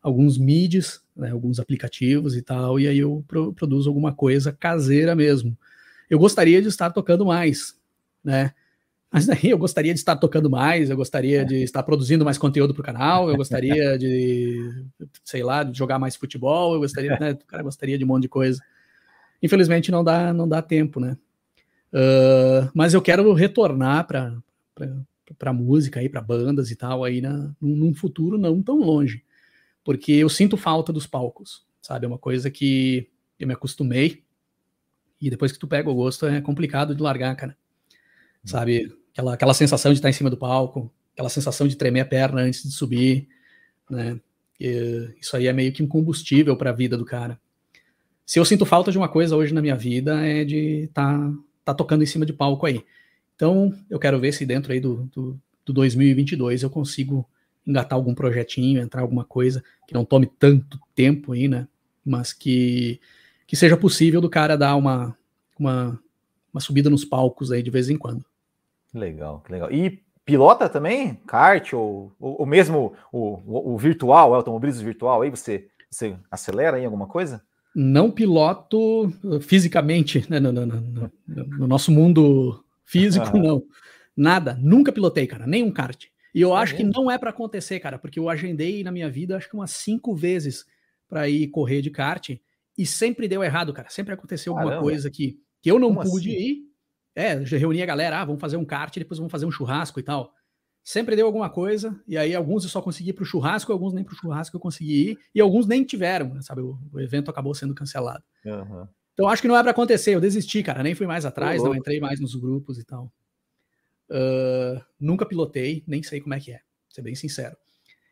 alguns MIDIs, né, alguns aplicativos e tal, e aí eu pro, produzo alguma coisa caseira mesmo. Eu gostaria de estar tocando mais, né? Mas daí eu gostaria de estar tocando mais, eu gostaria de estar produzindo mais conteúdo para o canal, eu gostaria <laughs> de, sei lá, de jogar mais futebol, eu gostaria, né? O cara gostaria de um monte de coisa. Infelizmente não dá, não dá tempo, né? Uh, mas eu quero retornar para para música aí, para bandas e tal, aí na, num futuro não tão longe, porque eu sinto falta dos palcos, sabe? É uma coisa que eu me acostumei e depois que tu pega o gosto é complicado de largar, cara. Sabe? Aquela, aquela sensação de estar em cima do palco, aquela sensação de tremer a perna antes de subir, né? E isso aí é meio que um combustível para a vida do cara. Se eu sinto falta de uma coisa hoje na minha vida é de estar tá tá tocando em cima de palco aí. Então, eu quero ver se dentro aí do, do, do 2022 eu consigo engatar algum projetinho, entrar alguma coisa que não tome tanto tempo aí, né? Mas que, que seja possível do cara dar uma, uma, uma subida nos palcos aí de vez em quando. Legal, legal. E pilota também? Kart ou, ou, ou mesmo o, o, o virtual, o automobilismo virtual aí, você, você acelera aí alguma coisa? Não piloto fisicamente, né, no, no, no, no nosso mundo físico, ah. não. Nada, nunca pilotei, cara, nem um kart. E eu é acho mesmo? que não é para acontecer, cara, porque eu agendei na minha vida, acho que umas cinco vezes para ir correr de kart e sempre deu errado, cara. Sempre aconteceu Caramba. alguma coisa que, que eu não Como pude assim? ir. É, reuni a galera, ah, vamos fazer um kart, depois vamos fazer um churrasco e tal sempre deu alguma coisa, e aí alguns eu só consegui para o churrasco, alguns nem para o churrasco eu consegui ir, e alguns nem tiveram, sabe? O, o evento acabou sendo cancelado. Uhum. Então acho que não é para acontecer, eu desisti, cara, nem fui mais atrás, não entrei mais nos grupos e tal. Uh, nunca pilotei, nem sei como é que é, ser bem sincero.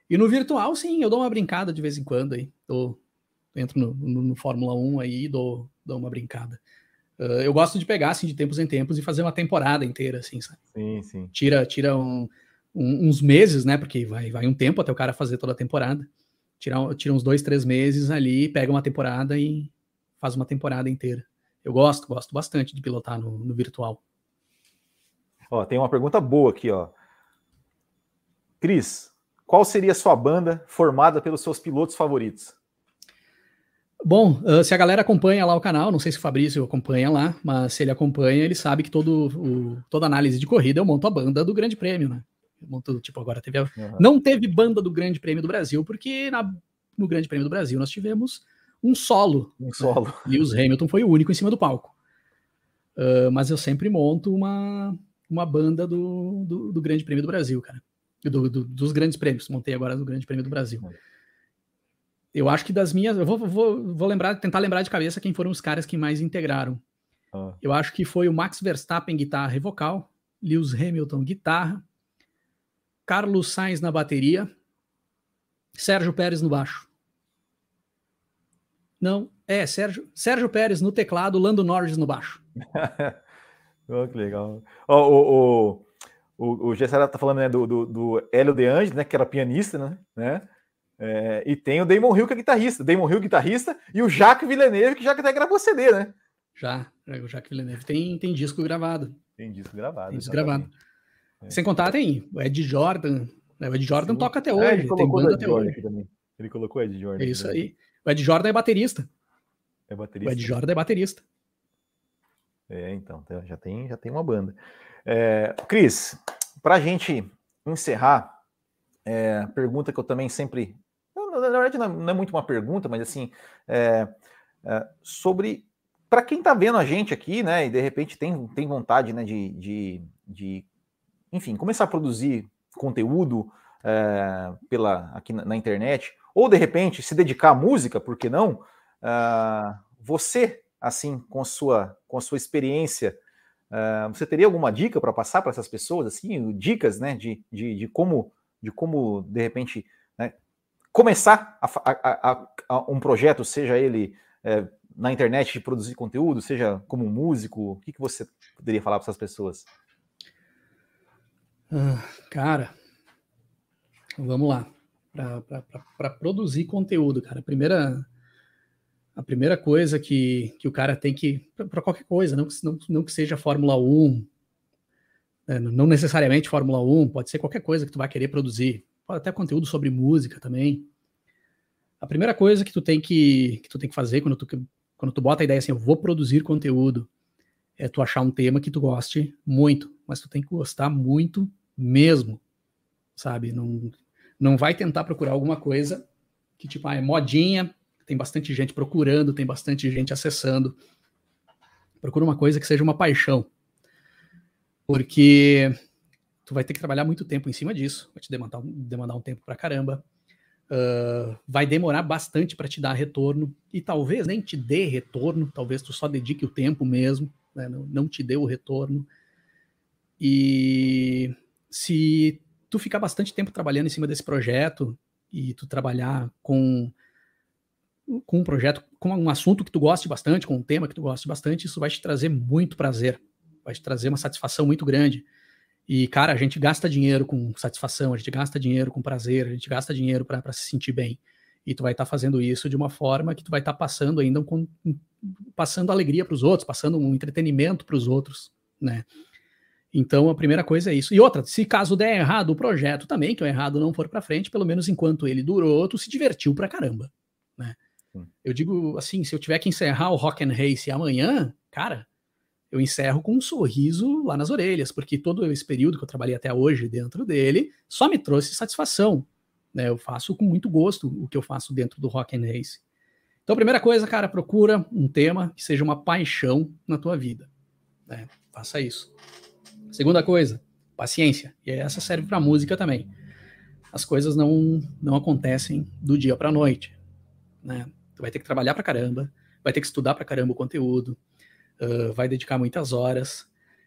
E no virtual, sim, eu dou uma brincada de vez em quando aí. Dou, entro no, no, no Fórmula 1 aí e dou, dou uma brincada. Uh, eu gosto de pegar, assim, de tempos em tempos e fazer uma temporada inteira, assim, sabe? Sim, sim. Tira, tira um, um, uns meses, né? Porque vai, vai um tempo até o cara fazer toda a temporada. Tira, tira uns dois, três meses ali, pega uma temporada e faz uma temporada inteira. Eu gosto, gosto bastante de pilotar no, no virtual. Ó, tem uma pergunta boa aqui, ó. Cris, qual seria a sua banda formada pelos seus pilotos favoritos? Bom, uh, se a galera acompanha lá o canal, não sei se o Fabrício acompanha lá, mas se ele acompanha, ele sabe que todo, o, toda análise de corrida eu monto a banda do Grande Prêmio, né? Montou, tipo, agora teve a... uhum. não teve banda do Grande Prêmio do Brasil, porque na, no Grande Prêmio do Brasil nós tivemos um solo. Um solo. Né? Lewis Hamilton foi o único em cima do palco. Uh, mas eu sempre monto uma, uma banda do, do, do Grande Prêmio do Brasil, cara. Do, do, dos grandes prêmios. Montei agora do Grande Prêmio do Brasil. Uhum. Eu acho que das minhas. Eu vou, vou, vou lembrar, tentar lembrar de cabeça quem foram os caras que mais integraram. Uhum. Eu acho que foi o Max Verstappen, guitarra e vocal, Lewis Hamilton, guitarra, Carlos Sainz na bateria, Sérgio Pérez no baixo. Não, é, Sérgio, Sérgio Pérez no teclado, Lando Norris no baixo. <laughs> oh, que legal. Oh, o, o, o, o Gessara tá falando né, do, do, do Hélio De Angelis, né, que era pianista, né? né? É, e tem o Damon Hill, que é guitarrista. Damon Hill, guitarrista, e o Jacques Villeneuve, que já até gravou CD, né? Já, o Jacques Villeneuve tem, tem disco gravado. Tem disco gravado. Tem disco gravado. É. Sem contar, tem o Ed Jordan. Né? O Ed Jordan Sim. toca até hoje. É, tem banda até hoje. Também. Ele colocou o Ed Jordan. É isso aí. O Ed Jordan é baterista. É baterista. O Ed Jordan é baterista. É, então, tá, já tem, já tem uma banda. É, Cris, para a gente encerrar, é, pergunta que eu também sempre. Na, na verdade, não é muito uma pergunta, mas assim, é, é, sobre. Para quem está vendo a gente aqui, né, e de repente tem, tem vontade né, de, de, de enfim, começar a produzir conteúdo é, pela, aqui na, na, internet, ou de repente se dedicar à música, por que não? Uh, você, assim, com a sua, com a sua experiência, uh, você teria alguma dica para passar para essas pessoas, assim, dicas, né, de, de, de como, de como, de repente, né, começar a, a, a, um projeto, seja ele é, na internet de produzir conteúdo, seja como músico, o que, que você poderia falar para essas pessoas? Ah, cara, vamos lá. Para produzir conteúdo, cara. A primeira, a primeira coisa que, que o cara tem que. para qualquer coisa, não, não, não que seja Fórmula 1, né, não necessariamente Fórmula 1, pode ser qualquer coisa que tu vai querer produzir. Pode até conteúdo sobre música também. A primeira coisa que tu tem que, que, tu tem que fazer quando tu, quando tu bota a ideia assim, eu vou produzir conteúdo, é tu achar um tema que tu goste muito, mas tu tem que gostar muito mesmo, sabe? Não, não vai tentar procurar alguma coisa que, tipo, ah, é modinha, tem bastante gente procurando, tem bastante gente acessando. Procura uma coisa que seja uma paixão. Porque tu vai ter que trabalhar muito tempo em cima disso, vai te demandar, demandar um tempo pra caramba. Uh, vai demorar bastante para te dar retorno e talvez nem te dê retorno, talvez tu só dedique o tempo mesmo, né, não, não te dê o retorno. E se tu ficar bastante tempo trabalhando em cima desse projeto e tu trabalhar com com um projeto, com um assunto que tu goste bastante, com um tema que tu goste bastante, isso vai te trazer muito prazer, vai te trazer uma satisfação muito grande. E, cara, a gente gasta dinheiro com satisfação, a gente gasta dinheiro com prazer, a gente gasta dinheiro para se sentir bem. E tu vai estar tá fazendo isso de uma forma que tu vai estar tá passando ainda com, passando alegria para os outros, passando um entretenimento para os outros, né? Então a primeira coisa é isso. E outra, se caso der errado o projeto também, que o errado não for para frente, pelo menos enquanto ele durou, tu se divertiu pra caramba, né? Eu digo assim, se eu tiver que encerrar o Rock and Race amanhã, cara, eu encerro com um sorriso lá nas orelhas, porque todo esse período que eu trabalhei até hoje dentro dele só me trouxe satisfação. Né? Eu faço com muito gosto o que eu faço dentro do Rock and Race. Então, primeira coisa, cara, procura um tema que seja uma paixão na tua vida. Né? Faça isso. Segunda coisa, paciência. E essa serve para música também. As coisas não, não acontecem do dia para a noite. Né? vai ter que trabalhar pra caramba, vai ter que estudar pra caramba o conteúdo, uh, vai dedicar muitas horas.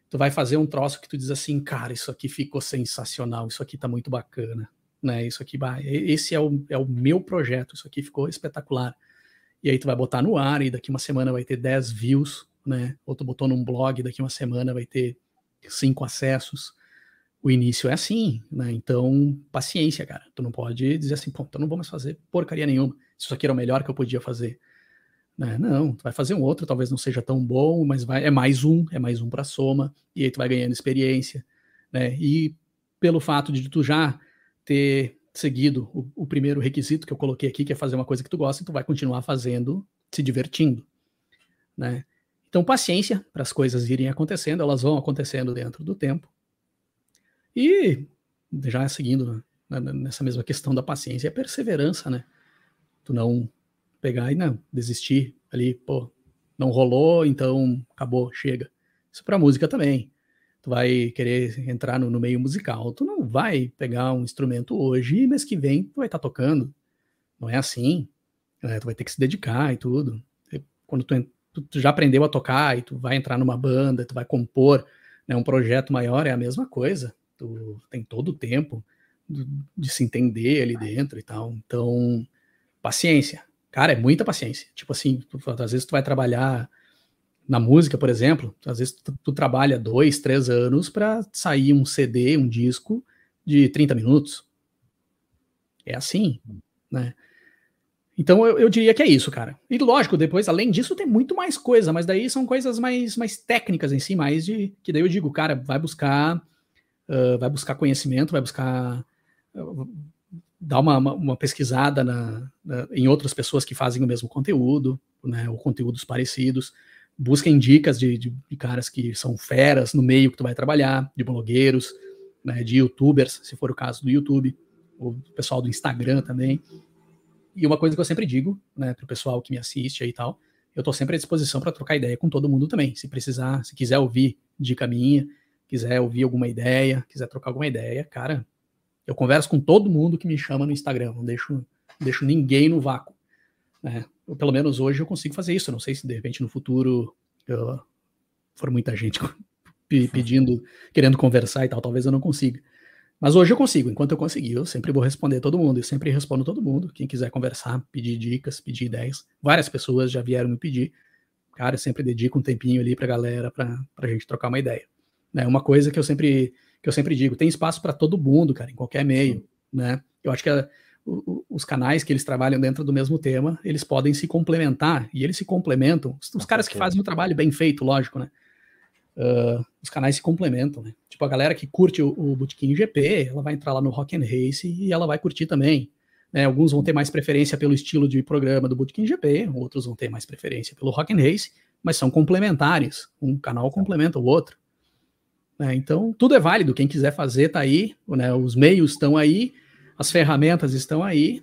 Tu vai fazer um troço que tu diz assim, cara, isso aqui ficou sensacional, isso aqui tá muito bacana, né? Isso aqui, esse é o, é o meu projeto, isso aqui ficou espetacular. E aí tu vai botar no ar e daqui uma semana vai ter 10 views, né? Ou tu botou num blog, daqui uma semana vai ter cinco acessos. O início é assim, né? Então, paciência, cara. Tu não pode dizer assim, pô, então não vou mais fazer porcaria nenhuma isso aqui era o melhor que eu podia fazer. Né? Não, tu vai fazer um outro, talvez não seja tão bom, mas vai, é mais um, é mais um para soma, e aí tu vai ganhando experiência. Né? E pelo fato de tu já ter seguido o, o, primeiro requisito que eu coloquei aqui, que é fazer uma coisa que tu gosta, tu vai continuar fazendo, se divertindo. Né? Então, paciência para as coisas irem acontecendo, elas vão acontecendo dentro do tempo. E já seguindo né, nessa mesma questão da paciência, é perseverança, né? tu não pegar e não desistir ali, pô, não rolou, então acabou, chega. Isso para música também. Tu vai querer entrar no, no, meio musical, tu não vai pegar um instrumento hoje e mês que vem tu vai estar tá tocando. Não é assim. É, tu vai ter que se dedicar e tudo. E quando tu, tu, tu, já aprendeu a tocar e tu vai entrar numa banda, tu vai compor né, um projeto maior, é a mesma coisa. Tu tem todo o tempo de, de se entender ali dentro e tal. Então, paciência. Cara, é muita paciência. Tipo assim, tu, às vezes tu vai trabalhar na música, por exemplo, às vezes tu, tu trabalha dois, três anos para sair um CD, um disco de 30 minutos. É assim, né? Então eu, eu, diria que é isso, cara. E lógico, depois, além disso, tem muito mais coisa, mas daí são coisas mais, mais técnicas em si, mais de. Que daí eu digo, cara, vai buscar. Uh, vai buscar conhecimento, vai buscar. Uh, dar uma, uma, uma pesquisada na, na, em outras pessoas que fazem o mesmo conteúdo, né, ou conteúdos parecidos. Busquem dicas de, de, de, caras que são feras no meio que tu vai trabalhar, de blogueiros, né, de youtubers, se for o caso do YouTube, o pessoal do Instagram também. E uma coisa que eu sempre digo, né, pro pessoal que me assiste aí e tal, eu tô sempre à disposição para trocar ideia com todo mundo também. Se precisar, se quiser ouvir dica minha, quiser ouvir alguma ideia, quiser trocar alguma ideia, cara, eu converso com todo mundo que me chama no Instagram, não deixo, deixo ninguém no vácuo. Né? Ou pelo menos hoje eu consigo fazer isso. Eu não sei se de repente no futuro eu, for muita gente <laughs> pedindo, querendo conversar e tal, talvez eu não consiga. Mas hoje eu consigo, enquanto eu conseguir, eu sempre vou responder todo mundo, eu sempre respondo todo mundo. Quem quiser conversar, pedir dicas, pedir ideias. Várias pessoas já vieram me pedir. Cara, eu sempre dedico um tempinho ali pra galera pra, pra gente trocar uma ideia. Né? Uma coisa que eu sempre que eu sempre digo, tem espaço para todo mundo, cara, em qualquer meio, né? Eu acho que a, os canais que eles trabalham dentro do mesmo tema, eles podem se complementar e eles se complementam. Os, os caras que fazem o trabalho bem feito, lógico, né? Uh, os canais se complementam, né? Tipo, a galera que curte o, o Bootkin GP, ela vai entrar lá no Rock and Race e ela vai curtir também. Né? Alguns vão ter mais preferência pelo estilo de programa do Bootkin GP, outros vão ter mais preferência pelo Rock and Race, mas são complementares. Um canal complementa o outro. Né? Então, tudo é válido. Quem quiser fazer tá aí, né? os meios estão aí, as ferramentas estão aí.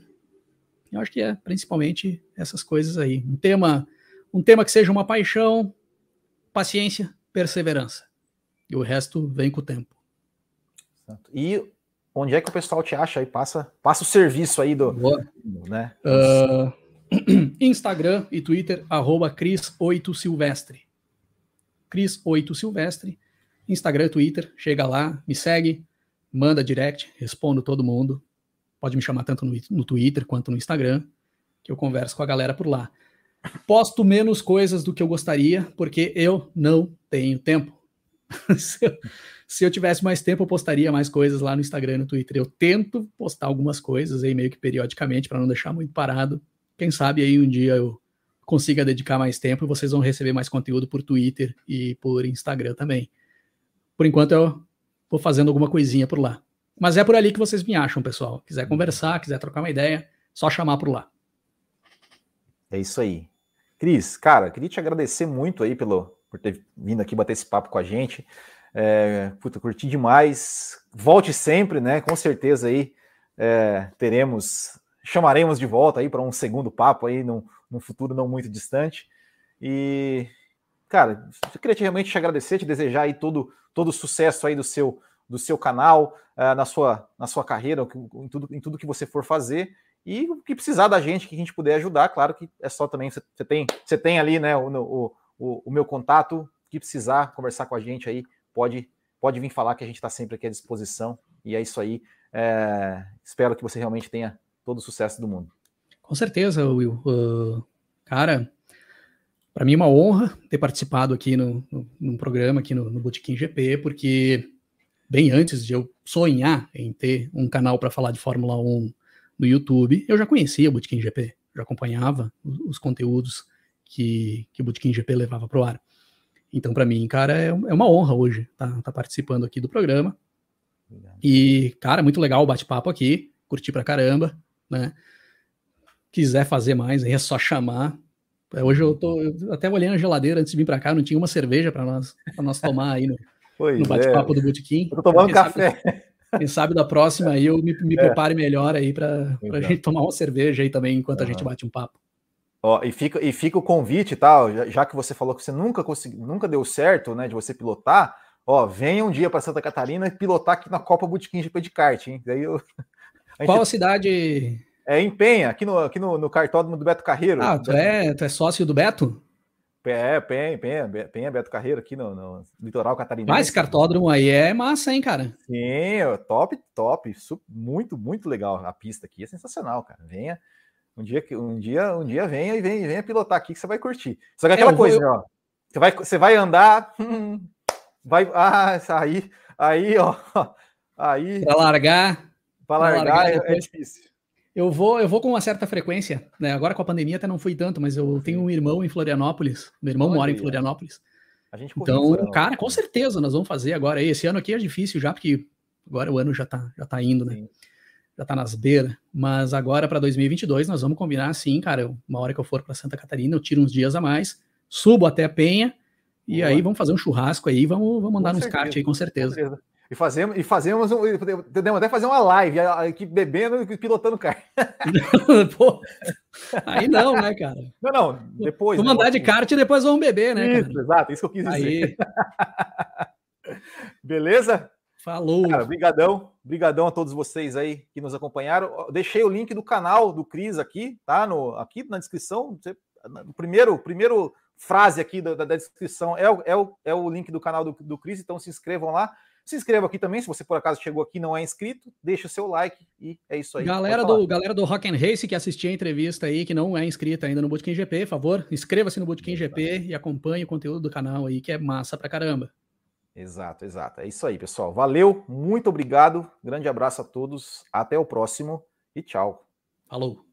Eu acho que é principalmente essas coisas aí. Um tema, um tema que seja uma paixão, paciência, perseverança. E o resto vem com o tempo. E onde é que o pessoal te acha aí? Passa, passa o serviço aí do. Boa. Né? Uh, <clears throat> Instagram e Twitter, arroba Cris8Silvestre. Cris8Silvestre. Instagram, Twitter, chega lá, me segue, manda direct, respondo todo mundo. Pode me chamar tanto no, no Twitter quanto no Instagram, que eu converso com a galera por lá. Posto menos coisas do que eu gostaria, porque eu não tenho tempo. <laughs> se, eu, se, eu, tivesse mais tempo, eu postaria mais coisas lá no Instagram e no Twitter. Eu tento postar algumas coisas aí meio que periodicamente para não deixar muito parado. Quem sabe aí um dia eu consiga dedicar mais tempo e vocês vão receber mais conteúdo por Twitter e por Instagram também. Por enquanto eu vou fazendo alguma coisinha por lá. Mas é por ali que vocês me acham, pessoal. Quiser conversar, quiser trocar uma ideia, só chamar por lá. É isso aí. Cris, cara, queria te agradecer muito aí pelo, por ter vindo aqui bater esse papo com a gente. É, puta, curti demais. Volte sempre, né? Com certeza aí é, teremos, chamaremos de volta aí para um segundo papo aí num, num futuro não muito distante. E, cara, eu queria te, realmente te agradecer, te desejar aí todo, todo o sucesso aí do seu, do seu canal, uh, na, sua, na sua carreira, em tudo, em tudo que você for fazer. E o que precisar da gente, que a gente puder ajudar, claro que é só também, você, tem, você tem ali né, o, o, o, meu contato, que precisar conversar com a gente aí, pode, pode vir falar que a gente está sempre aqui à disposição. E é isso aí. É, espero que você realmente tenha todo o sucesso do mundo. Com certeza, Will. Uh, cara, para mim é uma honra ter participado aqui no, no, programa aqui no, no Botequim GP, porque bem antes de eu sonhar em ter um canal para falar de Fórmula 1 no YouTube, eu já conhecia o Botequim GP, já acompanhava os, os conteúdos que, que o Botequim GP levava para o ar. Então, para mim, cara, é, é, uma honra hoje estar tá, tá participando aqui do programa. E, cara, muito legal o bate-papo aqui, curti pra caramba, né? Quiser fazer mais, aí é só chamar. É, hoje eu tô eu até olhando a geladeira antes de vir para cá, não tinha uma cerveja para nós, nós tomar aí no, <laughs> no bate-papo é. do Botequim. Eu tô tomando café. Sabe, quem sabe da próxima aí eu me, me é. prepare melhor aí para a gente tomar uma cerveja aí também enquanto uhum. a gente bate um papo. Ó, e, fica, e fica o convite, tal, tá? já, já, que você falou que você nunca conseguiu, nunca deu certo, né, de você pilotar, ó, venha um dia para Santa Catarina e pilotar aqui na Copa Botequim GP de kart, hein? Daí eu, <laughs> a Qual a cidade? É em Penha, aqui no, aqui no, no cartódromo do Beto Carreiro. Ah, tu é, tu é sócio do Beto? É, Penha, Penha, Penha Beto Carreiro aqui no, no litoral catarinense. Mas esse cartódromo aí é massa, hein, cara? Sim, top, top, muito, muito legal a pista aqui, é sensacional, cara. Venha, um dia, um dia, um dia venha e venha, venha pilotar aqui que você vai curtir. Só que é aquela é, coisa, vou... ó. Você vai, você vai andar, <laughs> vai, ah, aí, aí, ó, <laughs> aí. Para largar. Para largar, largar é, é difícil. Eu vou, eu vou com uma certa frequência, né? Agora com a pandemia até não fui tanto, mas eu tenho um irmão em Florianópolis. Meu irmão Olha mora em Florianópolis. então, cara, com certeza nós vamos fazer agora. Esse ano aqui é difícil já, porque agora o ano já tá, já tá indo, né? Sim já tá nas beiras, mas agora para 2022 nós vamos combinar assim, cara, uma hora que eu for para Santa Catarina, eu tiro uns dias a mais, subo até a Penha e Boa. aí vamos fazer um churrasco aí, vamos, vamos mandar uns kart aí com certeza. com certeza. E fazemos, e fazemos um, podemos até fazer uma live, aqui bebendo e pilotando kart. <laughs> Pô, aí não, né, cara? Não, não, depois. Vamos andar de kart e depois vamos beber, né? Isso, cara? exato, isso que eu quis dizer. Aí. <laughs> Beleza? Falou. Cara, brigadão. Brigadão a todos vocês aí que nos acompanharam. Deixei o link do canal do Cris aqui, tá? No, aqui na descrição. O primeiro, primeiro frase aqui da, da, descrição é o, é, o, é o link do canal do, do Cris, então se inscrevam lá. Se inscreva aqui também, se você por acaso chegou aqui e não é inscrito, deixa o seu like e é isso aí. Galera do, galera do Rock and Race que assistiu a entrevista aí, que não é inscrita ainda no Bootcamp GP, por favor, inscreva-se no Bootcamp GP e acompanhe o conteúdo do canal aí, que é massa pra caramba. Exato, exato. É isso aí, pessoal. Valeu, muito obrigado. Grande abraço a todos. Até o próximo e tchau. Falou!